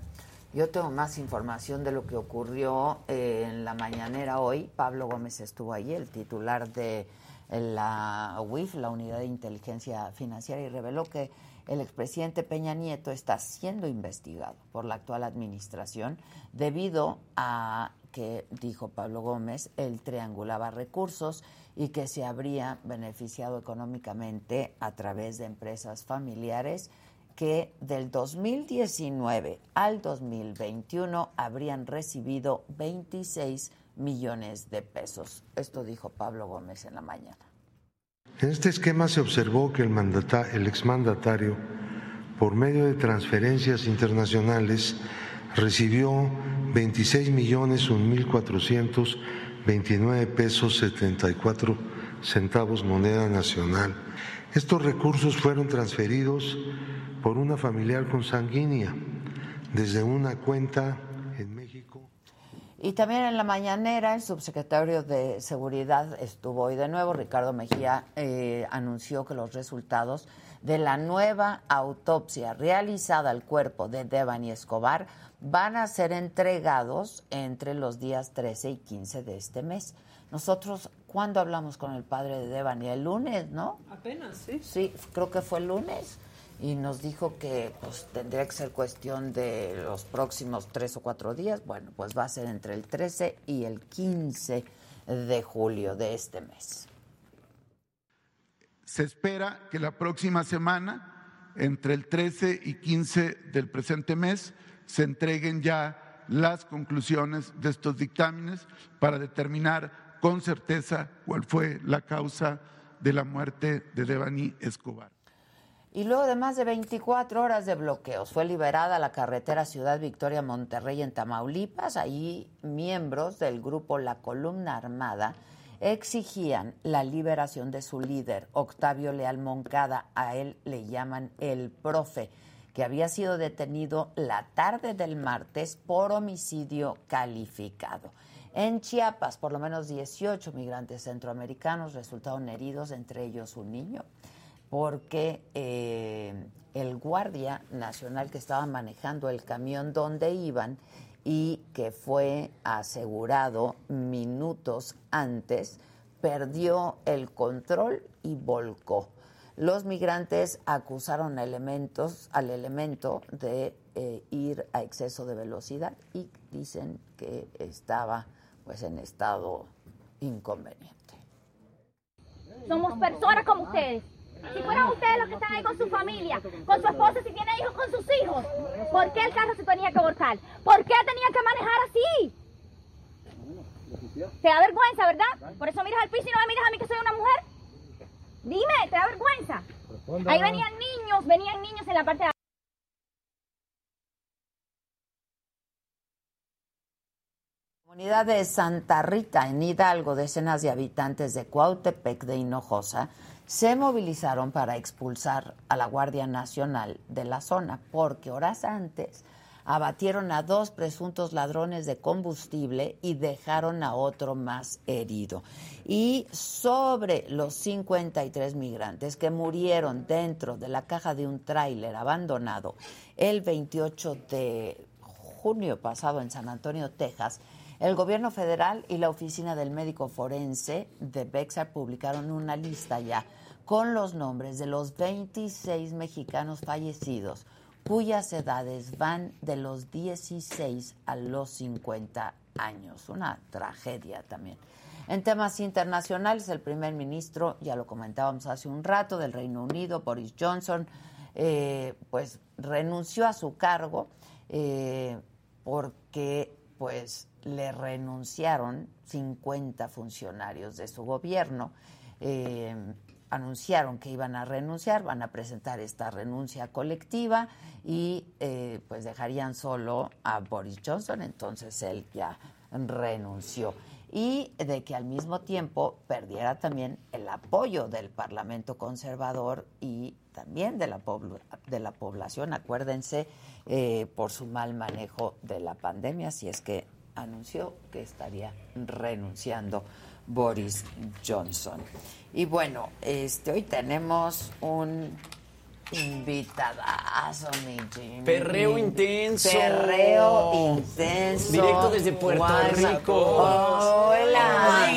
yo tengo más información de lo que ocurrió eh, en la mañanera hoy. Pablo Gómez estuvo ahí, el titular de la UIF, la Unidad de Inteligencia Financiera, y reveló que el expresidente Peña Nieto está siendo investigado por la actual administración debido a que, dijo Pablo Gómez, él triangulaba recursos y que se habría beneficiado económicamente a través de empresas familiares que del 2019 al 2021 habrían recibido 26 millones de pesos. Esto dijo Pablo Gómez en la mañana. En este esquema se observó que el, mandata- el exmandatario, por medio de transferencias internacionales, recibió 26 millones 1.429 pesos 74 centavos moneda nacional. Estos recursos fueron transferidos por una familiar consanguínea desde una cuenta en México. Y también en la mañanera el subsecretario de Seguridad estuvo hoy de nuevo. Ricardo Mejía eh, anunció que los resultados de la nueva autopsia realizada al cuerpo de Devani Escobar van a ser entregados entre los días 13 y 15 de este mes. Nosotros, ¿cuándo hablamos con el padre de Devani? El lunes, ¿no? Apenas, sí. Sí, creo que fue el lunes. Y nos dijo que pues, tendría que ser cuestión de los próximos tres o cuatro días. Bueno, pues va a ser entre el 13 y el 15 de julio de este mes. Se espera que la próxima semana, entre el 13 y 15 del presente mes, se entreguen ya las conclusiones de estos dictámenes para determinar con certeza cuál fue la causa de la muerte de Devani Escobar. Y luego de más de 24 horas de bloqueos, fue liberada la carretera Ciudad Victoria Monterrey en Tamaulipas. Ahí miembros del grupo La Columna Armada exigían la liberación de su líder, Octavio Leal Moncada. A él le llaman el profe, que había sido detenido la tarde del martes por homicidio calificado. En Chiapas, por lo menos 18 migrantes centroamericanos resultaron heridos, entre ellos un niño porque eh, el guardia nacional que estaba manejando el camión donde iban y que fue asegurado minutos antes, perdió el control y volcó. Los migrantes acusaron elementos, al elemento de eh, ir a exceso de velocidad y dicen que estaba pues en estado inconveniente. Somos personas como ustedes. Si fueran ustedes los que están ahí con su familia, con su esposa, si tiene hijos, con sus hijos, ¿por qué el carro se tenía que volcar? ¿Por qué tenía que manejar así? Te da vergüenza, ¿verdad? Por eso miras al piso y no me miras a mí que soy una mujer. Dime, ¿te da vergüenza? Ahí venían niños, venían niños en la parte de comunidad de Santa Rita, en Hidalgo, decenas de habitantes de Cuautepec de Hinojosa se movilizaron para expulsar a la Guardia Nacional de la zona, porque horas antes abatieron a dos presuntos ladrones de combustible y dejaron a otro más herido. Y sobre los 53 migrantes que murieron dentro de la caja de un tráiler abandonado el 28 de junio pasado en San Antonio, Texas, el gobierno federal y la oficina del médico forense de Bexar publicaron una lista ya con los nombres de los 26 mexicanos fallecidos cuyas edades van de los 16 a los 50 años. Una tragedia también. En temas internacionales, el primer ministro, ya lo comentábamos hace un rato, del Reino Unido, Boris Johnson, eh, pues renunció a su cargo eh, porque pues le renunciaron 50 funcionarios de su gobierno. Eh, anunciaron que iban a renunciar, van a presentar esta renuncia colectiva y eh, pues dejarían solo a Boris Johnson, entonces él ya renunció. Y de que al mismo tiempo perdiera también el apoyo del Parlamento conservador y también de la, de la población, acuérdense, eh, por su mal manejo de la pandemia, si es que anunció que estaría renunciando Boris Johnson. Y bueno, este hoy tenemos un invitadazo, mi Jimmy. Perreo intenso. Perreo intenso. Directo desde Puerto Rico. Hola.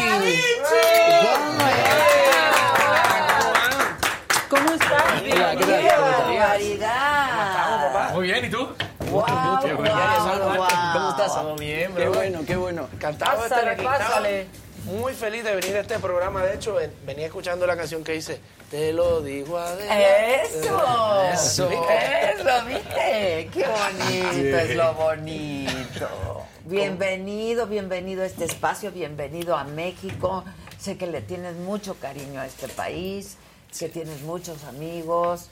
¿Cómo estás? Hola, ¿qué tal? ¡Qué barbaridad! Muy bien, ¿y tú? Wow, Qué wow, bueno. ¿Cómo estás? Todo bien, Qué bueno, qué bueno. Encantado de Pásale, pásale. Muy feliz de venir a este programa. De hecho, ven- venía escuchando la canción que dice Te lo digo a ¡Eso! Eso. ¡Eso, viste! ¡Qué bonito es lo bonito! Bienvenido, bienvenido a este espacio, bienvenido a México. Sé que le tienes mucho cariño a este país, que tienes muchos amigos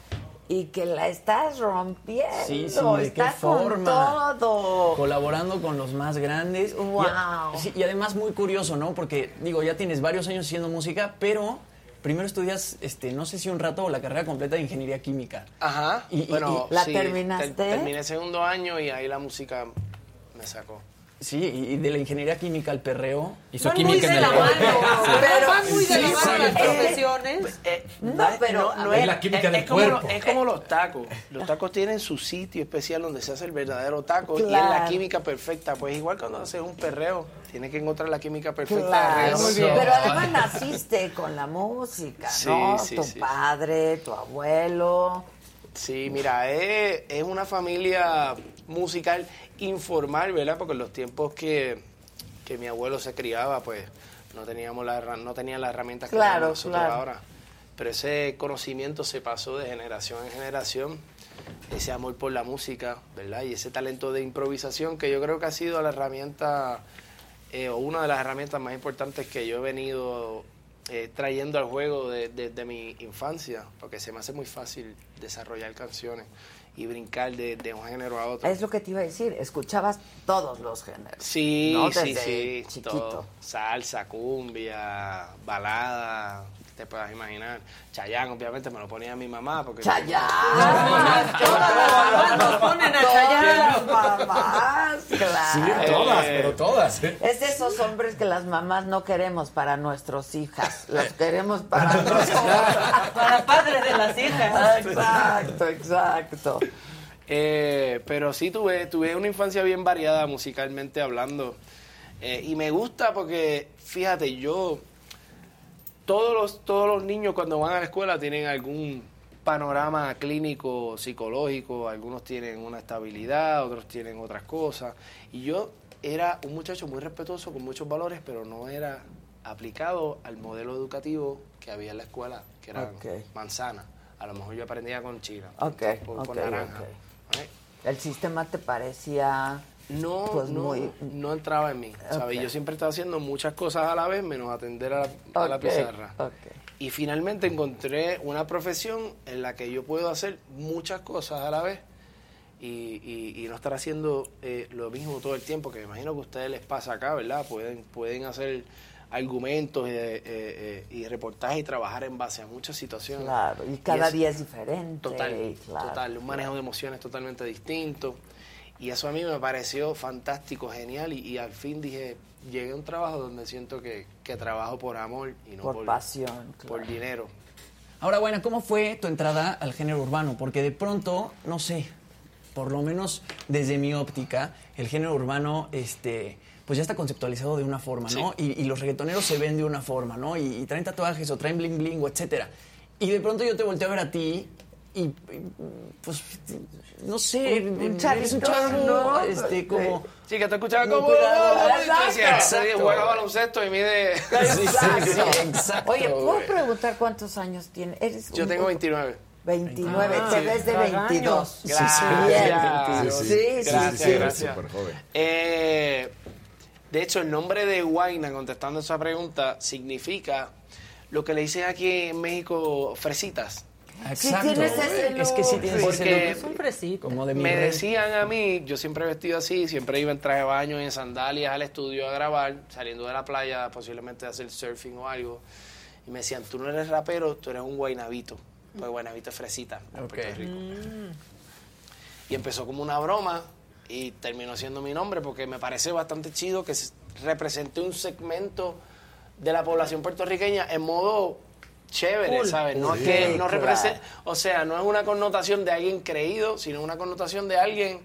y que la estás rompiendo. Sí, sí, ¿de qué estás con forma? todo. Colaborando con los más grandes. Wow. Y, a- sí, y además muy curioso, ¿no? Porque, digo, ya tienes varios años haciendo música, pero primero estudias, este, no sé si un rato o la carrera completa de ingeniería química. Ajá. Y- y- bueno, ¿La sí, terminaste? ter- terminé el segundo año y ahí la música me sacó. Sí, y de la ingeniería química al perreo. Hizo Van muy química en de el la cuerpo. mano, pero van muy de la mano sí. las profesiones. No, pero no Es es, la química es- del es como cuerpo. lo- es como los tacos. Los tacos tienen su sitio especial donde se hace el verdadero taco y es la química perfecta. Pues igual cuando haces un perreo, tienes que encontrar la química perfecta. Claro, pero además naciste con la música, Sí, ¿no? sí, tu sí. padre, tu abuelo. Sí, mira, es, es una familia musical informal, ¿verdad? Porque en los tiempos que, que mi abuelo se criaba, pues no teníamos la, no tenía las herramientas que Claro, tenemos nosotros claro. ahora. Pero ese conocimiento se pasó de generación en generación, ese amor por la música, ¿verdad? Y ese talento de improvisación que yo creo que ha sido la herramienta, eh, o una de las herramientas más importantes que yo he venido eh, trayendo al juego de- desde mi infancia, porque se me hace muy fácil desarrollar canciones y brincar de, de un género a otro. Es lo que te iba a decir, escuchabas todos los géneros. Sí, ¿no? sí, Desde sí, chiquito. todo. Salsa, cumbia, balada, te puedas imaginar. Chayán, obviamente, me lo ponía mi mamá. porque Chayán. Todas las mamás nos ponen a Chayanne. Todas las mamás, claro. Sí, todas, pero todas. ¿eh? Es de esos hombres que las mamás no queremos para nuestros hijas, los queremos para nosotros. Para padres de las hijas. Exacto, exacto. Eh, pero sí tuve, tuve una infancia bien variada musicalmente hablando. Eh, y me gusta porque, fíjate, yo, todos los, todos los niños cuando van a la escuela tienen algún panorama clínico, psicológico, algunos tienen una estabilidad, otros tienen otras cosas. Y yo era un muchacho muy respetuoso, con muchos valores, pero no era aplicado al modelo educativo que había en la escuela, que era manzana. A lo mejor yo aprendía con china, con, naranja. ¿El sistema te parecía No, pues no, muy no entraba en mí. ¿sabes? Yo siempre estaba haciendo muchas cosas a la vez, menos atender a, a la pizarra. Y finalmente encontré una profesión en la que yo puedo hacer muchas cosas a la vez y, y- y no estar haciendo eh, lo mismo todo el tiempo, que me imagino que a ustedes les pasa acá, ¿verdad? Pueden, pueden hacer argumentos eh, eh, eh, y reportajes y trabajar en base a muchas situaciones. Claro, y cada día es diferente. Total, claro, total, un manejo de emociones totalmente distinto. Y eso a mí me pareció fantástico, genial. Y, y al fin dije, llegué a un trabajo donde siento que, que trabajo por amor y no Por por, pasión, por dinero. Ahora, bueno, ¿cómo fue tu entrada al género urbano? Porque de pronto, no sé, por lo menos desde mi óptica, el género urbano, este, pues ya está conceptualizado de una forma, ¿no? Y, y los reggaetoneros se ven de una forma, ¿no? Y, y traen tatuajes o traen bling bling o etcétera. Y de pronto yo te volteo a ver a ti y, y, pues, no sé, Un- un eres un chavo, ¿no? este, como... Sí, que te escuchaba como... juega baloncesto y mide... Exacto. Oye, ¿puedo preguntar cuántos años tienes? Eres Yo un- tengo 29. 29, Ah, te sí. ves de Tragaños. 22. Gracias. Sí, Sí, sí. sí, Gracias, sí. gracias. Súper joven. Eh, de hecho, el nombre de Guaina, contestando esa pregunta, significa lo que le dicen aquí en México, fresitas. Exacto. tienes ese Es que sí tienes look. ese Porque look. Es un fresito. Como de mi Me rey. decían a mí, yo siempre he vestido así, siempre iba en traje de baño y en sandalias al estudio a grabar, saliendo de la playa, posiblemente a hacer surfing o algo. Y me decían, tú no eres rapero, tú eres un guainabito. Pues guainabito es fresita en Puerto Rico. Y empezó como una broma y terminó siendo mi nombre porque me parece bastante chido que se- represente un segmento de la población puertorriqueña en modo chévere, Cool. ¿sabes? No es que no claro. representa, o sea, no es una connotación de alguien creído, sino una connotación de alguien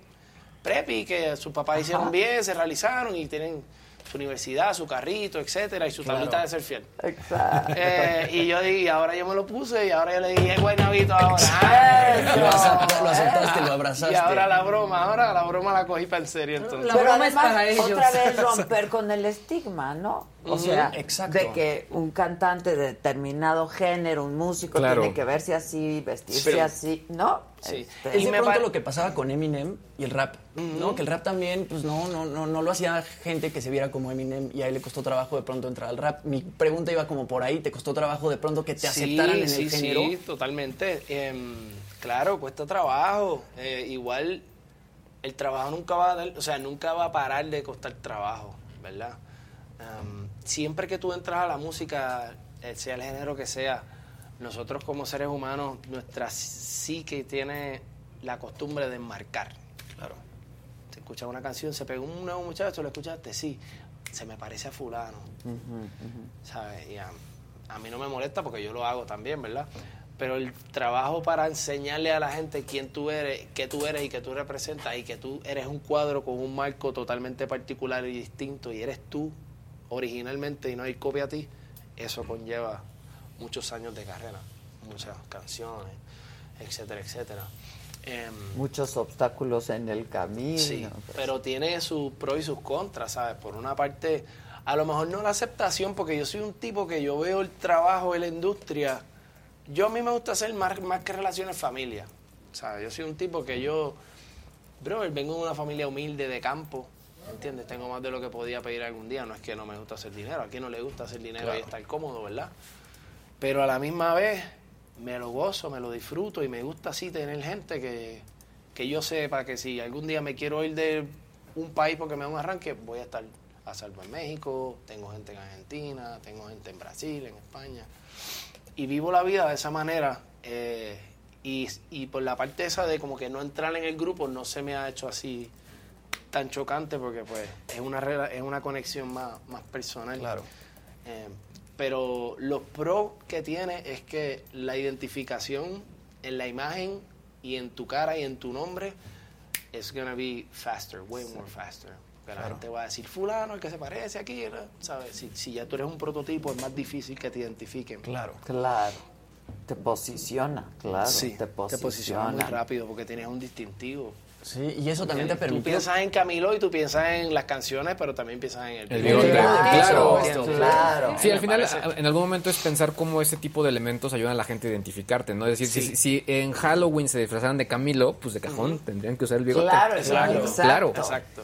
prepi que sus papás hicieron bien, se realizaron y tienen su universidad, su carrito, etcétera, y su Claro. tablita de ser fiel. Exacto. Eh, y yo dije, ahora yo me lo puse y ahora yo le dije, es guaynabito ahora. Lo acepta- lo aceptaste, lo abrazaste. Y ahora la broma, ahora la broma la cogí para en serio entonces. Pero además, otra vez romper con el estigma, ¿no? O sea, exacto. de que un cantante de determinado género, un músico, Claro. tiene que verse así, vestirse Pero- así, ¿no? Sí. Este, Es de pronto lo que pasaba con Eminem y el rap, ¿no? Que el rap también, pues no, no, no, no lo hacía gente que se viera como Eminem y a él le costó trabajo de pronto entrar al rap. Mi pregunta iba como por ahí, ¿te costó trabajo de pronto que te aceptaran en sí, el género? Sí, totalmente. Em, claro, cuesta trabajo. Eh, igual el trabajo nunca va a dar, o sea, nunca va a parar de costar trabajo, ¿verdad? Em, siempre que tú entras a la música, eh, sea el género que sea, nosotros como seres humanos, nuestra psique tiene la costumbre de marcar. Claro. Se escucha una canción, se pegó un nuevo muchacho, ¿lo escuchaste? Sí. Se me parece a fulano. ¿sabes? Y a, a mí no me molesta porque yo lo hago también, ¿verdad? Pero el trabajo para enseñarle a la gente quién tú eres, qué tú eres y qué tú representas y que tú eres un cuadro con un marco totalmente particular y distinto y eres tú originalmente y no hay copia a ti, eso conlleva muchos años de carrera, muchas canciones, etcétera, etcétera. Em, Muchos obstáculos en el camino. Sí, pues. pero tiene sus pros y sus contras, ¿sabes? Por una parte, a lo mejor no la aceptación, porque yo soy un tipo que yo veo el trabajo la industria. Yo a mí me gusta hacer más, más que relaciones familia, ¿sabes? Yo soy un tipo que yo, bro, vengo de una familia humilde de campo, ¿entiendes? Tengo más de lo que podía pedir algún día. No es que no me gusta hacer dinero, a quien no le gusta hacer dinero y estar cómodo, ¿verdad? Pero a la misma vez me lo gozo, me lo disfruto y me gusta así tener gente que, que yo sepa que si algún día me quiero ir de un país porque me da un arranque, voy a estar a salvo en México, tengo gente en Argentina, tengo gente en Brasil, en España. Y vivo la vida de esa manera. eh, y, y por la parte esa de como que no entrar en el grupo no se me ha hecho así tan chocante porque pues es una es una conexión más, más personal. Claro. pero los pros que tiene es que la identificación en la imagen y en tu cara y en tu nombre es gonna be faster, way more faster. Que la Claro. gente va a decir, fulano, el que se parece aquí, ¿no? ¿sabes? Si, si ya tú eres un prototipo, es más difícil que te identifiquen. Claro. Claro. Te posiciona, claro. Sí, te te posiciona posiciona. muy rápido porque tienes un distintivo. Sí, y eso también te Tú permitió. piensas en Camilo y tú piensas en las canciones, pero también piensas en el, El bigote. Claro, claro. Sí, al final, en algún momento es pensar cómo ese tipo de elementos ayudan a la gente a identificarte, ¿no? Es decir, Sí. si, si en Halloween se disfrazaran de Camilo, pues de cajón tendrían que usar el bigote. Claro, claro. exacto. claro.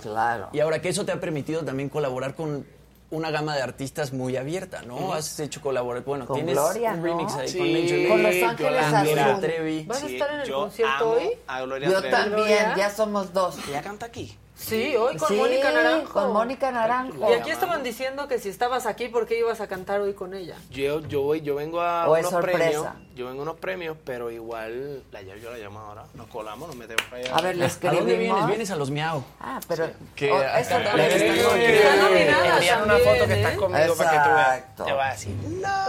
Claro. Y ahora que eso te ha permitido también colaborar con una gama de artistas muy abierta, ¿no? Has hecho colaborar, bueno, Con tienes Gloria, un ¿no? remix ahí Sí, con Major con Los Ángeles Azul. Trevi. ¿Vas a estar en el yo concierto amo hoy? A Gloria Yo Trevi. también, ya somos dos. ¿Ya canta aquí? Sí, hoy con Sí, Mónica Naranjo. con Mónica Naranjo. Y aquí estaban diciendo que si estabas aquí, ¿por qué ibas a cantar hoy con ella? Yo, yo voy, yo vengo a ¿O unos sorpresa? premios. Yo vengo a unos premios, pero igual la yo la llamo ahora. Nos colamos, nos metemos para allá. A ver, le ¿A dónde vienes? Vienes a los miau. Ah, pero Que oh. Está nominada Envíame una también, foto que estás conmigo para que tú veas. Exacto. Te va a decir.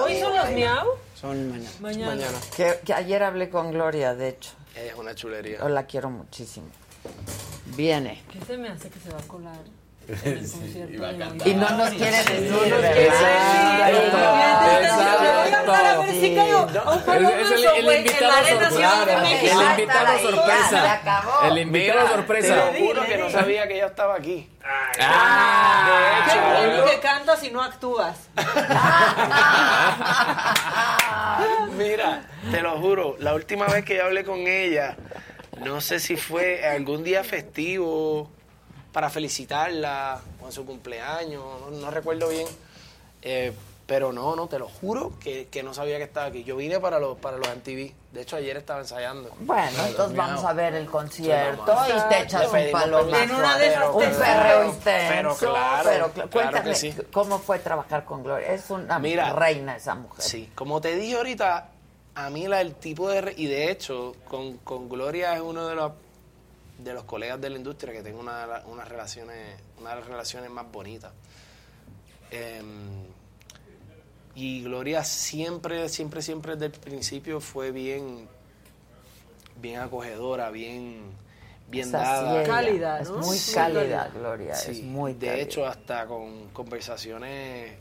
¿Hoy son los miau? Son mañana. Mañana. Que, que ayer hablé con Gloria, de hecho. Ella es una chulería. Yo la quiero muchísimo. Viene. ¿Qué se me hace que se va a colar? En el concierto y va a de cantar. Y no nos quiere decir, el, invitado sorpresa. El invitado ahí, ya, se sorpresa. acabó. El invitado Mira, sorpresa. Te lo juro que no sabía que ella estaba aquí. Ah, Qué de hecho, que cantas y no actúas. Mira, te lo juro, la última vez que yo hablé con ella, no sé si fue algún día festivo para felicitarla o en su cumpleaños, no, no recuerdo bien. Eh, pero no, no, te lo juro que, que no sabía que estaba aquí. Yo vine para los, para los MTV. De hecho, ayer estaba ensayando. Bueno, entonces vamos a ver el concierto Sí, y te echas un palomazo. En una de esas Un te perreo intenso. Pero claro, pero cl- claro cuéntame, sí. ¿cómo fue trabajar con Gloria? Es una Mira, reina esa mujer. Sí, como te dije ahorita, a mí la, el tipo de... Y de hecho, con, con Gloria es uno de los, de los colegas de la industria que tengo una, unas relaciones, una de las relaciones más bonitas. Em, y Gloria siempre, siempre, siempre desde el principio fue bien, bien acogedora, bien, bien dada. Cálida, Es muy Sí, cálida, cálida. Gloria. Sí, es muy de cálida. hecho, hasta con conversaciones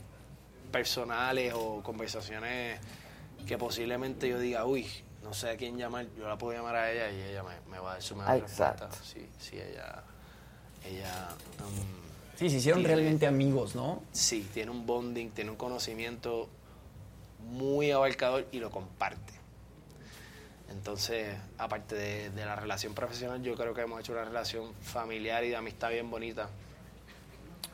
personales o conversaciones que posiblemente yo diga, uy, no sé a quién llamar, yo la puedo llamar a ella y ella me, me va a dar su mejor Exacto. respuesta. Sí, sí, ella, ella um, Sí, se hicieron tiene- realmente amigos, ¿no? Sí, tiene un bonding, tiene un conocimiento muy abarcador y lo comparte. Entonces, aparte de, de la relación profesional, yo creo que hemos hecho una relación familiar y de amistad bien bonita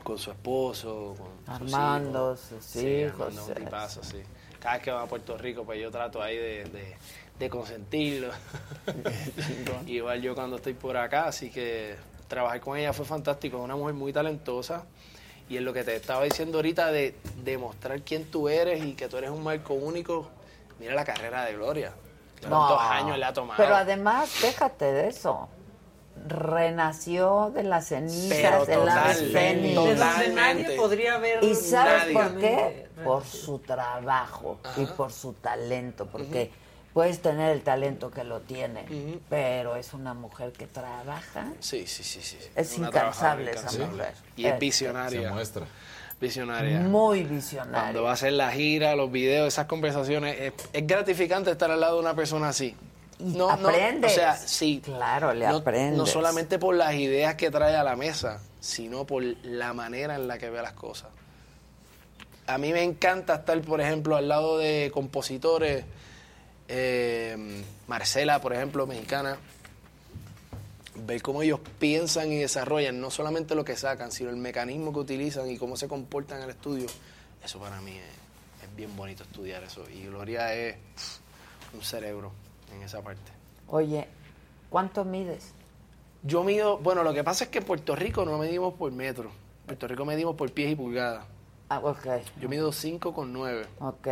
con su esposo, con Armando, sus hijos. sus Sí, hijos, Armando un tipazo, sí. Cada vez que va a Puerto Rico, pues yo trato ahí de, de- de consentirlo. Igual yo cuando estoy por acá, así que trabajar con ella fue fantástico. Es una mujer muy talentosa. Y en lo que te estaba diciendo ahorita de demostrar quién tú eres y que tú eres un marco único, mira la carrera de Gloria. ¿Cuántos años le ha tomado? Pero además, déjate de eso. Renació de las cenizas Pero de la total. De donde Totalmente. nadie podría ver ¿Y sabes Nadie. por qué? Por su trabajo y por su talento, porque puedes tener el talento que lo tiene, pero es una mujer que trabaja. Sí, sí, sí, sí. Es incansable esa mujer. Y es visionaria. Se muestra. Visionaria. Muy Cuando visionaria. va a hacer la gira, los videos, esas conversaciones, es, es gratificante estar al lado de una persona así. Y No, no, aprendes. o sea, sí. Claro, le no, aprendes. no solamente por las ideas que trae a la mesa, sino por la manera en la que ve las cosas. A mí me encanta estar, por ejemplo, al lado de compositores, eh, Marcela, por ejemplo, mexicana, ver cómo ellos piensan y desarrollan no solamente lo que sacan, sino el mecanismo que utilizan y cómo se comportan en el estudio. Eso para mí es, es bien bonito estudiar eso. Y Gloria es un cerebro en esa parte. Oye, ¿cuánto mides? Yo mido, bueno, lo que pasa es que en Puerto Rico no medimos por metro. En Puerto Rico medimos por pies y pulgadas. Ah, ok, Yo mido 5 con 9. ok.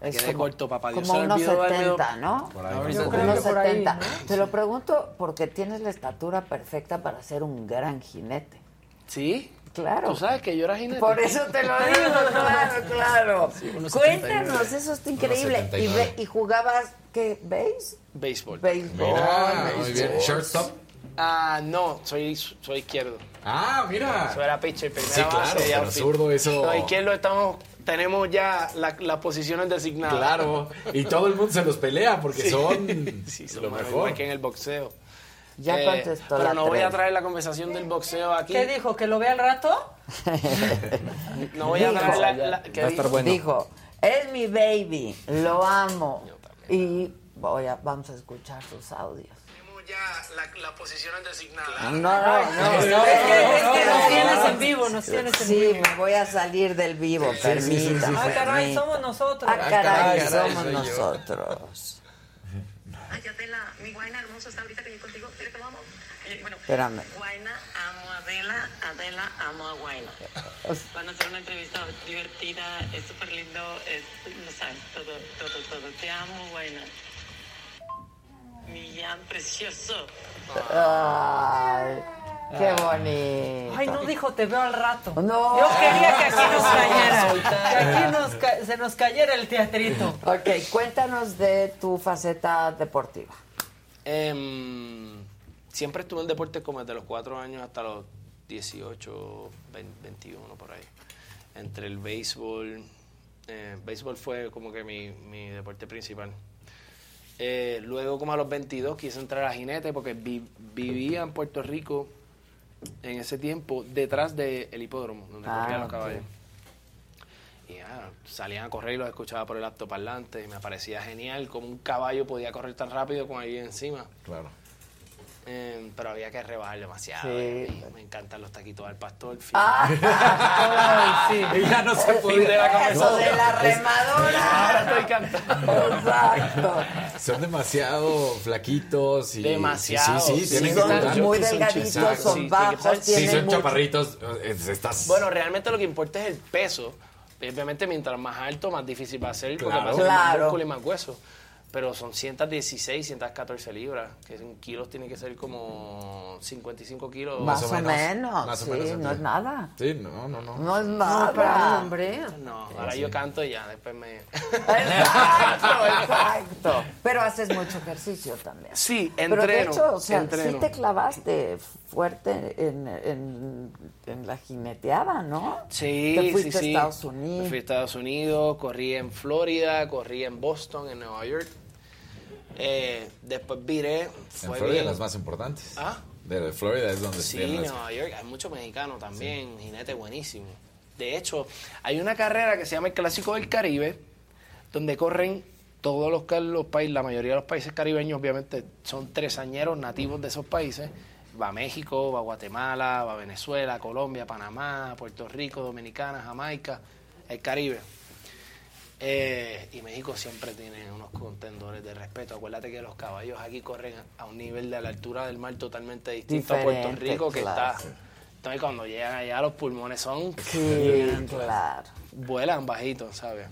Me Es quedé como- corto, papá. Dios. Como unos olvidó darme 70, dos- ¿no? Por ahí. Yo te creo que por ahí, 70. ¿no? Te lo pregunto porque tienes la estatura perfecta para ser un gran jinete. ¿Sí? Claro. ¿Tú sabes que yo era jinete? Por eso te lo digo, claro, claro. unos Cuéntanos, 79. eso está increíble. Unos ¿Y, 79. ve- y jugabas qué? ¿Béis? Béisbol. Béisbol. Mira, muy bien. Shortstop. Ah, no, soy, soy izquierdo. Ah, mira. Soy era pitcher, primera Sí, claro, base pero zurdo, eso- No, izquierdo estamos, tenemos ya la- las posiciones designadas. Claro. Y todo el mundo se los pelea porque Sí. son Sí, lo mejor. igual que en el boxeo. Ya Eh, contestó Pero no voy a traer la conversación del boxeo aquí. ¿Qué dijo? ¿Que lo vea al rato? No voy a traer la... la- ¿qué dijo? Dijo, es mi baby, lo amo. Y voy a, vamos a escuchar sus audios. Las posiciones designadas. No, no, no. Es que, es que nos tienes en vivo, nos tienes en Sí, vivo. me voy a salir del vivo, Sí, sí, sí, sí, permítame. Ah, caray, somos nosotros. Ah, caray, Ah, caray, somos nosotros. Ay, Adela, mi guayna hermosa está ahorita que yo contigo. Dile que lo amo. Eh, bueno, Espérame. Guayna, amo a Adela. Adela, amo a Guayna. Van a hacer una entrevista divertida, es súper lindo, es, no sabes, todo, todo, todo. Te amo, Guayna. Mi Jan precioso. Ay, qué bonito. Ay, no dijo, te veo al rato. No. Yo quería que aquí nos cayera. Que aquí nos ca- se nos cayera el teatrito. Ok, cuéntanos de tu faceta deportiva. Em, siempre estuve en deporte como desde los 4 años hasta los 18, 20, 21, por ahí. Entre el béisbol, eh, béisbol fue como que mi, mi deporte principal. Eh, luego, como a los 22, quise entrar a jinete porque vi- vivía en Puerto Rico en ese tiempo detrás del hipódromo, donde Ah, corrían los caballos. Y ah, salían a correr y los escuchaba por el altoparlante y me parecía genial cómo un caballo podía correr tan rápido con alguien encima. Claro. Eh, pero había que rebajar demasiado. Sí. y me encantan los taquitos al pastor. Ah. Ay, sí. Y ya no se puede ir de la Eso de la remadora. Ahora estoy cantando. Exacto. Son demasiado flaquitos y Demasiado. Sí, sí, Sí, tienen son que muy son delgaditos, son Sí, sí, bajos, Sí, tienen son mucho- chaparritos. eh, Estás... Bueno, realmente lo que importa es el peso. Obviamente, mientras más alto, más difícil va a ser, porque Claro. va a ser más Claro. músculo y más hueso. Pero son 116, 114 libras, que en kilos tiene que ser como 55 kilos. Más o menos, Más o menos, no es nada. Sí, no, no, no. No es nada. hombre. No, ahora yo canto y ya, después me... Exacto, exacto. Pero haces mucho ejercicio también. Sí, Pero de entreno, hecho, o sea, sí entreno. te clavaste fuerte en, en, en la jineteada, ¿no? Sí, Te fuiste sí, sí. a Estados Unidos. Me fui a Estados Unidos, corrí en Florida, corrí en Boston, en Nueva York. Eh, después viré. En Florida bien. las más importantes. ¿Ah? De Florida es donde Sí, las- Nueva York, hay muchos mexicanos también, jinete buenísimo. De hecho, hay una carrera que se llama el Clásico del Caribe, donde corren todos los, los países, la mayoría de los países caribeños, obviamente, son tresañeros nativos de esos países. Va a México, va a Guatemala, va a Venezuela, Colombia, Panamá, Puerto Rico, Dominicana, Jamaica, el Caribe. Eh, y México siempre tiene unos contendores de respeto. Acuérdate que los caballos aquí corren a un nivel de la altura del mar totalmente distinto a Puerto Rico, que claro. está. Entonces, cuando llegan allá, los pulmones son. Sí, claro. Vuelan bajitos, ¿sabes?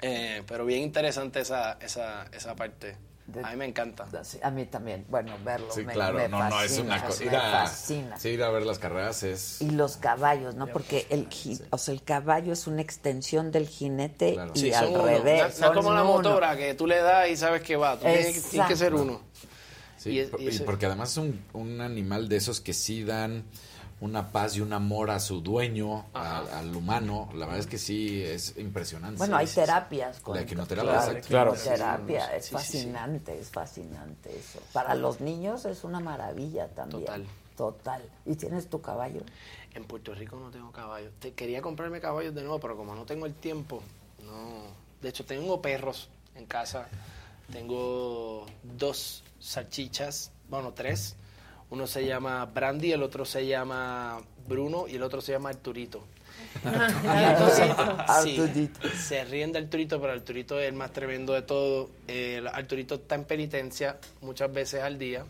Eh, pero bien interesante esa, esa, esa parte. A mí me encanta. A mí también. Bueno, verlo Sí, me, claro, me no, no, es una cosa. Me ir a- fascina. Sí, ir a ver las carreras es. Y los caballos, ¿no? Porque el, o sea, el caballo es una extensión del jinete y Sí, al son revés. No, no es como la motora, que tú le das y sabes que va. Tú tienes, que- tienes que ser uno. Sí, Y es- y y porque además es un, un animal de esos que sí dan una paz y un amor a su dueño, a- al humano. La verdad es que sí, es impresionante. Bueno, hay terapias. Con, La equinoterapia, claro, equinoterapia, Sí, es sí, sí. fascinante, es fascinante eso. Para los niños es una maravilla también. Total. Total. ¿Y tienes tu caballo? En Puerto Rico no tengo caballos. Te- quería comprarme caballos de nuevo, pero como no tengo el tiempo, no. De hecho, tengo perros en casa. Tengo dos salchichas, bueno, tres. Uno se llama Brandy, el otro se llama Bruno y el otro se llama Arturito. Y entonces, sí, se ríen de Arturito, pero Arturito es el más tremendo de todo. El Arturito está en penitencia muchas veces al día.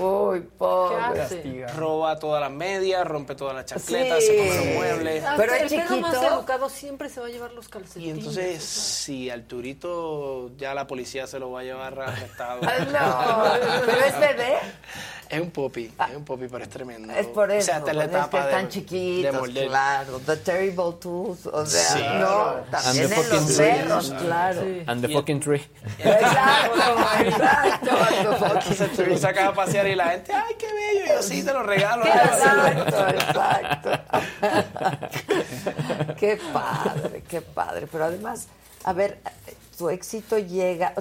Uy, pobre. Roba todas las medias, rompe todas las chancletas, Sí. se come los muebles. Ah, Pero el perro más chiquito. educado siempre se va a llevar los Y calcetines. entonces, si Arturito ya la policía se lo va a llevar arrestado. Ay, no. ¿Pero es bebé? Es un popi, es un popi, pero es tremendo. Es por eso. O sea, está en la pues, es que etapa de, están de chiquitos, morder. claro. The Terrible Twos, o sea, Sí. no, And también the en fucking los tree. perros, claro. And the fucking tree. Exacto, exacto. Entonces tú lo sacas a pasear y la gente, ¡ay, qué bello! Y yo sí, te lo regalo. Exacto, exacto. qué padre, qué padre. Pero además, a ver, tu éxito llega.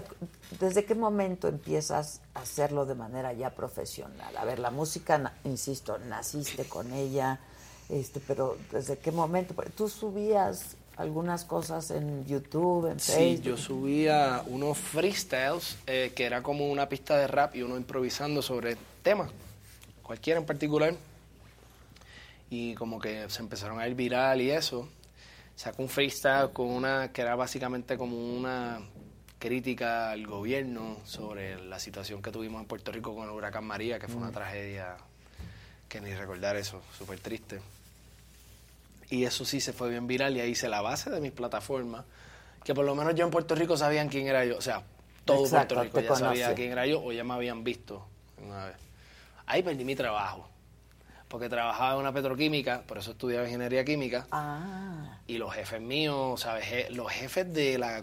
¿desde qué momento empiezas a hacerlo de manera ya profesional? A ver, la música, insisto, naciste con ella, este, pero ¿desde qué momento? Porque Tú subías algunas cosas en YouTube, en Sí, Facebook. yo subía unos freestyles eh, que era como una pista de rap y uno improvisando sobre temas, cualquiera en particular. Y como que se empezaron a ir viral y eso. Sacó un freestyle con una que era básicamente como una crítica al gobierno sobre la situación que tuvimos en Puerto Rico con el huracán María, que fue una Mm. tragedia que ni recordar eso, súper triste. Y eso sí se fue bien viral y ahí hice la base de mis plataformas, que por lo menos yo en Puerto Rico sabían quién era yo. O sea, todo Exacto, Puerto Rico ya sabía quién era yo o ya me habían visto una vez. Ahí perdí mi trabajo, porque trabajaba en una petroquímica, por eso estudiaba ingeniería química, Ah, y los jefes míos, ¿sabes? Los jefes de la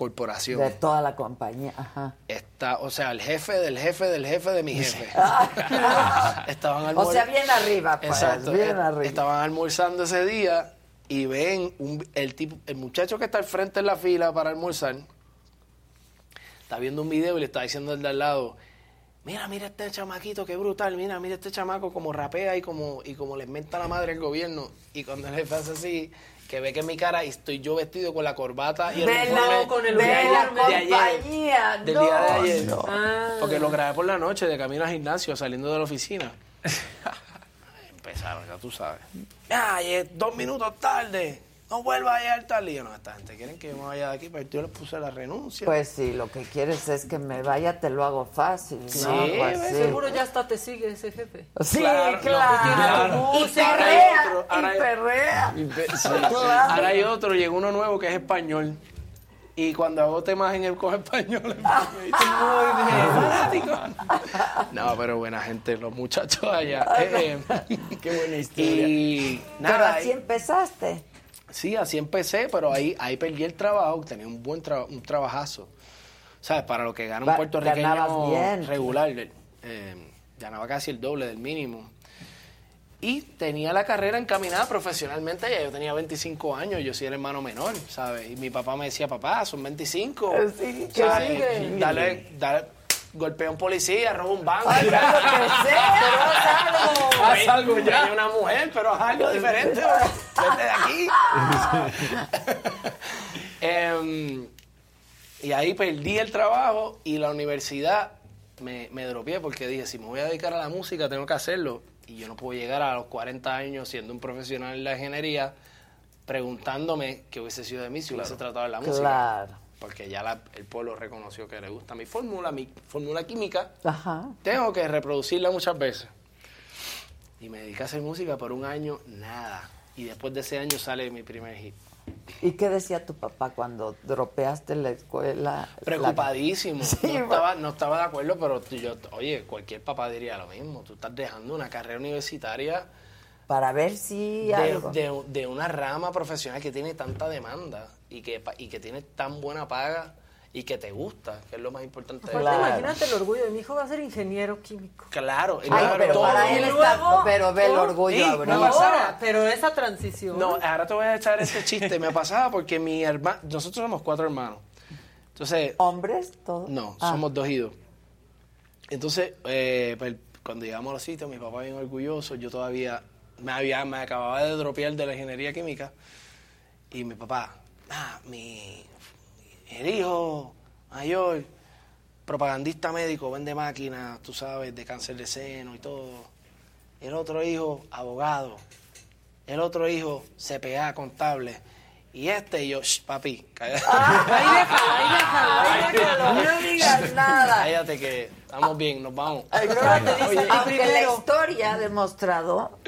corporación. de toda la compañía, ajá. Está, o sea, el jefe del jefe del jefe de mi jefe. Estaban O almor- sea, bien arriba, pues, Exacto. bien eh, arriba. Estaban almorzando ese día y ven un- el tipo, el muchacho que está al frente en la fila para almorzar, está viendo un video y le está diciendo al de al lado, mira, mira este chamaquito, qué brutal, mira, mira este chamaco como rapea y como, y como les menta la madre al gobierno. Y cuando el jefe hace así, que ve que en mi cara y estoy yo vestido con la corbata y el la- uniforme con el de ayer- de ayer, compañía, del no, día de ayer. no. Ah. Porque lo grabé por la noche de camino al gimnasio, saliendo de la oficina. Empezaron, ya tú sabes. Y es dos minutos tarde. No vuelva a llegar tarde. Y yo, no, esta gente quieren que yo me vaya de aquí, pero yo les puse la renuncia. Pues sí, lo que quieres es que me vaya, te lo hago fácil. Sí, ¿no? Pues ¿ves? sí. Seguro ya hasta te sigue ese jefe. Sí, Claro, claro. no, Y claro. perrea, Ahora hay otro, y ahora hay- perrea. Y pe- sí, Claro. Ahora hay otro, llegó uno nuevo que es español. Y cuando hago temas en el con español. No, pero buena gente, los muchachos allá. Eh, Qué buena historia. y Pero nada, así ahí- empezaste. Sí, así empecé, pero ahí, ahí perdí el trabajo, tenía un buen tra- un trabajazo. ¿Sabes? Para lo que gana un puertorriqueño bien. regular, eh, ganaba casi el doble del mínimo. Y tenía la carrera encaminada profesionalmente, ya yo tenía 25 años, yo soy el hermano menor, ¿sabes? Y mi papá me decía, papá, son 25. Eh, sí, sigue. Dale, dale, golpea a un policía, roba un banco. Ay, lo que sea, pero haz algo. Haz algo ya. Hay una mujer, pero haz algo diferente. Vete de aquí. Em, y ahí perdí el trabajo y la universidad me, me dropeé porque dije, si me voy a dedicar a la música, tengo que hacerlo. Y yo no puedo llegar a los 40 años siendo un profesional en la ingeniería preguntándome qué hubiese sido de mí si hubiese tratado en la música. Claro. Porque ya la- el pueblo reconoció que le gusta mi fórmula, mi fórmula química. Ajá. Tengo que reproducirla muchas veces. Y me dediqué a hacer música por un año, nada. Y después de ese año sale mi primer hit. ¿Y qué decía tu papá cuando dropeaste la escuela? Preocupadísimo. Sí, no, estaba, no estaba de acuerdo, pero yo, oye, cualquier papá diría lo mismo. Tú estás dejando una carrera universitaria Para ver si de, algo. de- de una rama profesional que tiene tanta demanda y que, y que tiene tan buena paga y que te gusta, que es lo más importante. de Aparte, todo. imagínate el orgullo de mi hijo va a ser ingeniero químico. Claro, Ay, claro, pero todo. para él está- luego- pero ve el orgullo Sí, ahorita. me pasaba. Ahora, pero esa transición. No, ahora te voy a echar este chiste. Me pasaba porque mi hermano, nosotros somos cuatro hermanos. Entonces, ¿Hombres? ¿Todos? no, Ah. somos dos y dos. Entonces, eh, pues, cuando llegamos a los sitios, mi papá bien orgulloso, yo todavía me había, me acababa de dropear de la ingeniería química y mi papá, ah, mi, el hijo mayor, propagandista médico, vende máquinas, tú sabes, de cáncer de seno y todo. El otro hijo, abogado. El otro hijo, CPA, contable. Y este, y yo, "Shh, papi, cállate. Ahí déjalo, ahí déjalo, ahí déjalo. No digas nada. Cállate que estamos bien, nos vamos. Ay, no, Oye, aunque la historia ha demostrado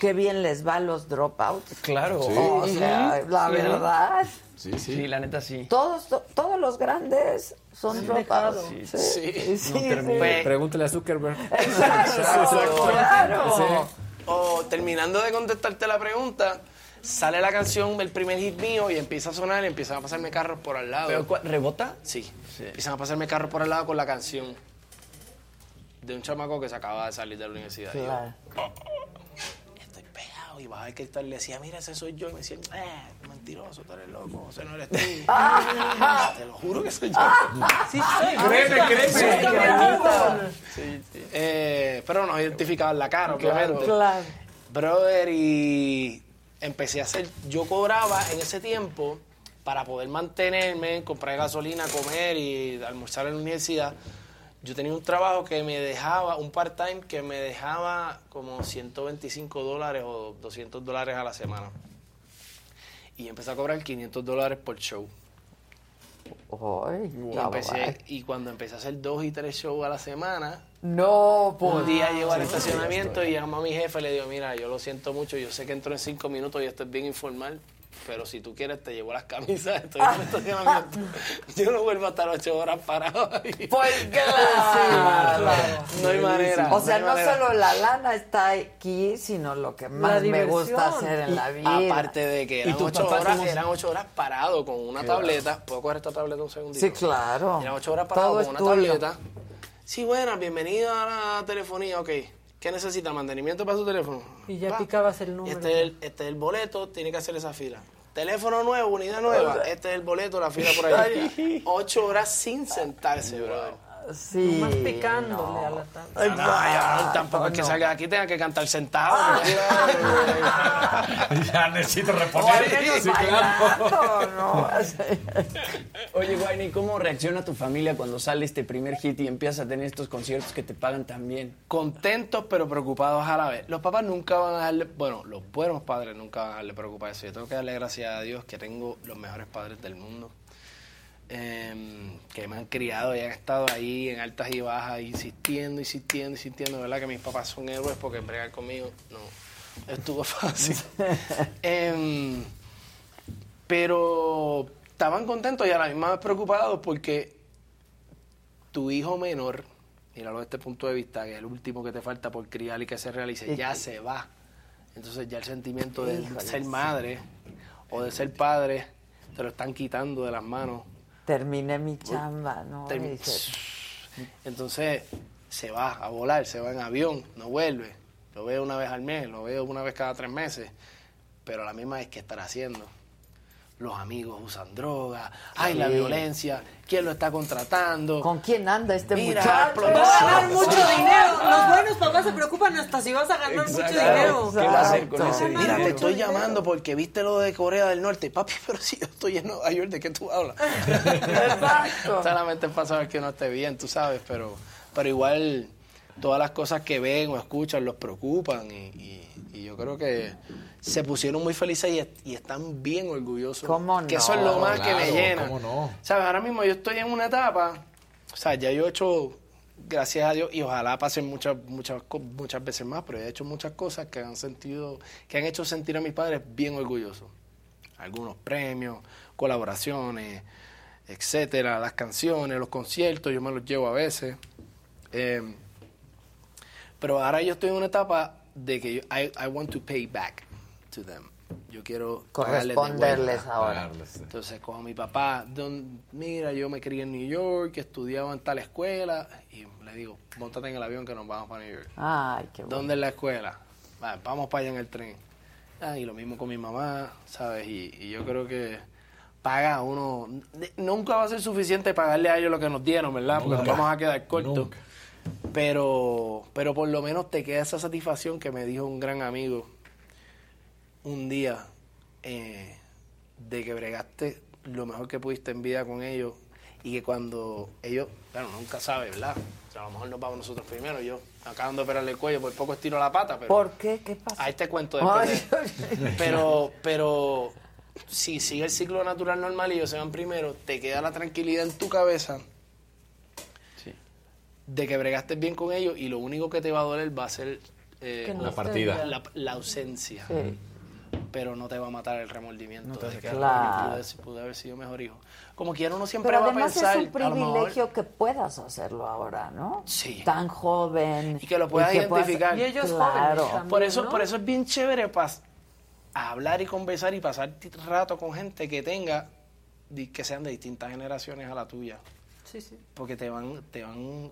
que bien les va a los dropouts. Claro. O sea, la Sí. verdad. Sí, sí. Sí, la neta sí. Todos, to- todos los grandes son dropouts. Sí. Sí, Sí. sí, No sí. termine. Pregúntale a Zuckerberg. Exacto, claro. Sí. O terminando de contestarte la pregunta, sale la canción, el primer hit mío, y empieza a sonar y empiezan a pasarme carros por al lado. ¿Pero cua- rebota? Sí. Empiezan a pasarme carros por al lado con la canción de un chamaco que se acaba de salir de la universidad. Yo, Claro. Y vas a ver que el tal le decía, mira, ese soy yo. Y me decían, eh, mentiroso, tú eres loco, ese no eres tú. Te lo juro que soy yo. Sí, soy. Créeme, créeme. Sí, sí. Eh, pero no identificaban la cara, obviamente. Claro. Brother, y empecé a hacer, yo cobraba en ese tiempo para poder mantenerme, comprar gasolina, comer y almorzar en la universidad. Yo tenía un trabajo que me dejaba, un part-time que me dejaba como 125 dólares o 200 dólares a la semana. Y empecé a cobrar 500 dólares por show. Ay, Y, empecé, y cuando empecé a hacer dos y tres shows a la semana, No, pues. un día llego al estacionamiento y llamo a mi jefe y le digo, mira, yo lo siento mucho, yo sé que entro en cinco minutos y esto es bien informal, pero si tú quieres te llevo las camisas, estoy en el estacionamiento. Yo no vuelvo a estar ocho horas parado ahí. Pues claro. No hay manera. O sea, no solo la lana está aquí, sino lo que más me gusta hacer en la vida. Aparte de que eran ocho horas, eran ocho horas parado con una tableta. ¿Puedo coger esta tableta un segundito? Sí, claro. Eran ocho horas parado Todo con una tuyo. tableta. Sí, buenas, bienvenido a la telefonía, ok. ¿Qué necesita? ¿Mantenimiento para su teléfono? Y ya Va. picabas el número. Este es el, este es el boleto, tiene que hacer esa fila. Teléfono nuevo, unidad nueva. Este es el boleto, la fila por allá. Ocho horas sin sentarse, brother. Sí. Nomás picándole a la. No, ya, no, tampoco es que salga de aquí tenga que cantar sentado. ya necesito reponer. menos Sí, claro. ¿no? Oye, Guayni, ¿cómo reacciona tu familia cuando sale este primer hit y empiezas a tener estos conciertos que te pagan tan bien? Contentos pero preocupados a la vez. Los papás nunca van a darle, bueno, los buenos padres nunca van a darle preocupación. Yo tengo que darle gracias a Dios que tengo los mejores padres del mundo. Em, que me han criado y han estado ahí en altas y bajas, insistiendo, insistiendo, insistiendo. ¿Verdad que mis papás son héroes porque bregar conmigo no estuvo fácil? Em, pero estaban contentos y a la misma vez preocupados porque tu hijo menor, míralo desde este punto de vista, que es el último que te falta por criar y que se realice, ya se va. Entonces ya el sentimiento de ser madre o de ser padre te lo están quitando de las manos. Terminé mi chamba, ¿no? Termi- Dice, Entonces se va a volar, se va en avión, no vuelve. Lo veo una vez al mes, lo veo una vez cada tres meses. Pero la misma vez, ¿qué estará haciendo? Los amigos usan droga, hay la violencia, ¿quién lo está contratando? ¿Con quién anda este Mira, muchacho? Va a ganar mucho Sí. dinero. Los buenos papás se preocupan hasta si vas a ganar mucho dinero. ¿Qué va a hacer con ese Mira, dinero? te estoy llamando porque viste lo de Corea del Norte. Papi, pero si yo estoy en Nueva York, ¿de qué tú hablas? Exacto. Solamente es para saber que no esté bien, tú sabes, pero, pero igual todas las cosas que ven o escuchan los preocupan y, y- y yo creo que se pusieron muy felices y, est- y están bien orgullosos. ¿Cómo Que no? eso es lo más que me llena. ¿cómo no? ¿Sabes? Ahora mismo yo estoy en una etapa, o sea, ya yo he hecho, gracias a Dios, y ojalá pasen muchas, muchas, co- muchas veces más, pero he hecho muchas cosas que han sentido, que han hecho sentir a mis padres bien orgullosos. Algunos premios, colaboraciones, etcétera, las canciones, los conciertos, yo me los llevo a veces. Eh, pero ahora yo estoy en una etapa de que yo, I, I want to pay back to them. Yo quiero Corresponderles ahora. Entonces, como mi papá, don, mira, yo me crié en New York, estudiaba en tal escuela, y le digo, montate en el avión que nos vamos para New York. Ay, qué bueno. ¿Dónde es la escuela? Va, vamos para allá en el tren. Ah, y lo mismo con mi mamá, ¿sabes? Y, y yo creo que paga uno. de- Nunca va a ser suficiente pagarle a ellos lo que nos dieron, ¿verdad? Porque nos vamos a quedar cortos. Nunca. Pero, pero por lo menos te queda esa satisfacción que me dijo un gran amigo un día eh, de que bregaste lo mejor que pudiste en vida con ellos y que cuando ellos, bueno, nunca sabe, ¿verdad? O sea, a lo mejor nos vamos nosotros primero. Yo acaban de operarle el cuello, por poco estiro la pata, pero... ¿Por qué? ¿Qué pasa? Ahí te cuento después. Ay, de- pero, pero si sigue el ciclo natural normal y ellos se van primero, te queda la tranquilidad en tu cabeza de que bregaste bien con ellos y lo único que te va a doler va a ser eh, no La partida. La, la ausencia. Sí. Pero no te va a matar el remordimiento de que Claro. pude, pude haber sido mejor hijo. Como quiera uno siempre Pero va a además pensar... es un mejor- privilegio que puedas hacerlo ahora, ¿no? Sí. Tan joven. y que lo puedas identificar. claro. por eso, por eso es bien chévere pas- hablar y conversar y pasar rato con gente que tenga que sean de distintas generaciones a la tuya, Sí, sí. porque te van te van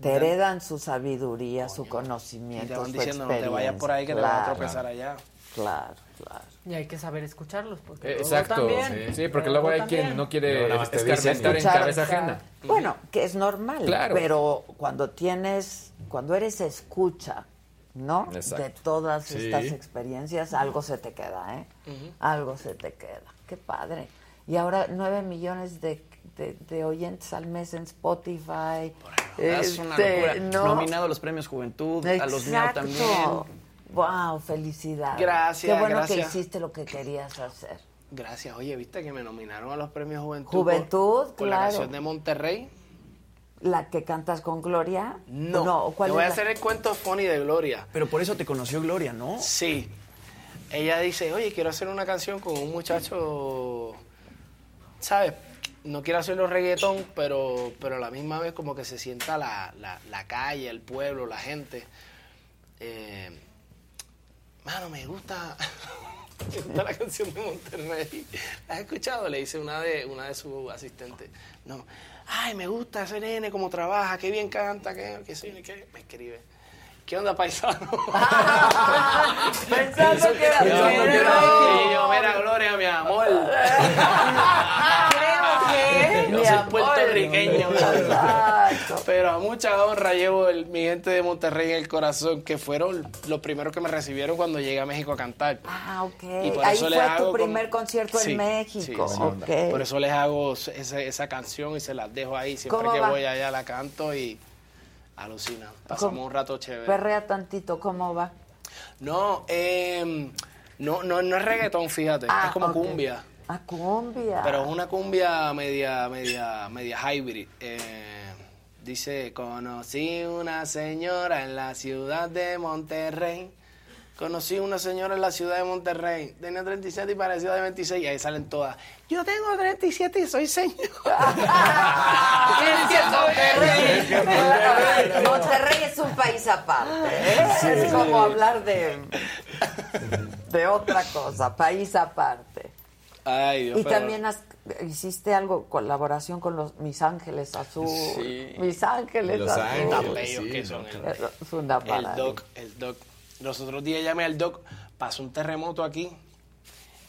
Te heredan su sabiduría, su y conocimiento, te van su diciendo no te vayas por ahí que te vas a tropezar claro. allá. Claro, claro. Y hay que saber escucharlos. Porque Eh, luego exacto, también- sí, sí, porque luego hay también. quien no quiere dicen, escarmentar en cabeza ajena. Bueno, que es normal, Claro. pero cuando tienes, cuando eres escucha, ¿no? Exacto. De todas Sí. estas experiencias, algo se te queda, ¿eh? Algo se te queda. Qué padre. Y ahora nueve millones de, de- de oyentes al mes en Spotify. Es una Este, locura. ¿no? Nominado a los premios Juventud, a los Exacto. también. Wow, felicidades. Gracias, Qué bueno que hiciste lo que querías hacer. Gracias. Oye, ¿viste que me nominaron a los premios Juventud? Juventud, por, por la claro. canción de Monterrey. ¿La que cantas con Gloria? No, ¿cuál te voy es a la- hacer el cuento funny de Gloria. Pero por eso te conoció Gloria, ¿no? Sí. Ella dice, oye, quiero hacer una canción con un muchacho, ¿sabes? No quiero hacerlo reggaetón, pero, pero a la misma vez como que se sienta la, la, la calle, el pueblo, la gente. Eh, mano, me gusta, la canción de Monterrey. ¿La has escuchado? Le dice una de, una de sus asistentes. No, ay, me gusta ese nene, cómo trabaja, qué bien canta, qué, qué sí, qué. Me escribe. ¿Qué onda, paisano? Pensando que era Yo, Monterrey. y yo, mira, Gloria, mi amor. que, Yo soy puertorriqueño. Pero a mucha honra llevo el- mi gente de Monterrey en el corazón, que fueron los primeros que me recibieron cuando llegué a México a cantar. Ah, ok. Y por Ahí eso fue les tu hago como- primer concierto Sí, en México. sí, sí. ok. Por eso les hago esa, esa canción y se las dejo ahí. Siempre ¿Cómo que va? voy allá la canto y alucina. Pasamos ¿Cómo? un rato chévere. Perrea tantito, ¿cómo va? No, eh, no, no, no es reggaetón, fíjate. Ah, es como cumbia. A cumbia. Pero es una cumbia media, media, media hybrid. Eh, dice, conocí una señora en la ciudad de Monterrey. Conocí una señora en la ciudad de Monterrey. Tenía 37 y parecía de 26. Y ahí salen todas. Yo tengo 37 y soy señor. Es que Monterrey, Monterrey es un país aparte. ¿eh? Sí. Es como hablar de, de otra cosa, país aparte. Ay, Dios Y pero- también has- hiciste algo, colaboración con los Mis Ángeles Azul. Sí. Mis Ángeles Los Azul. Ángeles, bellos que son, el- El doc, el doc. Los otros días llamé al doc, pasó un terremoto aquí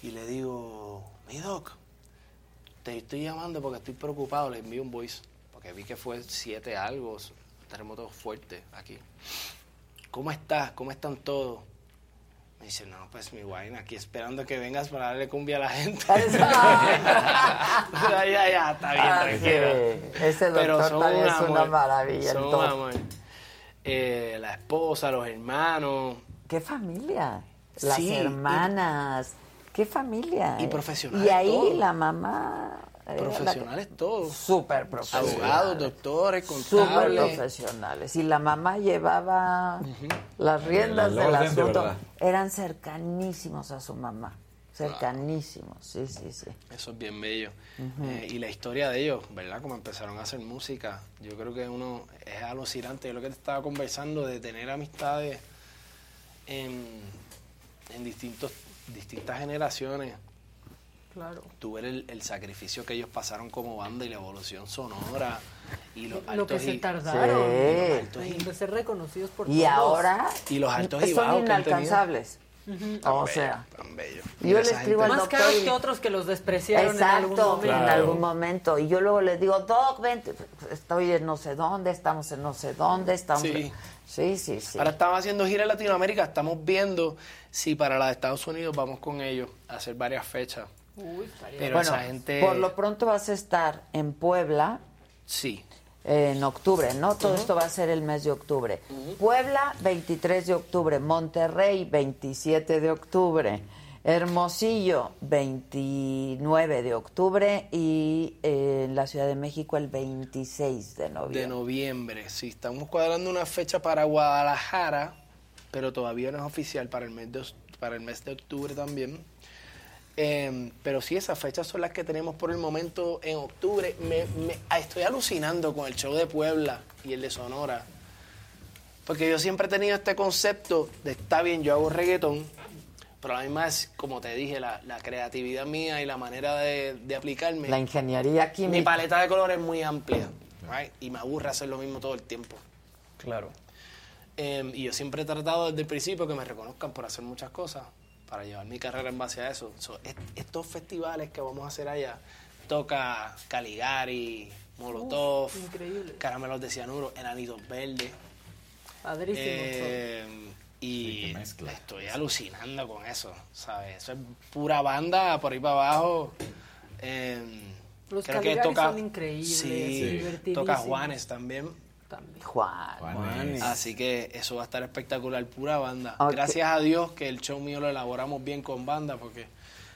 y le digo, mi doc, te estoy llamando porque estoy preocupado, le envío un voice, porque vi que fue siete algo, un terremoto fuerte aquí. ¿Cómo estás? ¿Cómo están todos? Me dice, no, pues mi vaina, aquí esperando que vengas para darle cumbia a la gente. ya, ya, ya, está bien, Ah, tranquilo. sí. Ese doctor también es una maravilla, Son. Eh, la esposa, los hermanos. ¿Qué familia? Las Sí, y- hermanas. ¿Qué familia? Y eh? profesionales Y ahí la mamá. que- Profesionales todos. Súper profesionales. Abogados, doctores, Súper contables. profesionales. Y la mamá llevaba las riendas El del asunto. Eran cercanísimos a su mamá. Cercanísimos, sí, sí, sí. Eso es bien bello. Eh, y la historia de ellos, ¿verdad? Como empezaron a hacer música. Yo creo que uno es alucinante. Yo lo que te estaba conversando de tener amistades en, en distintos, distintas generaciones. Claro. Tú ver el, el sacrificio que ellos pasaron como banda y la evolución sonora. Y los Lo que se y- tardaron y los altos y- ser reconocidos por Y todos. ahora Y los altos y son bajos que O sea, Tan bello. yo le escribo al Más doctor caros y- que otros que los despreciaron en algún Exacto, momento. en algún momento. Y yo luego le digo, Doc, vente, estoy en no sé dónde, estamos en no sé dónde, estamos... Sí. sí, sí. sí. Ahora estamos haciendo gira en Latinoamérica, estamos viendo si para la de Estados Unidos vamos con ellos a hacer varias fechas. Uy, estaría Pero bueno, esa gente... por lo pronto vas a estar en Puebla Sí. En octubre, ¿no? Todo esto va a ser el mes de octubre. Puebla, 23 de octubre. Monterrey, 27 de octubre. Hermosillo, 29 de octubre. Y eh, en la Ciudad de México, el 26 de noviembre. De noviembre, sí. Estamos cuadrando una fecha para Guadalajara, pero todavía no es oficial para el mes de, para el mes de octubre también. Eh, pero sí, esas fechas son las que tenemos por el momento en octubre. Me, me- ah, estoy alucinando con el show de Puebla y el de Sonora. Porque yo siempre he tenido este concepto de, está bien, yo hago reggaetón, pero a la misma vez, como te dije, la, la creatividad mía y la manera de, de aplicarme. La ingeniería Mi química. paleta de colores es muy amplia, right? y me aburre hacer lo mismo todo el tiempo. Claro. Eh, y yo siempre he tratado desde el principio que me reconozcan por hacer muchas cosas, para llevar mi carrera en base a eso. So, est- estos festivales que vamos a hacer allá, toca Caligari, Molotov, Uf. Caramelos de Cianuro, Enanitos Verdes. Padrísimo. Eh, y estoy alucinando con eso, ¿sabes? Eso es pura banda por ahí para abajo. Eh, Los creo que toca, son increíbles, sí, toca Juanes también. Juan. Juanes. Así que eso va a estar espectacular, pura banda. Gracias a Dios que el show mío lo elaboramos bien con banda, porque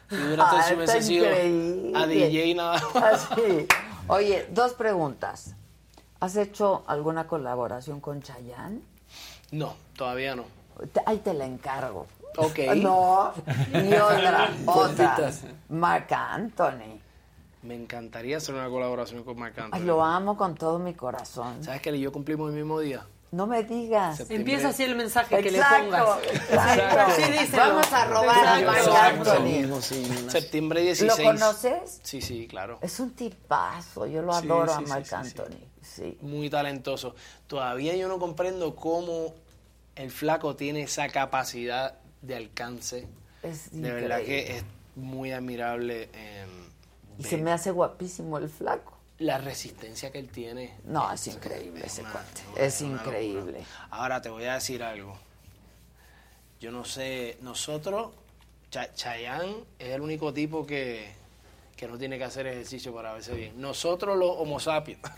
si hubiera Ah, hubiese sido increíble. a DJ nada más. Así. Oye, dos preguntas. ¿Has hecho alguna colaboración con Chayanne? No, todavía no. Ahí te la encargo. Ok. No. Y otra, otra. Marc Anthony. Me encantaría hacer una colaboración con Marc Anthony. Ay, lo amo con todo mi corazón. ¿Sabes que yo cumplimos el mismo día? No me digas. Septiembre. Empieza así el mensaje que le pongas. exacto. Sí, díselo. Vamos a robar a. Marc Anthony. Septiembre ¿Lo 16. conoces? Sí, sí, claro. Es un tipazo. Yo lo Sí, adoro sí, a sí, Marc sí, sí. Anthony. Sí. Muy talentoso. Todavía yo no comprendo cómo el flaco tiene esa capacidad de alcance. Es De verdad que es muy admirable eh, Y se me hace guapísimo el flaco. la resistencia que él tiene. No, es increíble ese cuate. Es increíble. Ahora te voy a decir algo. Yo no sé, nosotros, Cha- Chayanne es el único tipo que, que no tiene que hacer ejercicio para verse bien. Nosotros los homo sapiens.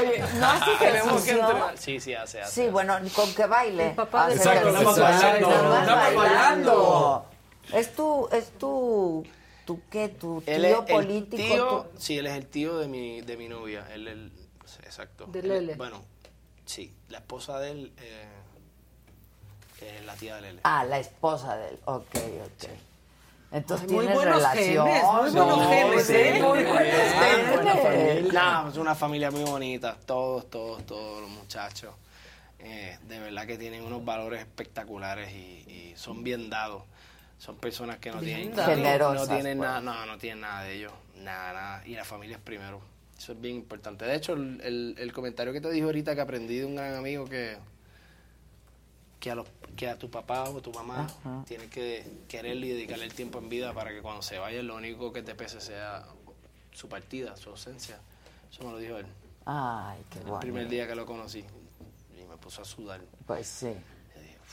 Oye, ¿no haces Tenemos que entrenar. Sí, sí, hace, hace. Sí, bueno, con que baile. El papá Hace. Exacto, más bailando, más bailando. Es tu, es tu, tu qué, tu Él tío es político. el tío, tu- sí, él es el tío de mi, de mi novia. Él, exacto. De Él- Lele. bueno, sí, la esposa de él eh, es la tía de Lele. Ah, la esposa de él. Ok, ok. Entonces Ay, muy tienes buenos relación. genes, muy buenos genes, sí, ¿eh? muy buenos genes. No, es una familia muy bonita. Todos, todos, todos los muchachos. eh, de verdad que tienen unos valores espectaculares y, y son bien dados. Son personas que no tienen. Generosas, no tienen pues. nada, no, no tienen nada de ellos, nada, nada. Y la familia es primero. Eso es bien importante. De hecho, el, el- el comentario que te dijo ahorita que aprendí de un gran amigo que que a, los, que a tu papá o tu mamá Ajá. tienes que quererle y dedicarle el tiempo en vida para que cuando se vaya lo único que te pese sea su partida, su ausencia. Eso me lo dijo él. Ay, qué El bueno. primer día que lo conocí. Y me puso a sudar. Pues sí.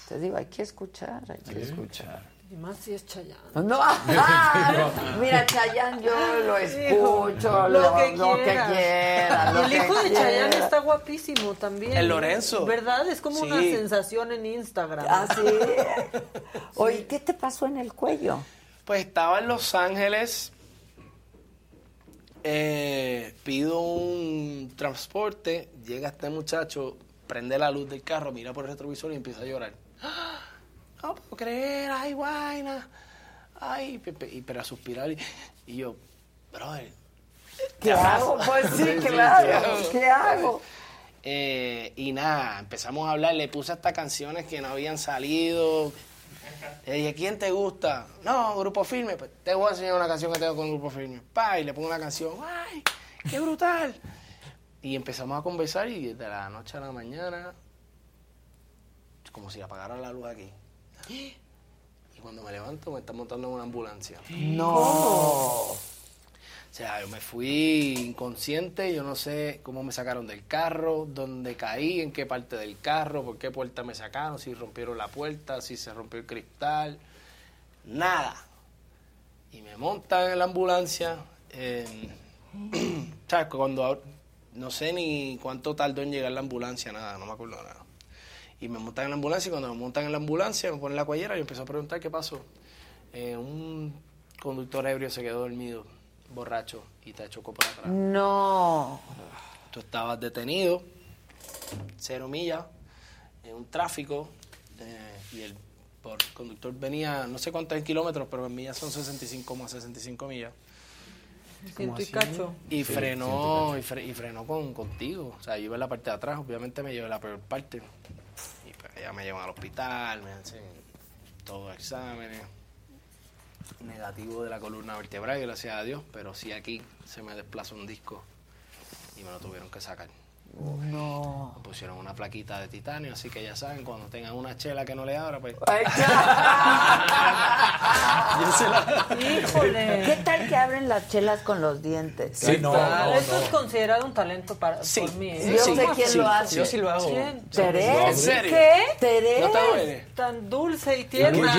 Te digo, hay que escuchar, hay que escuchar. Y más si es Chayanne. No, ah, mira, Chayanne yo lo escucho, lo, lo que lo que quiera. Lo el que hijo de quiera. Chayanne está guapísimo también. El Lorenzo. ¿Verdad? Es como una sensación en Instagram. ¿Ah, sí? Oye, ¿qué te pasó en el cuello? Pues estaba en Los Ángeles. eh, pido un transporte. Llega este muchacho, prende la luz del carro, mira por el retrovisor y empieza a llorar. ¡Ah! No puedo creer, ay, vaina. Ay, Pepe, y pero a suspirar. Y, y yo, brother. ¿Qué hago? Pues sí, ¿qué claro. hago? ¿Qué hago? Eh, y nada, empezamos a hablar, le puse hasta canciones que no habían salido. Le dije, ¿quién te gusta? No, Grupo Firme. Pues te voy a enseñar una canción que tengo con Grupo Firme. Pa, y le pongo una canción. ¡Ay, qué brutal! Y empezamos a conversar y de la noche a la mañana, como si apagaran la luz aquí. Y cuando me levanto me están montando en una ambulancia. No. O sea, yo me fui inconsciente, yo no sé cómo me sacaron del carro, dónde caí, en qué parte del carro, por qué puerta me sacaron, si rompieron la puerta, si se rompió el cristal, nada. Y me montan en la ambulancia. eh, o sea, cuando no sé ni cuánto tardó en llegar la ambulancia, nada, no me acuerdo nada. Y me montan en la ambulancia y cuando me montan en la ambulancia me ponen la cuellera y empiezo a preguntar qué pasó. Eh, un conductor ebrio se quedó dormido, borracho, y te chocó por atrás. No. Tú estabas detenido, cero millas, en un tráfico, eh, y el por- conductor venía, no sé cuántos kilómetros, pero en millas son 65 más 65 millas. Ciento y cacho. Y Sí, frenó, y, fre- y frenó con, contigo. O sea, yo iba en la parte de atrás, obviamente me llevé la peor parte. Y pues ya me llevan al hospital, me hacen todos exámenes. Negativo de la columna vertebral, gracias a Dios, pero sí aquí se me desplazó un disco y me lo tuvieron que sacar. No. Me pusieron una plaquita de titanio, así que ya saben, cuando tengan una chela que no le abra, pues. Híjole. ¿Qué tal que abren las chelas con los dientes? ¿Qué tal? Eso es considerado un talento para por mí. ¿eh? Yo sé quién lo hace. Yo sí lo hago. ¿Quién? ¿Terés? ¿Qué? ¿Terés? ¿No te? Tan dulce y tierna.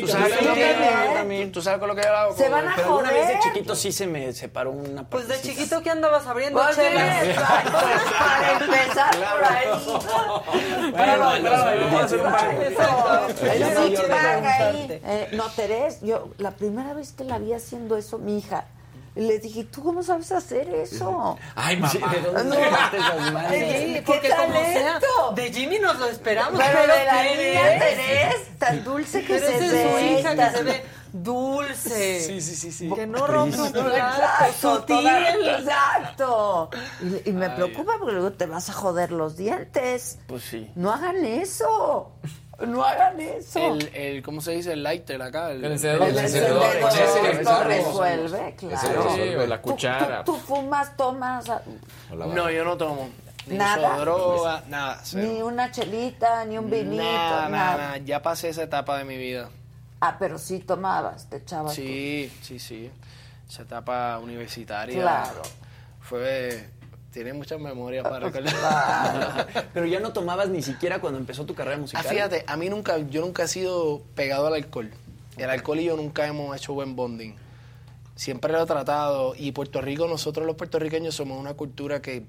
¿Tú sabes con lo que yo hago? ¿Tú sabes con lo que yo hago? Se van a Pero una vez de joder. chiquito sí se me separó una Pues de chiquito que andabas abriendo sí, chelas. para empezar por ahí. Bueno. Eh, no, Terés, yo la primera vez que la vi haciendo eso, mi hija, le dije, ¿tú cómo sabes hacer eso? Ay, mamá. ¿de dónde No. sacaste esas manos? Sí, ¡Qué porque como sea, de Jimmy nos lo esperamos. Pero de la Terés. niña Terés, tan dulce que Terés se es ve. su hija que tan- se ve dulce. Sí, sí, sí, sí. Que no rompe un plato. Exacto, toda- Sutil. exacto. Y, y me preocupa porque luego te vas a joder los dientes. Pues sí. No hagan eso. No hagan eso. El, el, ¿cómo se dice? El lighter acá. El, El encendedor. El El encendedor, esto resuelve, claro. Sí, o la cuchara. Tú, tú fumas, tomas ah, No, yo no tomo. Ni Nada. uso droga, nada. cero. ni una chelita, ni un vinito, nada. nada, nada. Ya pasé esa etapa de mi vida. Ah, pero sí tomabas, te echabas. Sí, sí, sí. Esa etapa universitaria. Claro. Fue. Tiene muchas memorias para recordar. Pero ya no tomabas ni siquiera cuando empezó tu carrera Ah, musical. fíjate, a mí nunca, yo nunca he sido pegado al alcohol. El alcohol y yo nunca hemos hecho buen bonding. Siempre lo he tratado. Y Puerto Rico, nosotros los puertorriqueños somos una cultura que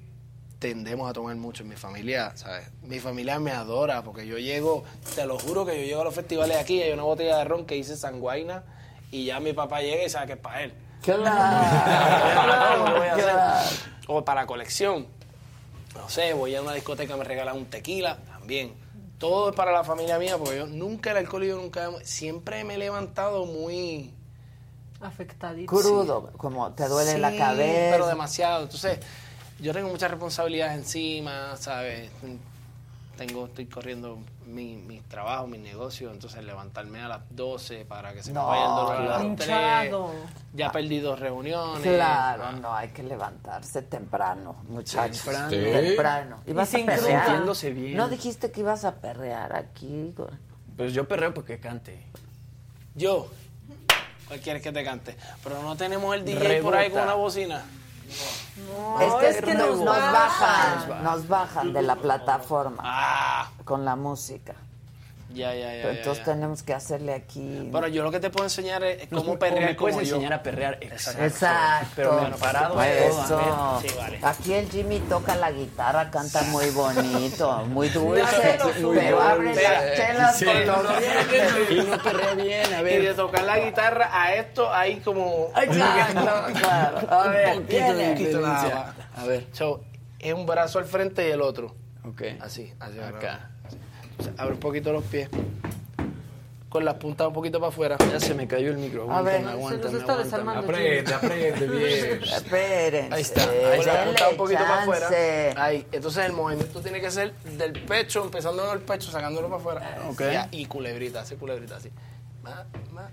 tendemos a tomar mucho. Mi familia, ¿sabes? Mi familia me adora porque yo llego, te lo juro que yo llego a los festivales aquí y hay una botella de ron que dice sanguaina y ya mi papá llega y sabe que es para él. Claro, ¿Cómo voy a hacer? claro. O para colección. No sé, voy a una discoteca, me regalan un tequila, también. Todo es para la familia mía, porque yo nunca el alcohol, yo nunca, siempre me he levantado muy Afectadito. Crudo, como te duele la Sí, cabeza. pero demasiado. Entonces, yo tengo muchas responsabilidades encima, ¿sabes? Tengo, estoy corriendo mi, mi trabajo, mi negocio, entonces levantarme a las 12 para que se me No, vaya el dolor a las Hinchado. 3. Ya he perdido reuniones. Claro, Ah. no, hay que levantarse temprano, muchachos. Temprano. Sí. Temprano. Y ¿Ibas a sin perrear? Sintiéndose bien. ¿No dijiste que ibas a perrear aquí? Pues yo perreo porque cante. Yo, ¿cuál quieres que te cante? Pero no tenemos el DJ por ahí con Rebota. una bocina. No, es que, es que nos, nos bajan, nos bajan de la plataforma Ah, con la música. Ya, ya, ya. Pero ya, entonces ya. tenemos que hacerle aquí. Bueno, yo lo que te puedo enseñar es cómo o perrear me puedes como yo. enseñar a perrear. Exacto. Exacto. Pero me parado Pues todo. Sí, vale. Aquí el Jimmy toca la guitarra, canta muy bonito, muy dulce, pero abre las chelas Sí. con los dientes. Y no perrea bien, a Y ver. de tocar la guitarra a esto, ahí como... Exacto, claro. A ver, Un poquito de viene. poquito nada diferencia. más. A ver. So, es un brazo al frente y el otro. Ok. Así, así. Acá. Entonces, abre un poquito los pies. Con las puntas un poquito para afuera. Ya se me cayó el micro. A ver, Aguántame, Se nos está desarmando. Aprende, aprende bien. Espérense. Ahí está, ahí Con las denle puntas un poquito para afuera. Ahí. Entonces el movimiento tiene que ser del pecho, empezando en el pecho, sacándolo para afuera. Ok. Ya, y culebrita, hace culebrita así. Más, más.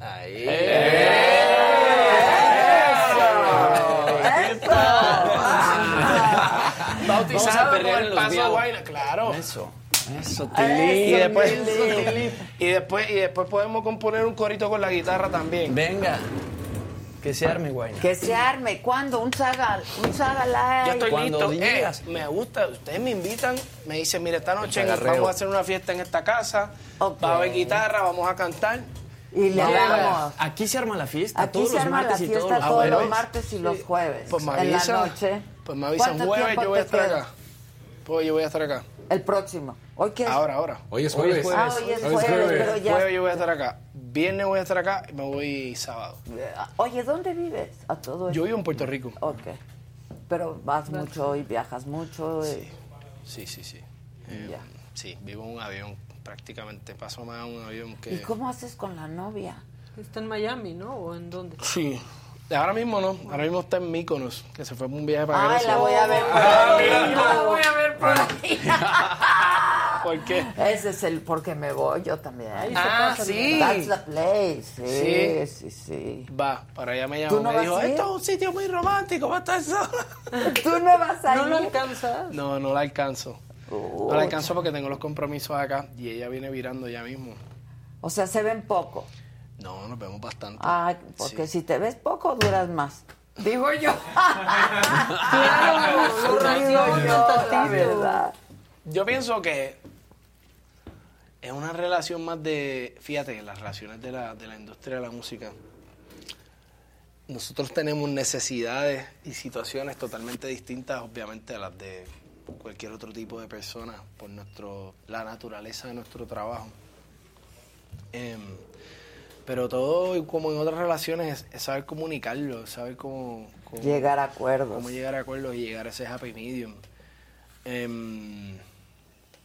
Ahí. Bautizado Vamos a perrear con el en los paso guayna, claro. Eso. Eso, Eso, Y después, y después, y después podemos componer un corito con la guitarra también. Venga. Que se arme, guayna. Que se arme. ¿Cuándo? Un saga, un saga live. Yo estoy Cuando listo. Eh, digas. me gusta. Ustedes me invitan. Me dicen, mire, esta noche vamos a hacer una fiesta en esta casa. Ok. Va a haber guitarra, vamos a cantar. Y le damos. Aquí se arma la fiesta. Aquí todos se los arma la martes y fiesta todos los todos los martes y los jueves. Pues me en la avisan. noche. Pues me avisan. ¿Cuánto Jueves yo voy a estar queda? acá. Pues yo voy a estar acá. El próximo. ¿Hoy qué es? Ahora, ahora. Hoy es Hoy es jueves. jueves. Ah, hoy es Hoy es jueves, jueves. pero ya. Jueves yo voy a estar acá. Viernes voy a estar acá y me voy sábado. Oye, ¿dónde vives? A todo esto. Yo vivo en Puerto Rico. Ok. Pero vas mucho y viajas mucho. y- Sí, sí, sí. Eh, Ya. Sí, vivo en un avión. Prácticamente paso más en un avión que... ¿Y cómo haces con la novia? Está en Miami, ¿no? ¿O en dónde? Sí. Ahora mismo no. Ahora mismo está en Míconos, que se fue por un viaje para Ay, Grecia. la voy a ver por Ah, ahí. La voy a ver por ahí. ¿Por qué? Ese es el porque me voy yo también. Ah, sí. That's the place. Sí, sí, sí. Va, para allá me ¿Tú llamó, no me vas dijo, a ir? esto es un sitio muy romántico, va a estar eso. ¿Tú no vas a ¿No ir? lo alcanzas? No, no la alcanzo. No la alcanzo porque tengo los compromisos acá y ella viene virando ya mismo. O sea, se ven poco. No, nos vemos bastante. Ay, porque si te ves poco, duras más. Digo yo. Claro, lo racionan Digo yo, la verdad. Yo pienso que es una relación más de, fíjate, las relaciones de la, de la industria de la música. Nosotros tenemos necesidades y situaciones totalmente distintas, obviamente, a las de cualquier otro tipo de persona, por nuestro, la naturaleza de nuestro trabajo. Em, pero todo, como en otras relaciones, es, es saber comunicarlo, saber cómo, cómo- Llegar a acuerdos. Cómo llegar a acuerdos y llegar a ese happy medium. Em,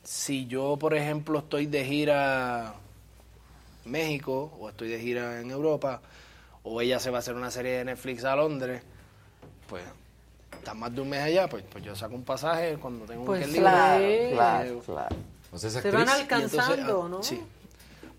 si yo, por ejemplo, estoy de gira en México o estoy de gira en Europa o ella se va a hacer una serie de Netflix a Londres, pues está más de un mes allá, pues, pues yo saco un pasaje cuando tengo Pues un weekend libre. claro, Eh, claro. Pues es Se van entonces, alcanzando, ah, ¿no? Sí.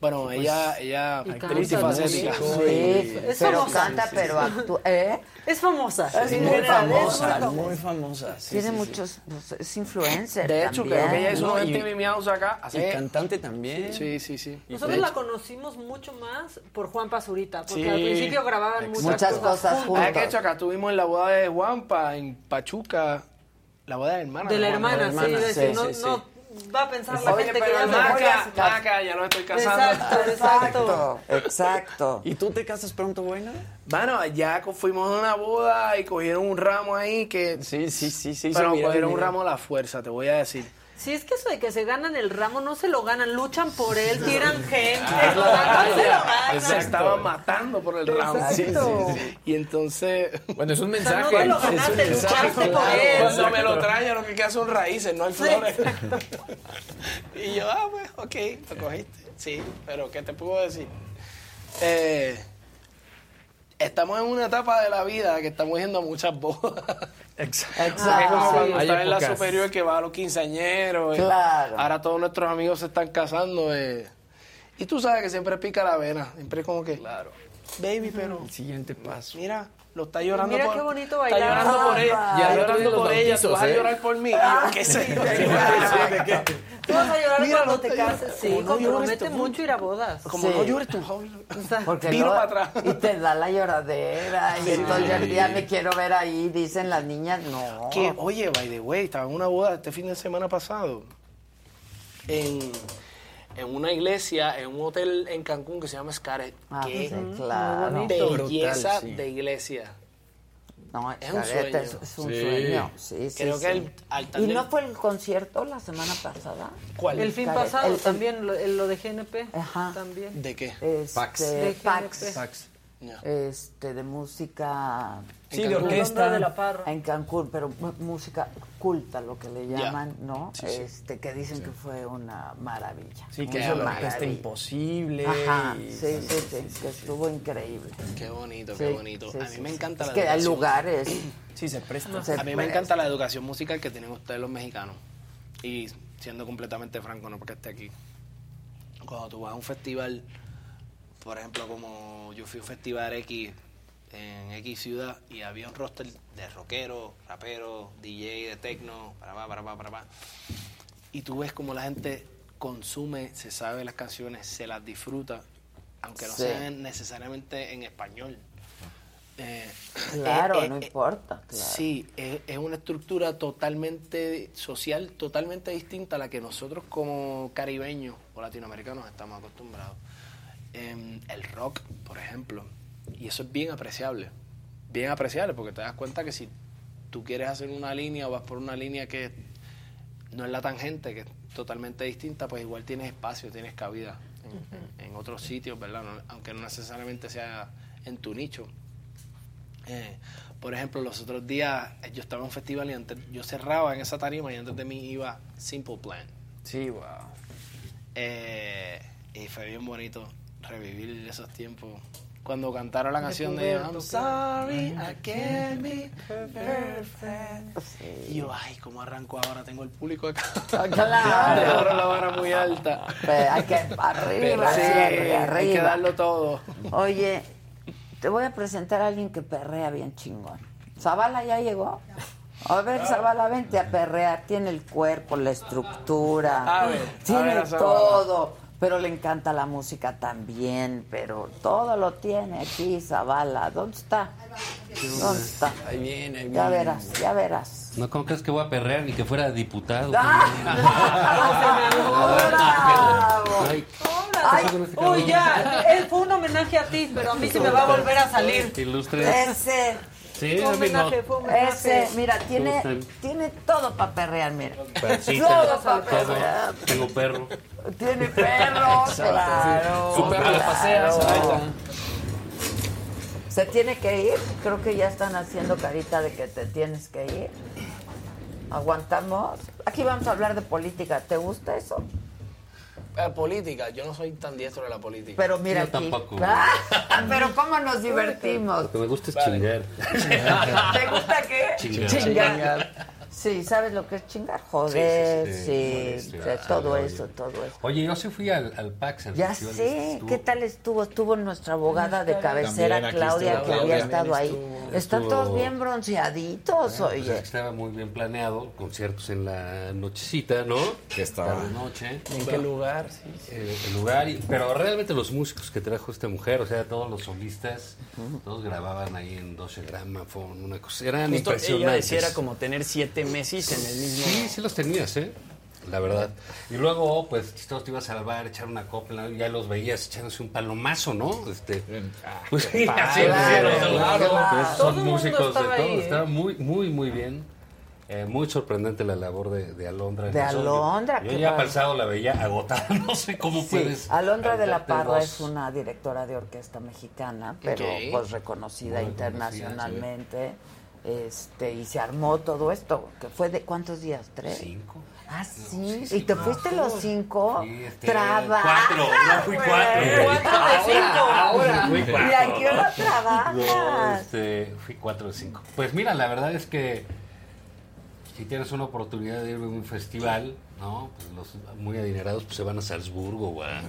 Bueno, Pues, ella, ella y es músico Sí, Es pero famosa. canta, Sí, sí, pero sí. actúa. ¿Eh? Es famosa. Es en muy general, es famosa, muy Muy famosa. sí, Tiene sí, sí. muchos. pues, es influencer. De hecho, también. creo que ella hizo No, un y- MTV Meows acá. Y cantante también. Sí, sí, sí. Nosotros la conocimos mucho más por Juan Pazurita, porque Sí. al principio grababan Exacto. muchas, cosas Ah, juntos. que hecho acá estuvimos en la boda de Juanpa, en Pachuca. La boda de la hermana. De la hermana, sí, no, no va a pensar la Oye, gente que Maca, voy a casar. Maca, ya no estoy casando. Exacto, exacto. Exacto. ¿Y tú te casas pronto, buena? Bueno, ya fuimos a una boda y cogieron un ramo ahí que... Sí, sí, sí, sí. Pero viral cogieron el un ramo a la fuerza, te voy a decir. Sí, es que eso de que se ganan el ramo, no se lo ganan, luchan por él, tiran gente, Ah, no se lo ganan. Se estaban matando por el ramo. Exacto. Sí, sí, sí. Y entonces... Bueno, es un O sea, mensaje. no te lo ganaste, luchaste por él. Cuando me lo traen, lo que queda son raíces, no hay flores. y yo, ah, pues, ok, lo cogiste. Sí, pero ¿qué te puedo decir? Eh, estamos en una etapa de la vida que estamos yendo a muchas bodas. Exacto. Es como cuando Hay estás en la superior que va a los quinceañeros. eh. Claro. Ahora todos nuestros amigos se están casando. eh. Y tú sabes que siempre pica la vena. Siempre es como que, claro. baby, pero El siguiente paso. mira, lo está llorando Mira por qué bonito Está bailar. llorando por ella. Ah, Y al Está día llorando por ella. Tú vas a ¿eh? llorar por mí. Y yo, ¿qué sé? Tú vas a llorar cuando te cases. Sí, compromete te mucho ir a bodas. Como no llores tu hobby. Porque para atrás. Y te da la lloradera. Y entonces ya, ya me quiero ver ahí, dicen las niñas. No. Que, oye, by the way, estaba en una boda este fin de semana pasado. En, en una iglesia, en un hotel en Cancún que se llama Scaret. Ah, Qué sí, claro. belleza Brutal, sí. de iglesia. No, Es un sueño. es, es un Sí. sueño. Sí, sí, Creo sí. que el altar ¿Y no fue el concierto la semana pasada? ¿Cuál? El fin pasado el- también, lo, el- lo de GNP. Ajá. También. ¿De qué? Este, Pax. De Pax. Ya. Este, de música Sí, de orquesta. de la Parra. en Cancún, pero música culta, lo que le llaman, ¿no? Sí, sí. Este, que dicen que fue una maravilla. Sí, que una orquesta maravilla. imposible. Ajá, y- sí, sí, sí, que estuvo increíble. Qué bonito, qué bonito. a mí me encanta Es la que hay lugares. Sí, se presta. se A mí me encanta la educación musical que tienen ustedes los mexicanos. Y siendo completamente franco, no porque esté aquí. Cuando tú vas a un festival, por ejemplo, como yo fui a un festival X en X ciudad y había un roster de rockeros, raperos, DJ de techno, para pa, para pa, para pa. Y tú ves como la gente consume, se sabe las canciones, se las disfruta, aunque no Sí. sean necesariamente en español. Eh, Claro, eh, no eh, importa. Claro. Sí, es, es una estructura totalmente social, totalmente distinta a la que nosotros como caribeños o latinoamericanos estamos acostumbrados. Em, el rock, por ejemplo, y eso es bien apreciable, bien apreciable porque te das cuenta que si tú quieres hacer una línea o vas por una línea que no es la tangente, que es totalmente distinta, pues igual tienes espacio, tienes cabida en, otros sitios, ¿verdad? No- aunque no necesariamente sea en tu nicho. Eh, por ejemplo, los otros días eh, yo estaba en un festival y antes, yo cerraba en esa tarima y antes de mí iba Simple Plan. Sí, wow. Eh, y fue bien bonito revivir esos tiempos cuando cantaron la canción de I'm sorry, I can't be perfect. Y yo, ay, ¿cómo arranco ahora? Tengo el público acá. claro. Ahora la vara muy alta. Pero hay que arriba, sí, arriba, hay que arriba. darlo todo. Oye, te voy a presentar a alguien que perrea bien chingón. ¿Zavala ya llegó? A ver, Zavala, vente a perrear. Tiene el cuerpo, la estructura. A ver, a tiene ver a Zavala. todo. Pero le encanta la música también. Pero todo lo tiene aquí, Zavala. ¿Dónde está? ¿Dónde está? Ahí viene, ahí Ya viene. verás, ya verás. No, ¿cómo crees que voy a perrear ni que fuera diputado? Ay, Ay, uy, ya, él fue un homenaje a ti, pero a mí se me va a volver a salir. Ilustre. Ese. Sí, Fue no. homenaje, fue homenaje. Ese, mira, tiene, tiene todo para perrear, mira. Todo para perrear. Tengo perro. Tiene perro, Exacto, claro. sí. Su perro la pasea. Se tiene que ir. Creo que ya están haciendo carita de que te tienes que ir. ¿Aguantamos? Aquí vamos a hablar de política. ¿Te gusta eso? Eh, política, yo no soy tan diestro de la política. Pero mira Yo aquí. tampoco. Ah, pero cómo nos divertimos. Lo que me gusta es chingar. ¿Te gusta qué? Chingar. Chingar. Sí, ¿sabes lo que es chingar? Joder, Sí, sí, sí, sí, sí, sí, todo oye. eso, todo eso. Oye, yo sí fui al, al PAX. al Ya festival sé, estuvo- ¿qué tal estuvo? Estuvo nuestra abogada de cabecera, También Claudia, estuvo que había estado ahí. Estuvo- Están estuvo- todos bien bronceaditos, Bueno, pues oye. es que estaba muy bien planeado, conciertos en la nochecita, ¿no? Que estaba. Tarde noche. ¿En qué lugar? Sí, sí. Eh, el lugar, y- pero realmente los músicos que trajo esta mujer, o sea, todos los solistas, todos grababan ahí en 12 Gramophone, una cosa, eran Justo ella impresionantes. decía era como tener siete Messi en el mismo. Sí, sí los tenías, ¿eh? La verdad. Y luego, pues, chistoso, te ibas a salvar, echar una copla, ya los veías echándose un palomazo, ¿no? Este, pues sí, padre, así, claro, claro. Pues, Todo son músicos de todo, ahí, ¿eh? estaba muy, muy, muy bien. Eh, muy sorprendente la labor de, de Alondra. en De. Alondra, Yo qué ya pasado la veía agotada, no sé cómo Sí, puedes. Alondra de la Parra dos. es una directora de orquesta mexicana, pero pues reconocida Muy reconocida, internacionalmente. Este, y se armó todo esto, que fue de ¿cuántos días? ¿Tres? Cinco. Ah, sí. ¿Y te fuiste los cinco? Sí, este, Trabaja, cuatro, no fui güey. cuatro. Cuatro de cinco. ahora. Fui cuatro. ¿Y a qué hora trabajas? No, este, fui cuatro de cinco. Pues mira, la verdad es que si tienes una oportunidad de ir a un festival, ¿no? Pues los muy adinerados pues, se van a Salzburgo o a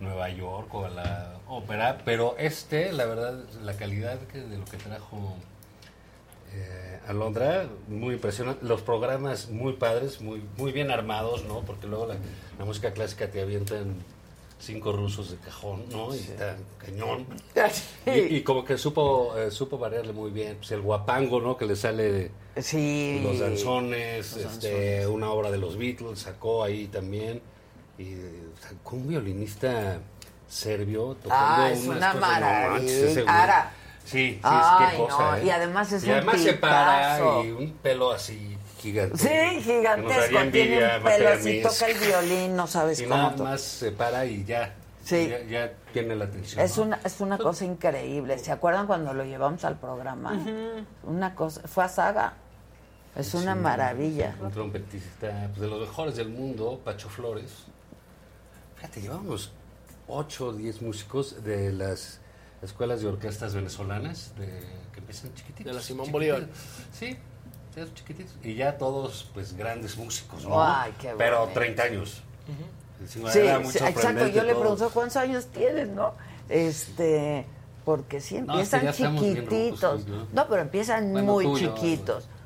Nueva York o a la ópera, pero este, la verdad, la calidad que- de lo que trajo eh, Alondra, muy impresionante. Los programas muy padres, muy, muy bien armados, ¿no? Porque luego la, la música clásica te avientan cinco rusos de cajón, ¿no? Y está cañón. Y, y como que supo eh, supo variarle muy bien. Pues el guapango, ¿no? Que le sale Sí. los danzones, Los este, una obra de los Beatles, sacó ahí también. Y sacó un violinista serbio tocando Ah, es unas una maravilla. Ahora. Sí, sí, Ay, es qué cosa. no, ¿eh? y además es y un además se para y un pelo así gigante. Sí, que nos gigantesco. Tiene un pelo así, toca el violín, no sabes Y cómo. nada más se para y ya. Sí. Ya, ya tiene la atención. Es ¿no? una, es una cosa increíble. ¿Se acuerdan cuando lo llevamos al programa? Una cosa, fue a Saga. Es una Sí, maravilla. Un trompetista pues, de los mejores del mundo, Pacho Flores. Fíjate, llevamos 8 o 10 músicos de las escuelas de orquestas venezolanas de, que empiezan chiquititos. De la Simón. Bolívar. Sí, sí, chiquititos. Y ya todos, pues, grandes músicos, ¿no? Ay, qué Pero bonito. 30 años. Sí, Sí, era muy sí, exacto. Yo le pregunto cuántos años tienes, ¿no? Este, porque sí No, es que empiezan rucos, chiquititos. No, pero empiezan Bueno, muy tú chiquitos. No,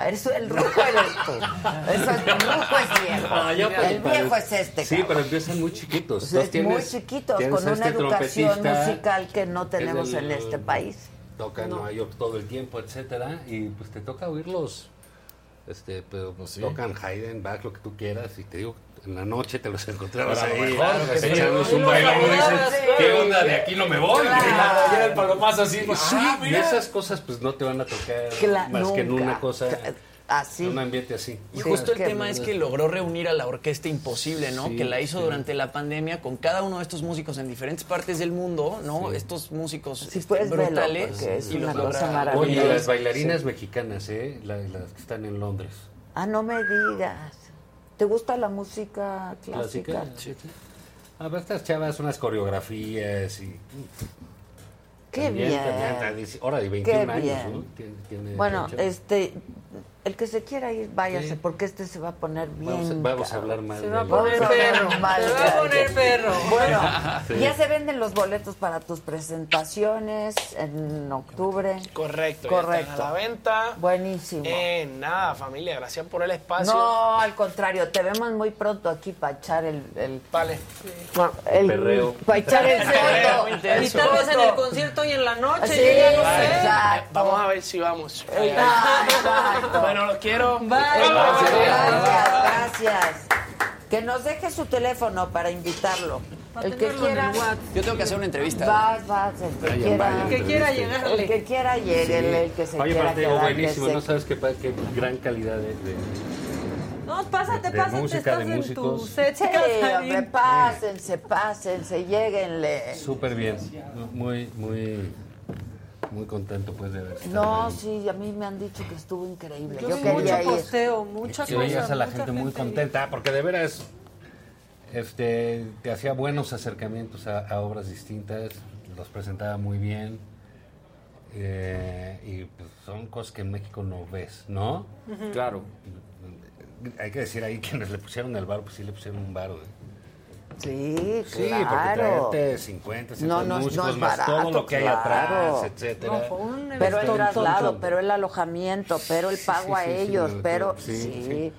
eres el ruco eres tú. Eso es, el ruco es viejo. Ah, ya, pero- el viejo es este. Sí, cabrón. pero empiezan muy chiquitos. Entonces muy chiquitos, tienes con una este educación musical que no tenemos en este país. Toca en No. Nueva York todo el tiempo, etcétera, y pues te toca oírlos. Este, pero pues, tocan Haydn, Bach, lo que tú quieras, y te digo, en la noche te los encontrabas Pero a lo ahí, mejor, sí. echándose un y sabes, ¿qué onda? De aquí no me voy. Claro, ya el palomazo así, Y ah, y esas cosas pues no te van a tocar más que en una cosa, Así. en un ambiente así. Y justo el tema es que logró reunir a la Orquesta Imposible, ¿no? Sí, que la hizo sí. durante la pandemia con cada uno de estos músicos en diferentes partes del mundo, ¿no? Sí. Estos músicos Sí, este, verlo, brutales. porque es y los una cosa logra- maravillosa. Oye, las bailarinas Sí. mexicanas, ¿eh? La- las que están en Londres. Ah, no me digas. ¿Te gusta la música clásica? clásica. Sí. A ver, estas chavas, unas coreografías y Qué También, bien. también, Ahora, y 21 Qué años, bien. ¿no? Tiene- tiene Bueno, este, el que se quiera ir, váyase, Sí. porque este se va a poner bien. Vamos, a- vamos a cabrón. hablar mal. Se va a poner perro. mal Se va a poner perro. Bueno, Sí. ya se venden los boletos para tus presentaciones en octubre. Correcto, ya Correcto. están a la venta. Buenísimo. Eh, nada, familia, gracias por el espacio. No, al contrario, te vemos muy pronto aquí para echar el... el Vale. el Perreo. Para echar el Perreo, foto. Y intenso. tal vez en el concierto y en la noche, Sí, yo ya no sé. exacto. Vamos a ver si vamos. Ah, exacto. Bueno, los quiero. Bye. Vamos. Gracias, gracias. Que nos deje su teléfono para invitarlo. Para El que el quiera. WhatsApp. Yo tengo que hacer una entrevista. Vas, vas, el que Vayan, quiera. El que quiera llegarle. El que quiera llegue, el que se Oye, quiera quedar, buenísimo, que ¿no se- sabes qué, qué gran calidad de, de- No, pásate, De pásate, música, estás de en tu músicos. set. Sí, hombre, pásense, pásense, lleguenle. Súper bien, muy, muy, muy contento pues de ver. No, sí, a mí me han dicho que estuvo increíble. Yo Yo vi quería mucho ir. posteo, mucha que cosa. veías a la mucha gente muy contenta, porque de veras este, te hacía buenos acercamientos a, a obras distintas, los presentaba muy bien. eh, y pues, son cosas que en México no ves, ¿no? Claro. Hay que decir ahí quienes le pusieron el bar, pues sí le pusieron un bar. Sí, Sí, claro. porque traerte 50, 60 No, no, músicos, no es más todo barato, lo que hay claro. atrás, etcétera. No, fue un Pero el traslado, pero el alojamiento, pero el pago sí, a sí, sí, ellos, sí, pero sí, sí. sí.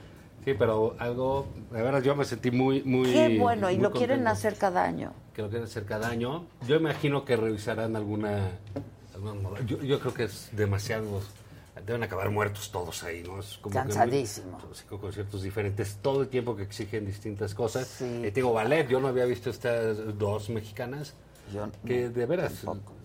Sí, pero algo, de verdad yo me sentí muy, muy... Qué bueno, y muy lo quieren contento. hacer cada año. Que lo quieren hacer cada año. Yo imagino que revisarán alguna... alguna moda- yo, yo creo que es demasiado... Deben acabar muertos todos ahí, ¿no? Es como que muy- Cansadísimo. cinco conciertos diferentes, todo el tiempo que exigen distintas cosas. Sí. Eh, te digo, ballet, yo no había visto estas dos mexicanas Yo que de veras,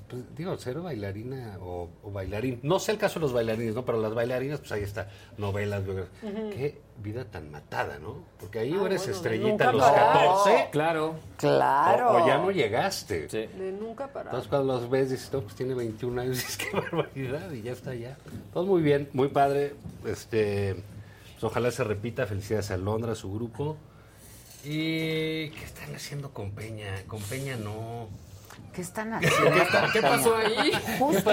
pues, digo, ser bailarina o, o bailarín. No sé el caso de los bailarines, ¿no? Pero las bailarinas, pues ahí está, novelas, biografías. Qué vida tan matada, ¿no? Porque ahí Ah, eres bueno, estrellita a los parar. 14, Claro. Claro. o, o ya no llegaste. De nunca parar. Entonces cuando los ves dices, no, pues tiene 21 años, dices, qué barbaridad, y ya está ya. Todo muy bien, muy padre. Este, pues, ojalá se repita. Felicidades a Londra, a su grupo. ¿Y qué están haciendo con Peña? Con Peña no. ¿Qué están haciendo? ¿Qué pasó ahí? Justo.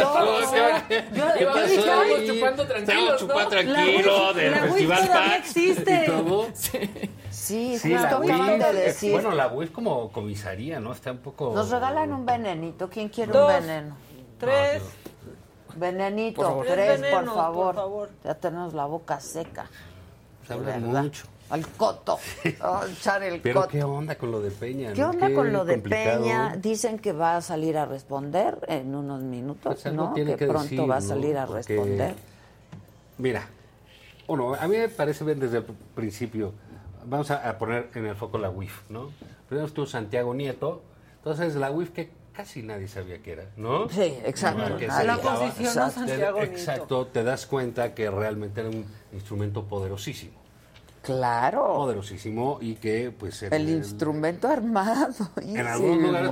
¿Qué Yo, ¿Qué yo pasó dije, ahí? chupando tranquilos, Estamos chupando tranquilo La del la Festival todavía Pax existe. y todo. sí, Sí, la justo de decir. bueno, la es como comisaría, ¿no? Está un poco... Nos regalan un venenito. ¿Quién quiere Dos. un veneno? Tres. Venenito, Por tres, Tres por, favor. por favor. Ya tenemos la boca seca. Se habla mucho. Al coto. A echar el Pero coto. ¿qué onda con lo de Peña? ¿Qué onda con lo de complicado. Peña? Dicen que va a salir a responder en unos minutos, Pues ¿no? Que, que pronto decir, va a ¿no? salir a Porque- responder. Mira, uno, a mí me parece bien desde el principio. Vamos a, a poner en el foco la WIF, ¿no? Primero estuvo Santiago Nieto, entonces la WIF que casi nadie sabía que era, ¿no? Sí, exacto. ¿A la Exacto. Santiago Nieto. Exacto, te das cuenta que realmente era un instrumento poderosísimo. Claro. Poderosísimo y que pues en, El instrumento armado. en algunos lugares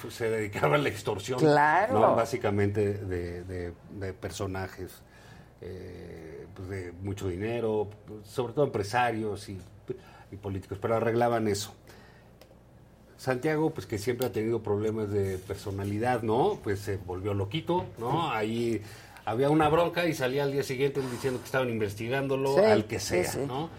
pues, se, dedicaba a la extorsión. Claro. ¿no? Básicamente de, de- de personajes eh, pues, de mucho dinero, sobre todo empresarios y, y políticos, pero arreglaban eso. Santiago, pues que siempre ha tenido problemas de personalidad, ¿no? Pues se volvió loquito, ¿no? Ahí había una bronca y salía al día siguiente diciendo que estaban investigándolo Sí, al que sí, sea, sí. ¿no?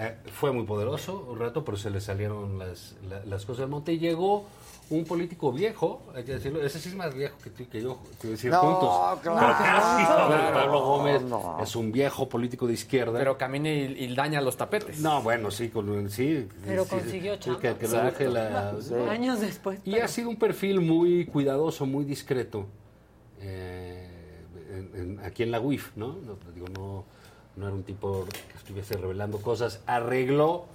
Eh, fue muy poderoso un rato, pero se le salieron las, la- las cosas del monte y llegó un político viejo, hay que decirlo, ese sí es más viejo que tú y que yo, quiero decir, No, juntos. claro. Pablo Gómez No. es un viejo político de izquierda. Pero camina y, y daña los tapetes. no, bueno, sí, con, sí. Pero sí, consiguió sí, chamba. que, Años después. y pero- ha sido un perfil muy cuidadoso, muy discreto eh, en- en- aquí en la UIF, ¿no? No, digo, no, no era un tipo que estuviese revelando cosas. Arregló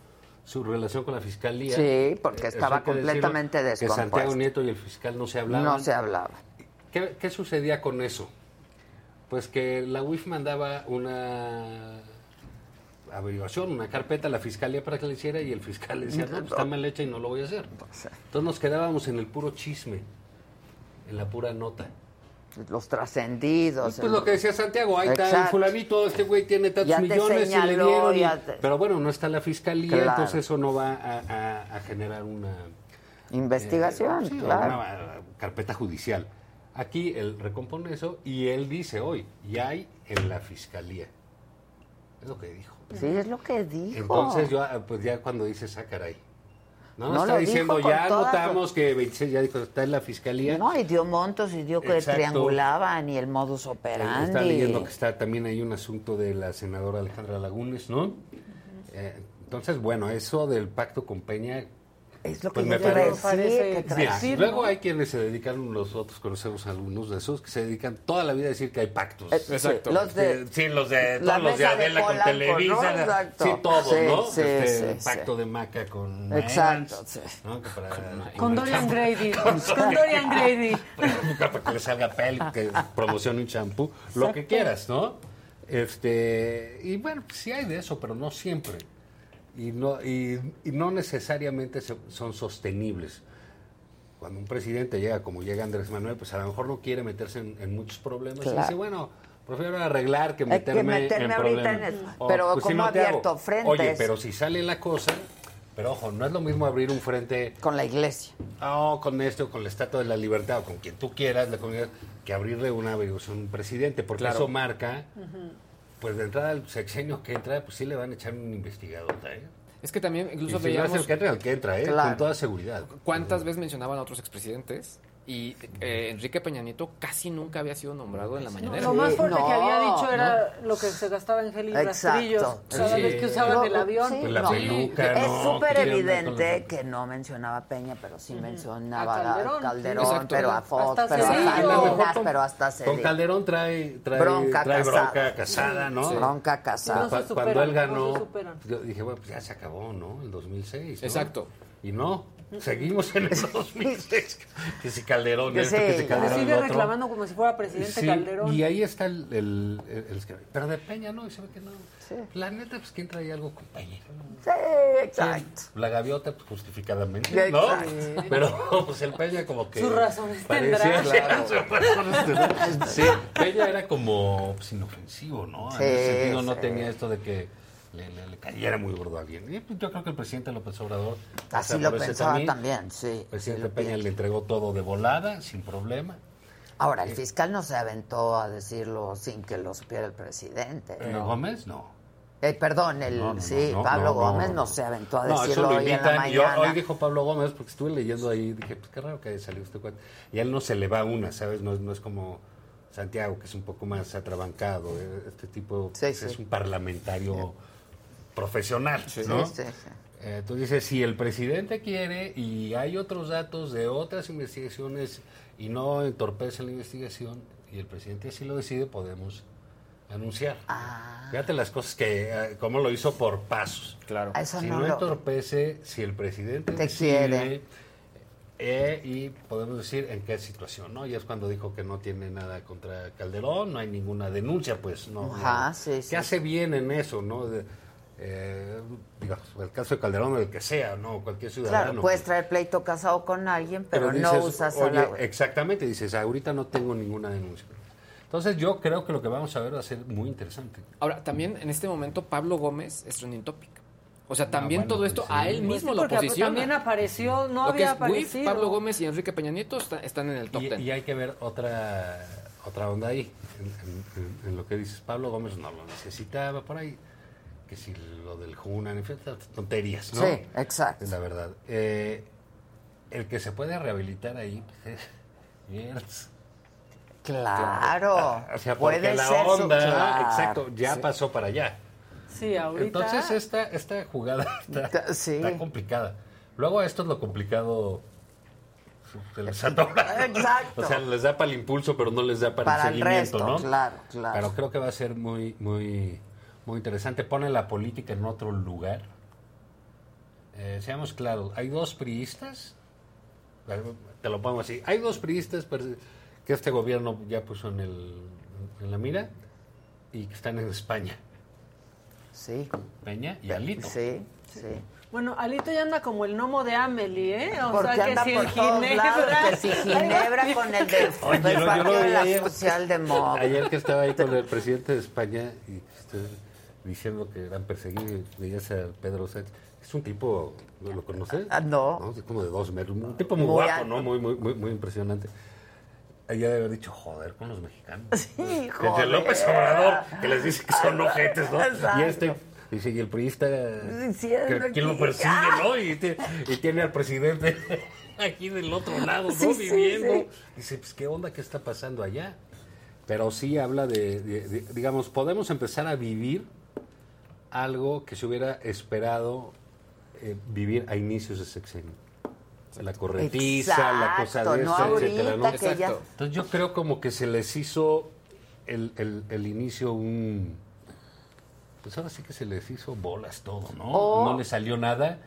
su relación con la fiscalía. Sí, porque Eh, estaba eso completamente decirlo, Que descompuesto. Santiago Nieto y el fiscal no se hablaban. No se hablaba. ¿Qué, qué sucedía con eso? Pues que la UIF mandaba una averiguación, una carpeta a la fiscalía para que la hiciera y el fiscal le decía, no, pues está mal hecha y no lo voy a hacer. Entonces nos quedábamos en el puro chisme, en la pura nota. Los trascendidos. Pues lo que decía Santiago, ahí está el fulanito, este güey tiene tantos Ya millones y le dieron. y- te- Pero bueno, no está la fiscalía, Claro. entonces eso no va a, a- a generar una... Investigación, eh, sí, claro. una carpeta judicial. Aquí él recompone eso y él dice hoy, ya hay en la fiscalía. Es lo que dijo. Sí, es lo que dijo. Entonces yo, ah, pues ya cuando dice, ah, caray. No, No, está lo dijo diciendo, con ya notamos que 26 ya dijo, está en la fiscalía. No, y dio montos y dio que Exacto. triangulaban y el modus operandi. Está leyendo que está también hay un asunto de la senadora Alejandra Lagunes, ¿no? Eh, entonces, bueno, eso del pacto con Peña. Es lo pues que me yo te iba a parece- decir, que luego hay quienes se dedican, nosotros conocemos algunos de esos, que se dedican toda la vida a decir que hay pactos. Eh, sí, Exacto. los de- sí, los de, todos los de Adela con Televisa. ¿no? Sí, todos, Sí, ¿no? sí, Este, sí, pacto sí. de Maca con Exacto, Mayans, sí. ¿no? Que para- Con Dorian Grady. Con Dorian Grady. para que le salga peli, que promocione un champú, lo que quieras, ¿no? Este, y bueno, pues sí hay de eso, pero no siempre. Y no, y, y no necesariamente se- son sostenibles. Cuando un presidente llega como llega Andrés Manuel, pues a lo mejor no quiere meterse en, en muchos problemas. Y dice, bueno, prefiero arreglar que Hay que meterme, meterme en ahorita problemas. en el- O, pero pues, si como no abierto frentes. Oye, pero si sale la cosa, pero ojo, no es lo mismo abrir un frente Con la iglesia. Oh, con esto, con la Estatua de la Libertad o con quien tú quieras, la comunidad, que abrirle una averiguación a un presidente, porque Claro. eso marca, pues de entrada al sexenio que entra, pues sí le van a echar un investigador. ¿eh? Es que también Y incluso si no es veíamos... el que entra, el que entra, ¿eh? Claro. con toda seguridad. ¿Cuántas veces mencionaban a otros expresidentes? Y eh, Enrique Peña Nieto casi nunca había sido nombrado en la mañanera. Lo más fuerte no, que había dicho no. era lo que se gastaba en gel y Exacto. rastrillos cada Sí. vez que usaban el avión. Sí, la no. peluca, Es ¿no? súper ¿Qué onda con evidente los- que no mencionaba a Peña, pero sí mencionaba A a Calderón. Calderón, Exacto. pero a Fox, Hasta pero a. Salinas, Con- pero hasta Con. Calderón trae, trae Bronca trae casada. bronca casada, ¿no? Sí. Bronca casada. No superan, Cuando él no ganó, yo dije, bueno, pues ya se acabó, ¿no? El 2006. ¿no? Exacto. Y no, seguimos en el 2006. que si Calderón Que esto, sí, que si Calderón sigue otro. reclamando como si fuera presidente Sí, Calderón. Y ahí está el, el, el- el. Pero de Peña no, y se ve que no. Sí. La neta, pues ¿quién traía algo con Peña? Sí, exacto. La gaviota, pues justificadamente. ¿no? Pero pues el Peña como que... Sus razones parecía- tendrá. sus razones tendrá. Sí, Peña era como pues, inofensivo, ¿no? Sí, en ese sentido no sí. tenía esto de que le, le- le cayera muy gordo a alguien. Y pues, yo creo que el presidente López Obrador... Así lo pensaba camino, también, sí. El sí presidente Peña pienso. le entregó todo de volada, sin problema. Ahora, el fiscal no se aventó a decirlo sin que lo supiera el presidente. Eh, ¿no? Gómez, no. Eh, perdón, el, No, no, sí, no, Pablo Gómez no. se aventó a decirlo lo hoy en la invitan. Yo, mañana. hoy dijo Pablo Gómez, porque estuve leyendo ahí, dije, pues qué raro que haya salido este cuate. Y a él no se le va una, ¿sabes? No, es- no es como Santiago, que es un poco más atrabancado. eh, Este tipo Sí, pues, sí. es un parlamentario profesional, Sí, ¿no? sí. Eh, Entonces dice, si el presidente quiere y hay otros datos de otras investigaciones y no entorpece la investigación y el presidente así lo decide, podemos anunciar. Ah. Fíjate las cosas que, eh, cómo lo hizo por pasos. Claro. Eso si no no, lo- entorpece, si el presidente Te decide, quiere. eh, y podemos decir en qué situación, ¿no? Y es cuando dijo que no tiene nada contra Calderón, no hay ninguna denuncia, pues, ¿no? Ajá, no. sí, ¿Qué sí. hace bien en eso, no? De, eh, digamos, el caso de Calderón, el que sea, ¿no? Cualquier ciudadano. Claro, puedes traer pleito casado con alguien, pero, no dices, usas a oye, la... Exactamente, dices, ahorita no tengo ninguna denuncia. Entonces yo creo que lo que vamos a ver va a ser muy interesante. Ahora, también en este momento Pablo Gómez es trending topic. O sea, también bueno, todo esto pues sí. a él Pues mismo sí, lo posiciona. también apareció, no lo que había es aparecido. Pablo Gómez y Enrique Peña Nieto está- están en el top Y, ten. y hay que ver otra otra onda ahí, en, en- en- en lo que dices. Pablo Gómez no lo necesitaba por ahí, que si lo del Junan, en fin, tonterías, ¿no? Sí, exacto. Es la verdad. Eh, el que se puede rehabilitar ahí pues, es. Claro. O sea, porque puede la ser su- onda, claro. exacto, ya Sí. pasó para allá. Sí, ahorita. Entonces esta, esta jugada está, Sí. está complicada. Luego esto es lo complicado. Se les atora. Exacto. O sea, les da para el impulso, pero no les da para, Para el el seguimiento, resto, ¿no? claro, claro. Pero creo que va a ser muy, muy, muy interesante. Pone la política en otro lugar. Eh, seamos claros, hay dos priistas, te lo pongo así, hay dos priistas que este gobierno ya puso en, el, en la mira y que están en España. Sí. Peña y Alito. Sí, sí. Bueno, Alito ya anda como el gnomo de Amelie, ¿eh? O Porque sea, que anda si por el todos Ginebra. lados, que si Ginebra con el del, Oye, no, yo partido lo de la ayer. socialdemócrata. Ayer que estaba ahí con el presidente de España y diciendo que eran perseguidos, veías a Pedro Sánchez. Es un tipo, ¿no lo conoces? Ah, no. Es como de dos metros. Un tipo muy, Muy guapo, alto. ¿no? Muy, muy, muy, muy impresionante. allá de haber dicho, joder, con los mexicanos. Sí, Desde joder. López Obrador, que les dice que son ojetes, ¿no? Exacto. Y este, dice, y el priista, ¿quién lo que- persigue, no? Y, te- y tiene al presidente aquí del otro lado, ¿no? Sí, sí, Viviendo. sí. Dice, pues, ¿qué onda? ¿Qué está pasando allá? Pero sí habla de, de- de- digamos, podemos empezar a vivir algo que se hubiera esperado eh, vivir a inicios de sexenio. La corretiza, la cosa de no esa, etcétera, Exacto. Entonces yo creo como que se les hizo el, el- el inicio un... Pues ahora sí que se les hizo bolas todo, ¿no? Oh. No le salió nada.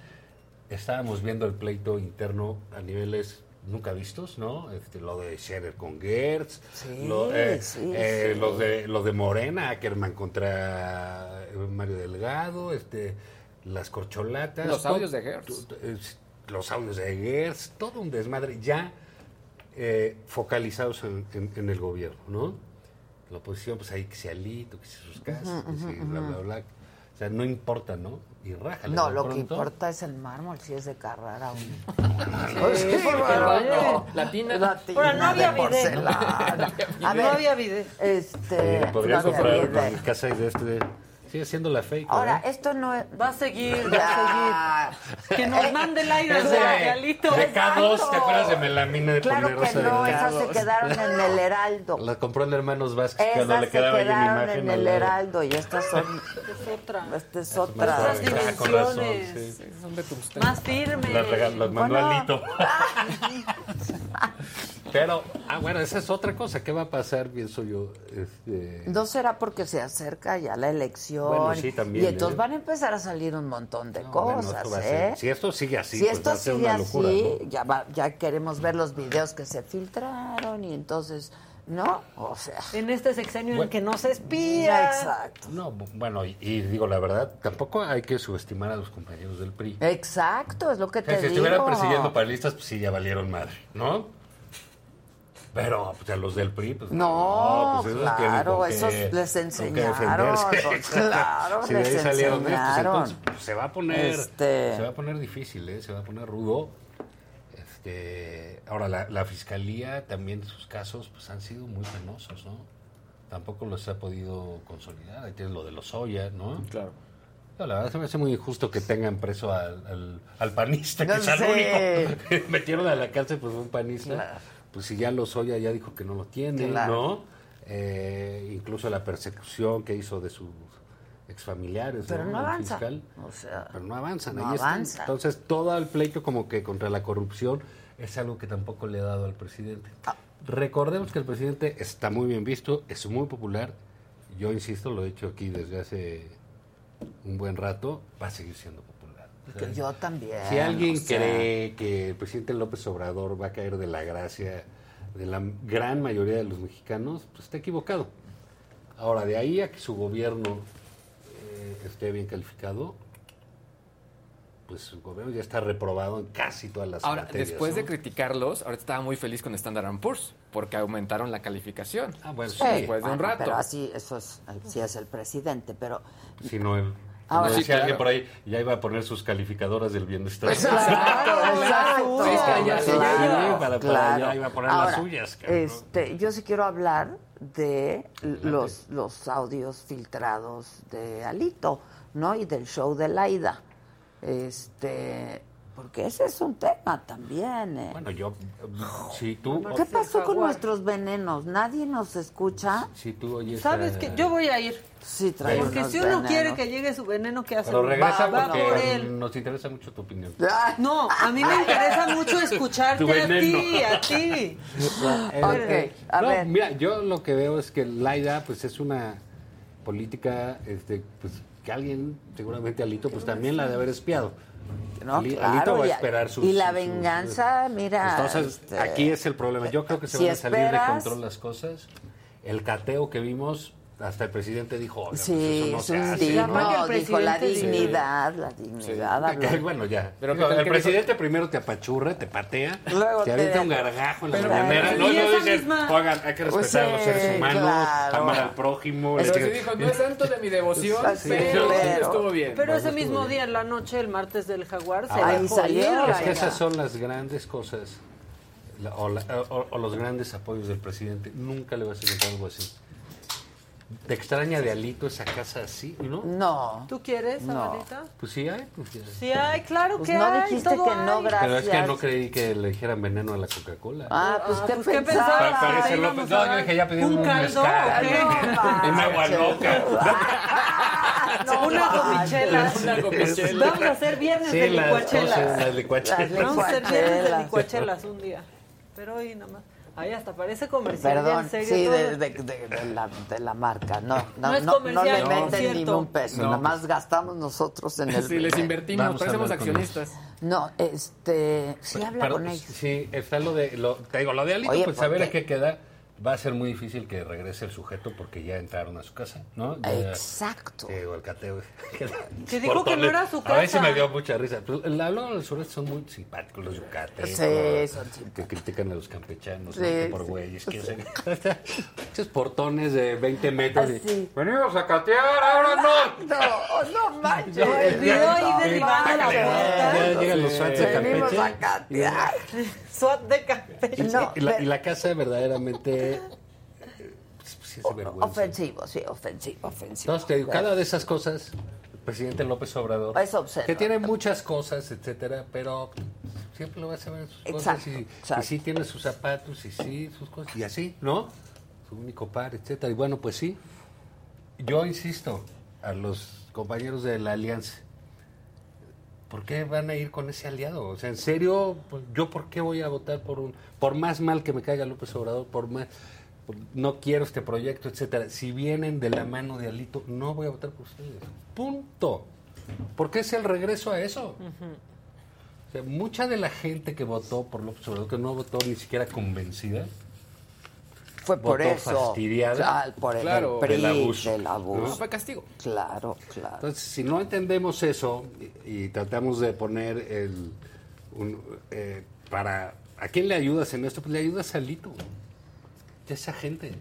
Estábamos viendo el pleito interno a niveles nunca vistos, ¿no? Este, lo de Scherer con Gertz, Sí, lo, eh, sí, eh, sí. lo de lo de Morena, Ackerman contra eh, Mario Delgado, este, las corcholatas, Los todo- audios de Gertz. los audios de Gertz, todo un desmadre ya eh, focalizados en, en- en el gobierno, ¿no? La oposición, pues ahí que sea Alito, que sea sus casas, que sea ujú, bla, ujú. bla, bla. O sea, no importa, ¿no? Y rájale. No, lo que pronto. importa es el mármol, si es de Carrara o Sí, Sí, vaya. no. Latina. Latina Ahora, no había de video. porcelana. A No había video. Este, Oye, podrías no comprar y de este. Sigue siendo la fake. Ahora, ¿verdad? esto no es... Va a seguir, va a seguir. Que nos mande el aire de de, Galito. de K2, ¿te acuerdas de Melamina de Claro Ponerosa que de no, esas K2? se quedaron en el Heraldo. La compró en Hermanos Vázquez cuando le se quedaba ahí en quedaron imagen. en el. Heraldo y estas son... Es otra. Esta es otra. suave. Ah, con razón, dimensiones. sí. Son vetustas. Más firme. Las, las mandó Bueno. Alito. Pero, ah, bueno, esa es otra cosa. ¿Qué va a pasar, pienso yo? Este, No será porque se acerca ya la elección. Bueno, sí, también, Y entonces ¿eh? van a empezar a salir un montón de no, bueno, cosas, a ¿eh? si esto sigue así, si pues esto va a ser sigue una locura. así, ¿no? ya, va- ya queremos ver los videos que se filtraron y entonces, ¿no? O sea... En este sexenio en Bueno. que no se espía. Exacto. No, bu- bueno, y, y digo la verdad, tampoco hay que subestimar a los compañeros del PRI. Exacto, es lo que O sea, te si digo. estuvieran persiguiendo panelistas, pues sí, ya valieron madre, ¿no? Pero pues, a los del PRI, pues No, pues, esos claro, qué- esos les enseñaron, pues, claro, si de ahí les salieron estos, enseñaron. entonces pues, se va a poner, Este- se va a poner difícil, ¿eh? se va a poner rudo. Este, ahora la, la fiscalía también sus casos pues han sido muy penosos, ¿no? Tampoco los ha podido consolidar. Ahí tienes lo de los Oya, ¿no? Claro. No, la verdad se me hace muy injusto que tengan preso al, al, al panista, que No es al sé. único que metieron a la cárcel, pues un panista. Claro. Pues si ya Lozoya ya dijo que no lo tiene, Claro. ¿no? Eh, incluso la persecución que hizo de sus exfamiliares, Pero no avanza. fiscal. O sea, Pero no avanzan, no ahí están. avanza. Entonces, todo el pleito como que contra la corrupción es algo que tampoco le ha dado al presidente. Ah. Recordemos que el presidente está muy bien visto, es muy popular. Yo insisto, lo he dicho aquí desde hace un buen rato, va a seguir siendo popular. Yo también. si alguien o sea, cree que el presidente López Obrador va a caer de la gracia de la gran mayoría de los mexicanos, pues está equivocado. Ahora, de ahí a que su gobierno eh, esté bien calificado, pues su gobierno ya está reprobado en casi todas las Ahora, materias, después de criticarlos, ahorita estaba muy feliz con Standard Poor's porque aumentaron la calificación. Ah, bueno, Sí, Después de un bueno, rato. Pero así, eso es, sí es el presidente, pero... Si no, él. Ahora- Como Sí, decía claro. alguien por ahí, ya iba a poner sus calificadoras del bienestar. Exacto, exacto. Sí, ya, ya, Sí, Claro, para, para claro. allá iba a poner Ahora, las suyas. cabrón. Este, yo sí quiero hablar de los, los audios filtrados de Alito, ¿no? Y del show de Laida. Este, porque ese es un tema también, ¿eh? Bueno, yo, si tú, ¿Qué pasó con nuestros venenos? ¿Nadie nos escucha? si tú oyes ¿Sabes a- qué? Yo voy a ir. Sí, trae Porque unos si uno venenos. quiere que llegue su veneno, ¿qué hace? Pero regresa Va- va por porque él. nos interesa mucho tu opinión. No, a mí me interesa mucho escucharte a ti, a ti. Eh, Ok, a no, ver. Mira, yo lo que veo es que Laida, pues es una política, este, pues que alguien, seguramente Alito, pues también la de haber espiado. No, claro, va a y- esperar sus... y la sus- venganza, mira, Entonces, este, aquí es el problema. Yo creo que se si van a salir de control las cosas. El cateo que vimos, hasta el presidente dijo, "Oiga, pues Sí, eso no es se hace". dijo la dignidad, la dignidad. Bueno, ya. Pero Digo, ¿qué tal el que presidente primero te apachurra, te patea, Luego te te avienta un gargajo en la. Y No, no esa dicen, misma- oigan, hay que Pues respetar a los seres humanos, claro. amar al prójimo. Pero sí dijo, no es santo de mi devoción, Sí, pero, pero- estuvo bien. Pero ese mismo día, en la noche, el martes del jaguar, se Ahí salió. Es que esas son las grandes cosas la- o, la- o- o los grandes apoyos del presidente. Nunca le vas a encontrar algo así. ¿Te extraña de Alito esa casa así, no? No. ¿Tú quieres, No. Amarita? Pues sí hay. Pues sí hay. Sí hay, claro Pues que no hay. dijiste todo que no, hay. Pero es que Gracias. no creí que le dijeran veneno a la Coca-Cola. Ah, pues, ¿qué pues, ¿qué pensabas? Te López. íbamos No, yo dije, ya pedí un un caldo, mezcal. ¿o qué? Un agua loca. Una. Una gomichela. Vamos a hacer viernes Sí, de las licuachelas. las Vamos a hacer viernes de licuachelas un día. Pero hoy nada más. Ahí hasta parece comercial. Perdón, en serio, sí, de, de- de- de la, de la marca. No, no, No es no, le no, meten cierto. ni un peso. No. Nada más gastamos nosotros en el. Sí, les invertimos, Vamos parecemos accionistas. No, este. Sí, habla Pero, con ellos. Sí, está lo de. Lo, te digo, lo de Alito, Oye, pues a qué queda. Va a ser muy difícil que regrese el sujeto porque ya entraron a su casa, ¿no? Ya- Exacto. Sí, o el cateo. Que dijo que no era su A veces casa. me dio mucha risa. Pues, el hablo de los sureños son muy simpáticos, los yucatecos. Sí, son Que critican a los campechanos, Sí, ¿no? que por sí. güeyes. que se- Esos portones de 20 metros. y, Así. Venimos a catear, ahora no. No, no manches. El video ahí derribando la puerta. Ya llegan los de Venimos Campeche. a catear. SWAT de Campeche. Y la casa verdaderamente eh, pues, sí. Ofensivo, sí, ofensivo, ofensivo. Entonces, te digo, cada de esas cosas, el presidente López Obrador, Es obsceno. que tiene muchas cosas, etcétera, pero siempre lo vas a ver en sus Exacto, cosas y, exacto. y sí tiene sus zapatos y sí sus cosas y así, ¿no? Su único par, etcétera. Y bueno, pues sí. Yo insisto a los compañeros de la alianza, ¿por qué van a ir con ese aliado? O sea, en serio, pues, yo por qué voy a votar por un, por más mal que me caiga López Obrador, por más, por- no quiero este proyecto, etcétera. Si vienen de la mano de Alito, no voy a votar por ustedes. Punto. Porque es el regreso a eso. O sea, mucha de la gente que votó por López Obrador, que no votó ni siquiera convencida, Fue por eso. fastidiada Ah, por el, Claro. PRI, del abuso, del abuso. ¿no? Fue castigo. Claro, claro. Entonces, si no entendemos eso y, y tratamos de poner el un, eh, para a quién le ayudas en esto, pues le ayudas a Lito, a esa gente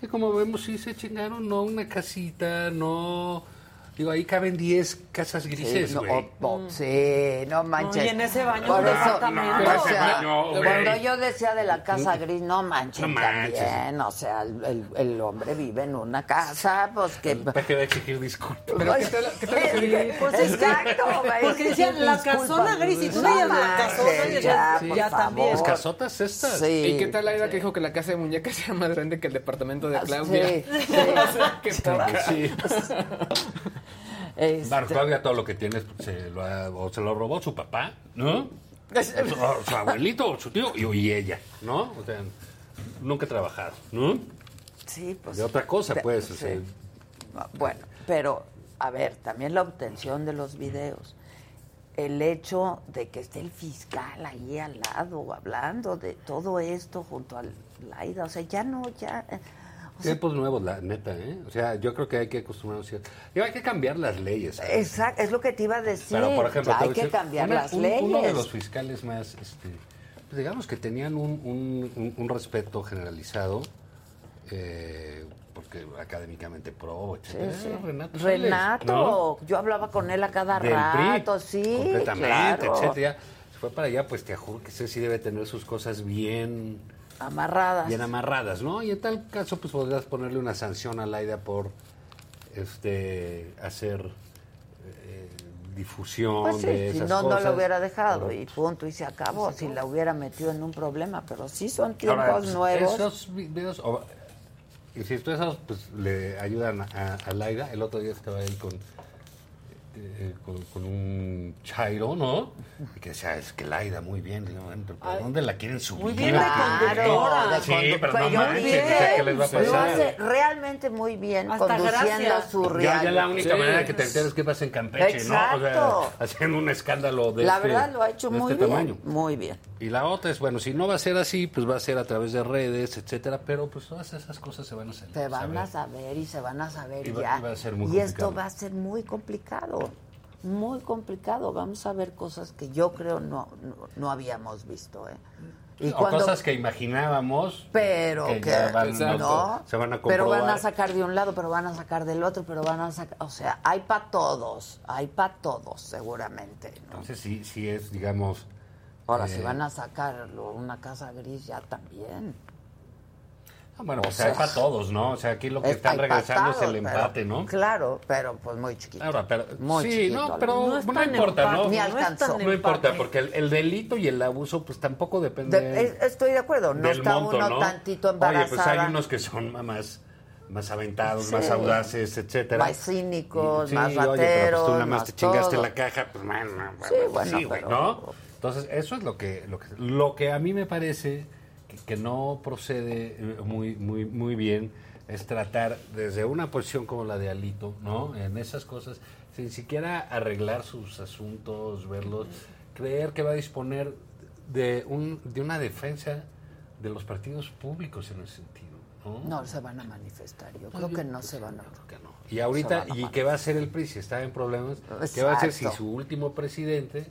que como vemos sí se chingaron, no una casita, no digo ahí caben 10 casas grises, Sí, no, güey. sí, no manches. No, y en ese baño Por eso, departamento. o sea, No, cuando yo decía de la casa gris, no manches, No manches. también, o sea, el, el- el hombre vive en una casa, pues que... Para que va a exigir disculpas. Pero ¿qué tal, qué tal que? Pues Exacto, güey. Porque decían la casona gris y tú No veías la casona y ya, ya, también. Las casotas estas. Sí. ¿Y qué tal Aida que dijo que la casa de muñecas era más grande que el departamento de Claudia? Sí, sí. qué poca. Este, Claudia todo lo que tiene se lo, ha- o se lo robó su papá, ¿no? O su abuelito, o su tío y, y ella, ¿no? O sea, nunca he trabajado, ¿no? Sí, pues. De otra cosa, pues. sí. o sea, Bueno, pero, a ver, también la obtención de los videos. El hecho de que esté el fiscal ahí al lado hablando de todo esto junto al Laida, o sea, ya no, ya. O sea, tiempos nuevos, la neta, ¿eh? O sea, yo creo que hay que acostumbrarnos. Digo, hay que cambiar las leyes. ¿sabes? Exacto, es lo que te iba a decir. Pero, por ejemplo, hay que cambiar una- las un- leyes. Uno de los fiscales más, este, pues digamos que tenían un, un- respeto generalizado, eh, porque académicamente pro, Sí, etcétera, sí. Renato. Sales, Renato, ¿no? yo hablaba con él a cada Del PRI, rato, sí, completamente, claro. etcétera. Se fue para allá, pues te juro que ese sí debe tener sus cosas bien, Amarradas. bien amarradas, ¿no? Y en tal caso, pues podrías ponerle una sanción a Laida por este hacer eh, difusión Pues sí, de si esas no, no cosas. lo hubiera dejado y punto, y se acabó, si la hubiera metido en un problema, pero sí son tiempos Ahora, pues, nuevos. Esos videos, o- insisto, esos pues le ayudan a, a Laida. El otro día estaba él con, eh, con, con un chairo, ¿no? Y que decía, es que Laida, muy bien. Digo, pero ¿por dónde la quieren subir? Muy bien Claro, Sí, pero no manches, bien. o sea, ¿qué les va a Lo pasar? hace realmente muy bien Hasta conduciendo gracias. su Ya, reality. ya la única Sí. manera que te enteres que pasa en Campeche, ¿no? O Exacto. sea, haciendo un escándalo de La este, verdad lo ha hecho de muy este bien, tamaño. muy bien. Y la otra es, bueno, si no va a ser así, pues va a ser a través de redes, etcétera, pero pues todas esas cosas se van a hacer. Se van a saber y se van a saber Y va- ya. y va a ser muy y esto va a ser muy complicado, muy complicado. Vamos a ver cosas que yo creo no, no, no habíamos visto. ¿eh? Y o cuando- cosas que imaginábamos. Pero que que, ya van- no, se van a pero van a sacar de un lado, pero van a sacar del otro, pero van a sacar, o sea, hay para todos, hay para todos seguramente. ¿no? Entonces sí, sí es, digamos, Ahora, Eh, si van a sacar una casa gris, ya también. Ah, bueno, O sea, para todos, ¿no? O sea, aquí lo que Está están regresando es el empate, pero- ¿no? Claro, pero pues muy chiquito. Ahora, pero, Muy sí, chiquito, no, pero no es importa, empate, ¿no? Ni no es alcanzó. No importa, porque el, el delito y el abuso, pues tampoco depende De- es- estoy de acuerdo, no del está monto, uno ¿no? tantito Oye, pues embarazada. hay unos que son más, más aventados, Sí. más audaces, etcétera. Más cínicos, Sí, más oye, pero pues rateros, tú nada más más te chingaste todo. la caja, pues bueno, Sí, bueno, sí, güey, pero- ¿no? Entonces, eso es lo que, lo que, lo que a mí me parece que, que no procede eh, muy, muy, muy bien es tratar desde una posición como la de Alito, ¿no? En esas cosas, sin siquiera arreglar sus asuntos, verlos, creer que va a disponer de, un, de una defensa de los partidos públicos en ese sentido, ¿no? No se van a manifestar, yo creo que no se van a... Y ahorita, Se van a ¿y qué va a hacer el PRI si está en problemas? ¿Qué va a hacer si su último presidente,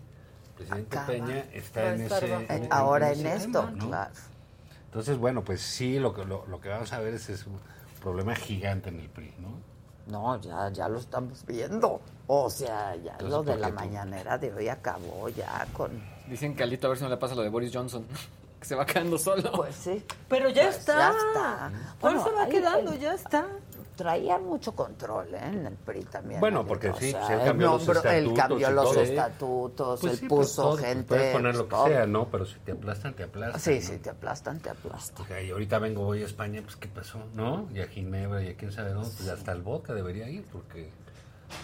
presidente Acaba. Peña, está en ese... en- Ahora en ese esto, tema, ¿no? claro. Entonces, bueno, pues sí, lo que, lo, lo que vamos a ver es, es un problema gigante en el PRI, ¿no? No, ya, ya lo estamos viendo. O sea, ya Entonces, lo de ¿por la tú? mañanera de hoy acabó ya con... Dicen que Alito a ver si no le pasa lo de Boris Johnson, que se va quedando solo. Pues sí. Pero ya Pues está. ya está. ¿Cuál Bueno, se va ahí- quedando? Ya está. Traía mucho control ¿eh? en el PRI también. Bueno, Alito, porque o sí, sea, cambió los nombró- Él estatutos cambió y los todo. estatutos, Pues él sí, pues puso todo, pues gente... puedes poner lo que todo. sea, ¿no? Pero si te aplastan, te aplastan. Sí, ¿no? sí, te aplastan, te aplastan. Porque ahí ahorita vengo, voy a España, pues ¿qué pasó? ¿No? Y a Ginebra y a quién sabe dónde, pues hasta el vodka debería ir, porque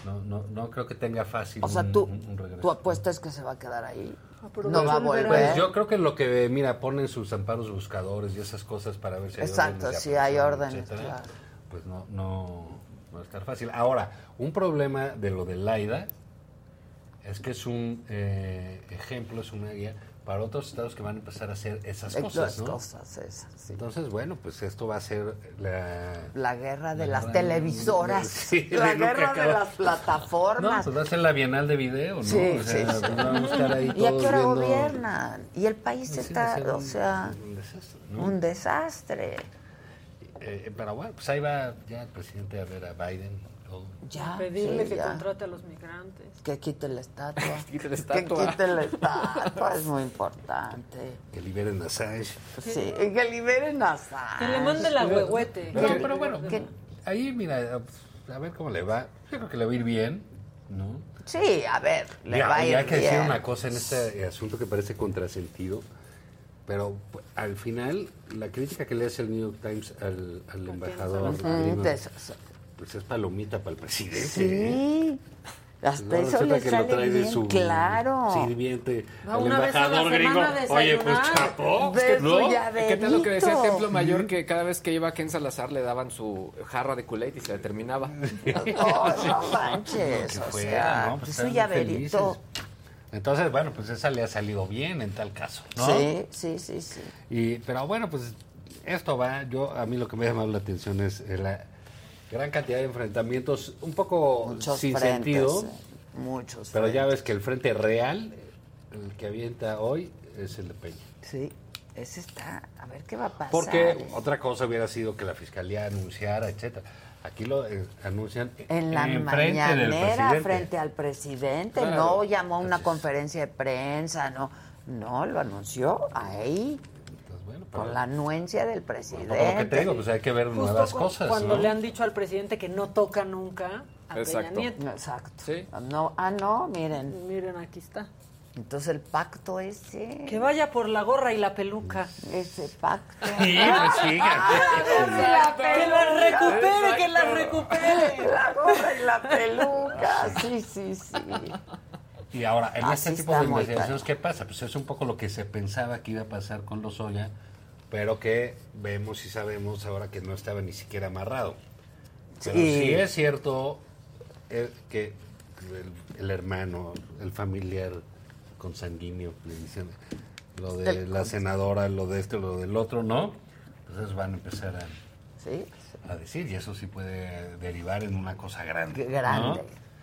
no, no, no creo que tenga fácil O sea, un, tú, un- un regreso. tu apuesta es que se va a quedar ahí. pero No va a eso el volver. Pues yo creo que lo que, mira, ponen sus amparos buscadores y esas cosas para ver si hay Exacto, órdenes de sí hay órdenes, etcétera, claro. Pues no, no, no va a estar fácil. Ahora, un problema de lo de Laida es que es un eh, ejemplo, es una guía para otros estados que van a empezar a hacer esas cosas, ¿no? cosas esas, sí. Entonces, bueno, pues esto va a ser la... La guerra de la las televisoras. Sí, la guerra de las plataformas. No, pues va a ser la Bienal de Video, ¿no? Sí, O sea, sí, pues a ahí ¿Y a qué hora viendo- gobiernan? Y el país Sí, está, o sea, un desastre, ¿no? un desastre. Eh, pero bueno, pues ahí va ya el presidente a ver a Biden. todo. Ya, Pedirle sí, que ya. contrate a los migrantes. Que quite la estatua. Quite la Que estatua. quite la estatua, es muy importante. Que liberen a Assange. Sí, que liberen a Que le mande la huehuete. Que- pero bueno, que- ahí mira, a ver cómo le va. Yo creo que le va a ir bien, ¿no? Sí, a ver, le Ya, va a y ir hay que decir bien. una cosa en este asunto que parece contrasentido, pero pues, al final la crítica que le hace el New York Times al, al embajador des- pues es palomita para el presidente. ¿eh? Sí, hasta No, eso le que lo sale trae de bien, su claro. sirviente, Va el a embajador gringo. a Oye, pues chapo, De su ¿no? ¿Qué tal lo que decía el Templo Mayor? Que cada vez que iba Ken Salazar le daban su jarra de Kool-Aid y se le terminaba. No, no manches, o fuera, sea, ¿no? Pues su están llaverito. felices. Entonces, bueno, pues esa le ha salido bien en tal caso, ¿no? Sí, sí, sí, sí. Y, pero bueno, pues esto va, yo a mí lo que me ha llamado la atención es eh, la gran cantidad de enfrentamientos, un poco Muchos sin frentes, sentido, eh, muchos pero ya ves que el frente real, el que avienta hoy, es el de Peña. Sí, ese está, a ver qué va a pasar. Porque otra cosa hubiera sido que la fiscalía anunciara, etcétera. Aquí lo eh, anuncian En la del mañanera, presidente. frente al presidente, Claro. no llamó a una conferencia de prensa, no, no, lo anunció ahí, con la anuencia del presidente. Por lo que te digo, pues hay que ver Justo nuevas cu- cosas, Cuando ¿no? le han dicho al presidente que no toca nunca a Exacto. Peña Nieto. Exacto. No, ah, no, miren. Miren, aquí está. Entonces el pacto ese. Que vaya por la gorra y la peluca. Ese pacto. Sí, pues sí, que la recupere, que la recupere. La gorra y la peluca. Sí, sí, sí. Y ahora, en Así este tipo de investigaciones, ¿qué pasa? Pues es un poco lo que se pensaba que iba a pasar con Lozoya, pero que vemos y sabemos ahora que no estaba ni siquiera amarrado. Pero Sí. sí es cierto eh, que el, el hermano, el familiar consanguíneo, le dicen lo de El la senadora, lo de este, lo del otro, ¿no? Entonces van a empezar a, Sí. a decir, y eso sí puede derivar en una cosa grande. Grande, ¿no?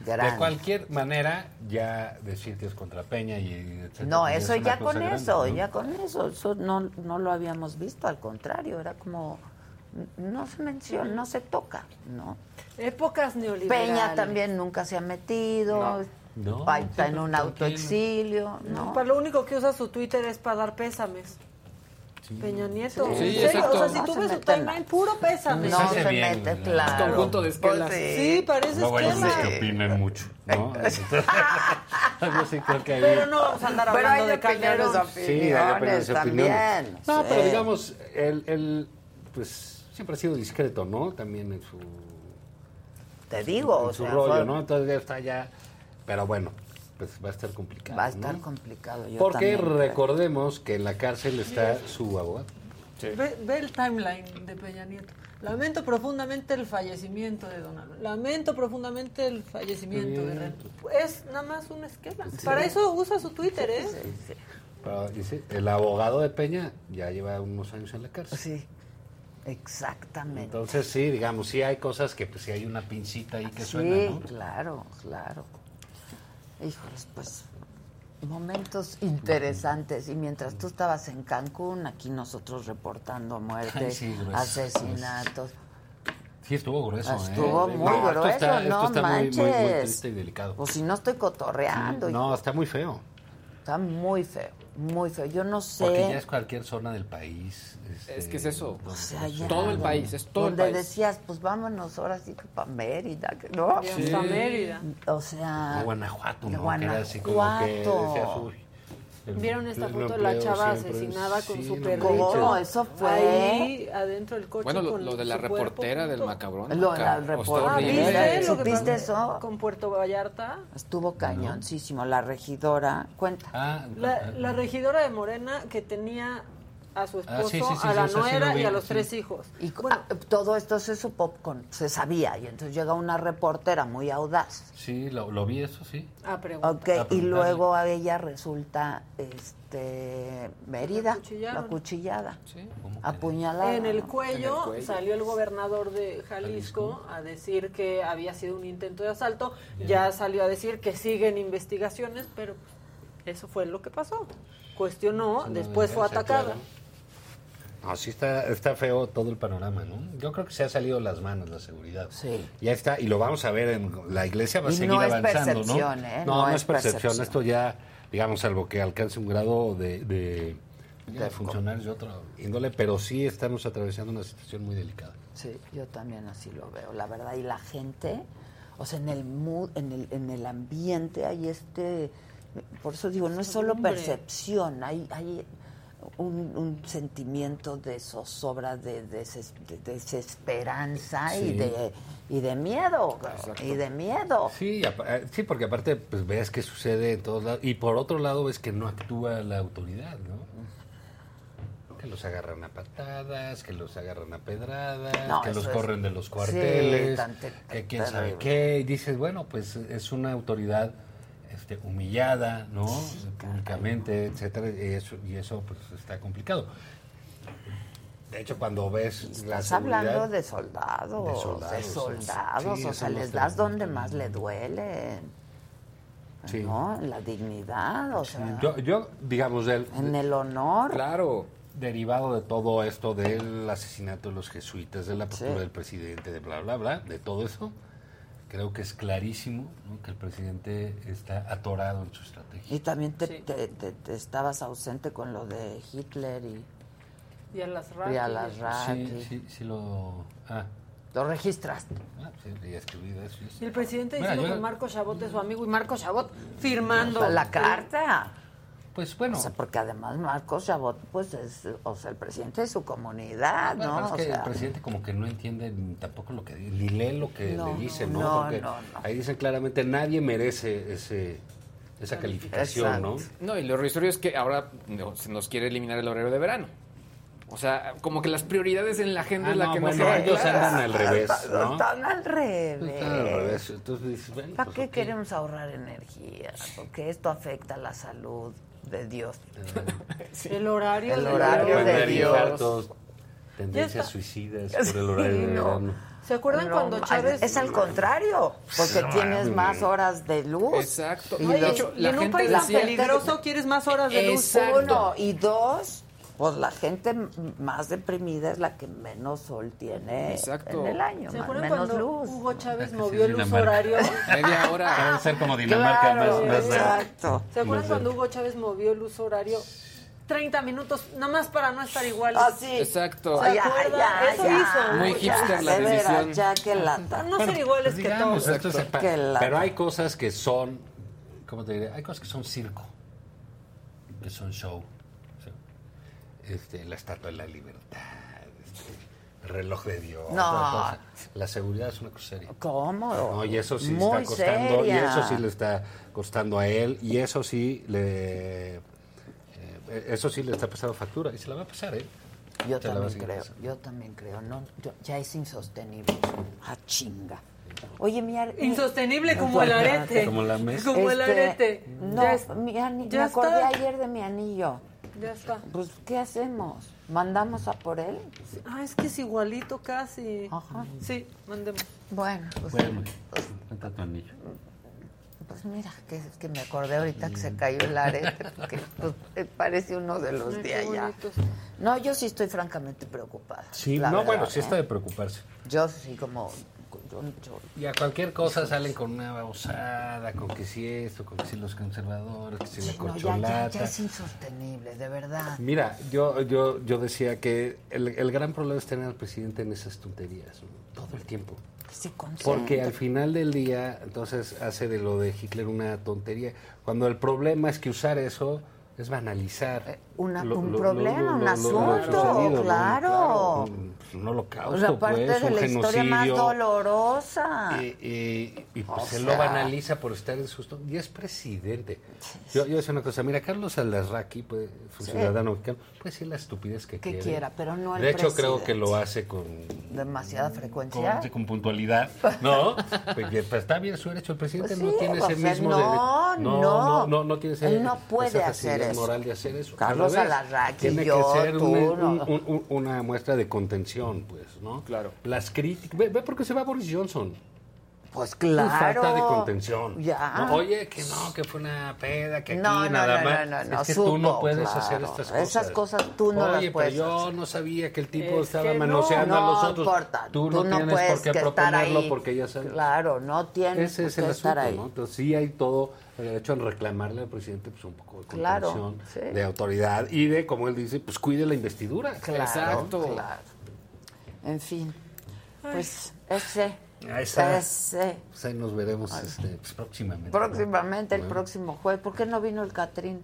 grande. De cualquier manera, ya decir que es contra Peña y etcétera, No, pues eso es una ya con grande, eso, ¿no? ya con eso, eso no, no lo habíamos visto, al contrario, era como, no se menciona, no se toca, ¿no? Épocas neoliberales. Peña también nunca se ha metido, No, Va- está en un autoexilio, No, ¿no? para lo único que usa su Twitter es para dar pésames. Peña Nieto. Sí, ¿En sí, serio? exacto. O sea, si No tú ves su timeline, puro pésame. No se mete, claro. Conjunto de esquelas. Pues Sí, parece unos esquela. que opinan mucho, ¿no? Yo sí creo que hay... Pero no vamos a andar hablando de Calderón. Sí, hay opiniones, también. No, sí. pero digamos, él, él, pues, siempre ha sido discreto, ¿no? También en su... Te digo, en o su sea, rollo, fue- ¿no? Entonces ya está ya... Pero bueno, pues va a estar complicado, Va a estar ¿no? complicado. Yo Porque también recordemos que en la cárcel está su abogado. Ve, ve el timeline de Peña Nieto. Lamento profundamente el fallecimiento de Donald. Lamento profundamente el fallecimiento de Ren. Es nada más una esquema. Para eso usa su Twitter, ¿eh? Pero dice, el abogado de Peña ya lleva unos años en la cárcel. Sí, exactamente. Entonces sí, digamos, sí hay cosas que pues sí hay una pincita ahí que sí, suena, ¿no? claro, claro. Híjoles, pues momentos interesantes. Y mientras tú estabas en Cancún, aquí nosotros reportando muertes, Ay, sí, asesinatos. Sí, estuvo grueso, ¿eh? Estuvo muy No, grueso, esto está, no esto está muy, muy, muy manches. triste y delicado. Pues si no estoy cotorreando. No, está muy feo. Está muy feo, muy feo. Yo no sé. Porque ya es cualquier zona del país. este, Es que es eso. O sea, ya, Todo el país, es todo el donde país. decías, pues vámonos ahora sí que para Mérida, ¿no? Y hasta Mérida. O sea, De Guanajuato, ¿no? Que era así como que Guanajuato. decías, uy, el ¿Vieron esta foto de la chava asesinada con sí, su no perrito? ¿Cómo? Eso fue. Ahí, adentro del coche Bueno, lo, con lo de la reportera del macabrón. Lo de la reportera. horrible. ¿Viste lo que ¿Supiste eso? Con Puerto Vallarta. Estuvo cañoncísimo. La regidora, cuenta. Ah, La, la regidora de Morena que tenía a su Ah, esposo, sí, sí, sí, a la nuera vi, y a los sí. tres hijos. Y ah, todo esto se supo, con, se sabía. Y entonces llega una reportera muy audaz. Sí, lo, lo vi, eso sí. A preguntar. Ok, A y luego a ella resulta este Mérida, la cuchillada, apuñalada. En el, ¿no? cuello, En el cuello. salió el gobernador de Jalisco, a decir que había sido un intento de asalto. Ya salió a decir que siguen investigaciones, pero eso fue lo que pasó. Cuestionó, después fue atacada. claro. No, sí está, está feo todo el panorama, ¿no? Yo creo que se ha salido de las manos la seguridad. Sí. Ya está, y lo vamos a ver en la iglesia va a Y seguir no es avanzando, percepción, ¿no? ¿eh? No, No no, es es percepción. percepción. Esto ya, digamos, salvo que alcance un grado de, de, ya De- funcionarios de otra índole, pero sí estamos atravesando una situación muy delicada. Sí, yo también así lo veo, la verdad. Y la gente, o sea, en el mood, en el, en el ambiente hay este, por eso digo, no es solo percepción, hay, hay un, un sentimiento de zozobra, de, deses- de desesperanza y de y de miedo, y de miedo. Sí, eh, sí, porque aparte pues ves que sucede en todos lados y por otro lado ves que no actúa la autoridad, ¿no? Que los agarran a patadas, que los agarran a pedradas, No, que los es- corren de los sí, cuarteles, tan que quién sabe qué, y dices, bueno, pues es una autoridad este, humillada, ¿no? Públicamente, etcétera, y eso, y eso pues está complicado. De hecho, cuando ves la Estás hablando de soldados, de De soldados, sí, o sea, les das donde más le duele, Sí. ¿no? En la dignidad, o sea, Yo, yo, digamos, del, en el honor. Claro. derivado de todo esto del asesinato de los jesuitas, de la postura Sí. del presidente, de bla, bla, bla, de todo eso, creo que es clarísimo ¿no? que el presidente está atorado en su estrategia. Y también te, te- te- te estabas ausente con lo de Hitler y, Y a las y a las ratas. Sí, sí, sí lo... Ah, Lo registraste. ah, sí, ya escribí eso. Y el presidente diciendo yo- que Marco Chabot es su amigo y Marco Chabot firmando. La carta. Pues bueno. O sea, porque además Marcos Chabot, pues es, o sea, el presidente de su comunidad, Bueno, ¿no? es O que sea, el presidente como que no entiende ni tampoco lo que ni lee lo que No, le dicen, no, ¿no? no, Porque no, ahí dicen claramente nadie merece ese esa calificación, ¿no? No, y lo irrisorio es que ahora no, se nos quiere eliminar el horario de verano. O sea, como que las prioridades en la agenda Ah, es la no, que bueno, nos ellos andan al revés, ¿no? Están al revés. Están al revés. Entonces bueno, ¿Para pues, qué queremos ahorrar energía? Porque esto afecta la salud de Dios. El horario El de horario Dios. de Dios. tendencias suicidas por el horario de No. verano. ¿Se acuerdan No, cuando Chávez... Es al contrario, porque No, tienes más horas de luz. Exacto. Y los- de hecho, y la en un gente país tan peligroso quieres más horas de luz. Uno y dos, Pues la gente más deprimida es la que menos sol tiene Exacto. en el año, ¿Se acuerdan menos cuando luz. Hugo Chávez movió el uso horario? Media hora. Debe ser como Dinamarca Claro, más, más exacto. ¿Se acuerdan cuando Hugo Chávez movió el uso horario? 30 minutos, nada más para no estar igual. Ah, sí. Exacto. ¿Se Ya, Eso ya. hizo. Muy Ya, hipster la de decisión. ya que lata. No ser iguales que digamos, todos. Que pero hay cosas que son, ¿cómo te diré? Hay cosas que son circo, que son show. Este, la Estatua de la Libertad, este, el reloj de Dios. No. la seguridad es una cosa seria. ¿Cómo? No, y eso sí Muy está costando, y seria. eso sí le está costando a él, y eso sí le, eh, eso sí le está pasando factura, y se la va a pasar, ¿eh? Yo Se a también creo, pasando. yo también creo, no, yo- ya es insostenible. Ah, chinga. Oye, mi ar- Insostenible como el arete. Como la mesa. Como el Este, arete. No, Ya mi ya me acordé está. ayer de mi anillo. Ya está. Pues, ¿qué hacemos? ¿Mandamos a por él? Ah, es que es igualito casi. Ajá. Sí, mandemos. Bueno, pues, Bueno, tu anillo. pues mira, que, que me acordé ahorita que se cayó el arete, porque pues, eh, parece uno de los de allá. No, yo sí estoy francamente preocupada. Sí, no, verdad, bueno, sí ¿eh? está de preocuparse. Yo sí como... yo- yo- Y a cualquier cosa salen con una babosada, con que si esto, con que si los conservadores, que si la Sí, no, ya, corcholata. ya, ya es insostenible, de verdad. Mira, yo, yo, yo decía que el, el gran problema es tener al presidente en esas tonterías, ¿no? todo el tiempo. Concentra. Porque al final del día, entonces hace de lo de Hitler una tontería. Cuando el problema es que usar eso es banalizar. Una- lo- un lo- problema, lo- un asunto, claro. Un, pues, un holocausto, O sea, parte pues, de un la historia más dolorosa. Y, pues O él sea. lo banaliza por estar en sus... Y es presidente. Yo, yo decía una cosa, mira, Carlos Alarraqui, pues, un Sí. ciudadano mexicano, puede decir la estupidez que, Que quiere. quiera, pero no el De hecho, creo que lo hace con Demasiada frecuencia. con, con puntualidad, ¿no? Porque, pues, está bien su derecho. El presidente Pues no tiene ese mismo no, derecho. no. no, no, no tiene ese, Él no puede esa hacer eso. moral de hacer eso. Carlos Revés, Alarraqui, Tiene yo, que ser tú, un- no. un- un- una muestra de contención, pues, ¿no? Claro. Las críticas. Ve, ve por qué se va Boris Johnson. Pues claro. Falta de contención. Ya. No, oye, que no, que fue una peda, que aquí No, no, nada no, más. no, no, no, es que tú no supo, puedes claro. hacer estas cosas. Esas cosas tú no Oye, las puedes pero yo hacer. no sabía que el tipo Es estaba no, manoseando a los no otros. importa, Tú, tú no no tienes puedes por qué proponerlo ahí. porque ya sabes. Claro, no tienes Ese es por el qué estar asunto, ahí. ¿no? Entonces sí hay todo el derecho a reclamarle al presidente pues un poco de Claro, contención, sí. de autoridad y de, como él dice, pues cuide la investidura. Claro, claro. En fin, pues ese, Ahí está. ese, Pues ahí nos veremos este, pues, próximamente. próximamente, el Bueno. próximo jueves. ¿Por qué no vino el Catrín?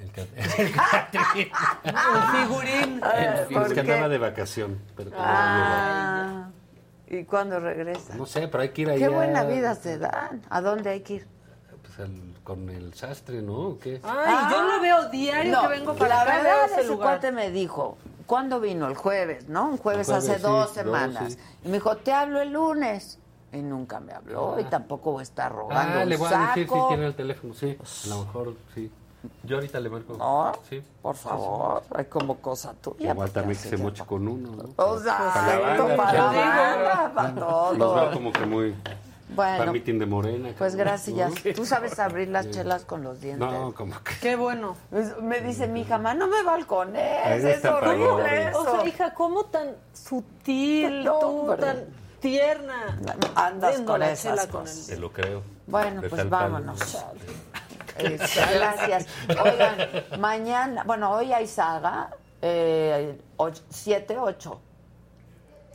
El ca- El figurín. Ah, Es ¿por que qué? andaba de vacación. Pero Ah, ¿y cuándo regresa? no, no sé, pero hay que ir allá. Qué buena vida se dan. ¿A dónde hay que ir? Al- con el sastre, ¿no? ¿O qué? Ay, yo lo veo diario No, que vengo para la acá, verdad, veo ese cuate me dijo, ¿cuándo vino? El jueves, ¿no? Un jueves, hace sí, dos dos, semanas. sí. Y me dijo, te hablo el lunes. Y nunca me habló y tampoco voy a estar rogando Ah, un le voy a decir si tiene el teléfono, sí. A lo mejor, sí. Yo ahorita le marco. No, Sí. por favor, hay como cosa tuya. Igual también que se moche con uno, ¿no? O sea, Para la banda, para la banda, para Los todo. veo como que muy... Bueno, Para mitin de morena. Pues gracias. ¿no? Tú sabes abrir las chelas con los dientes. No, como que... Qué bueno. Pues, Me dice mi hija, "Ma, no me balcones, es horrible eso. O sea, hija, ¿cómo tan sutil, No, tú, hombre. tan tierna? Andas con la esas chela con cosas. Te lo creo. Bueno, De pues vámonos. Este, gracias. Oigan, mañana, bueno, hoy hay saga, eh, 7, 8.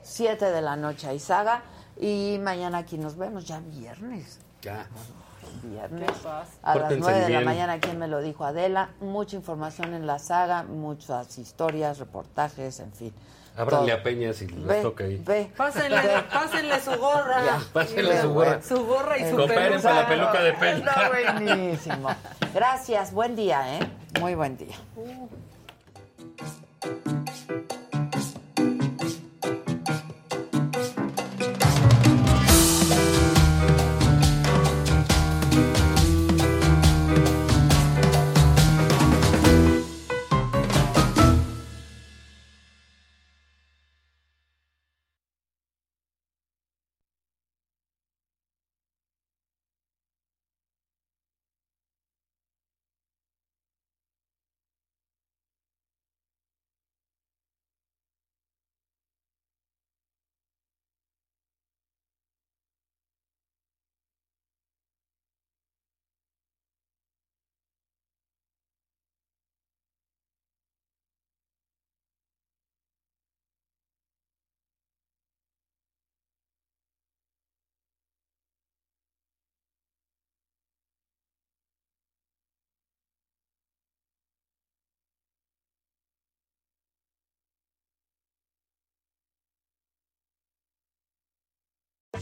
7 de la noche hay saga y mañana aquí nos vemos, ya viernes. Ya. Viernes. A las 9 de la mañana, ¿quién me lo dijo? Adela. Mucha información en la saga, muchas historias, reportajes, en fin. Ábranle a Peña si les Ve, toca ahí. Ve. Pásenle, pásenle su gorra. Ya, pásenle Ve, su gorra. ve. Su gorra y su peluca. para la peluca de Peña. Está buenísimo. Gracias, buen día, ¿eh? Muy buen día.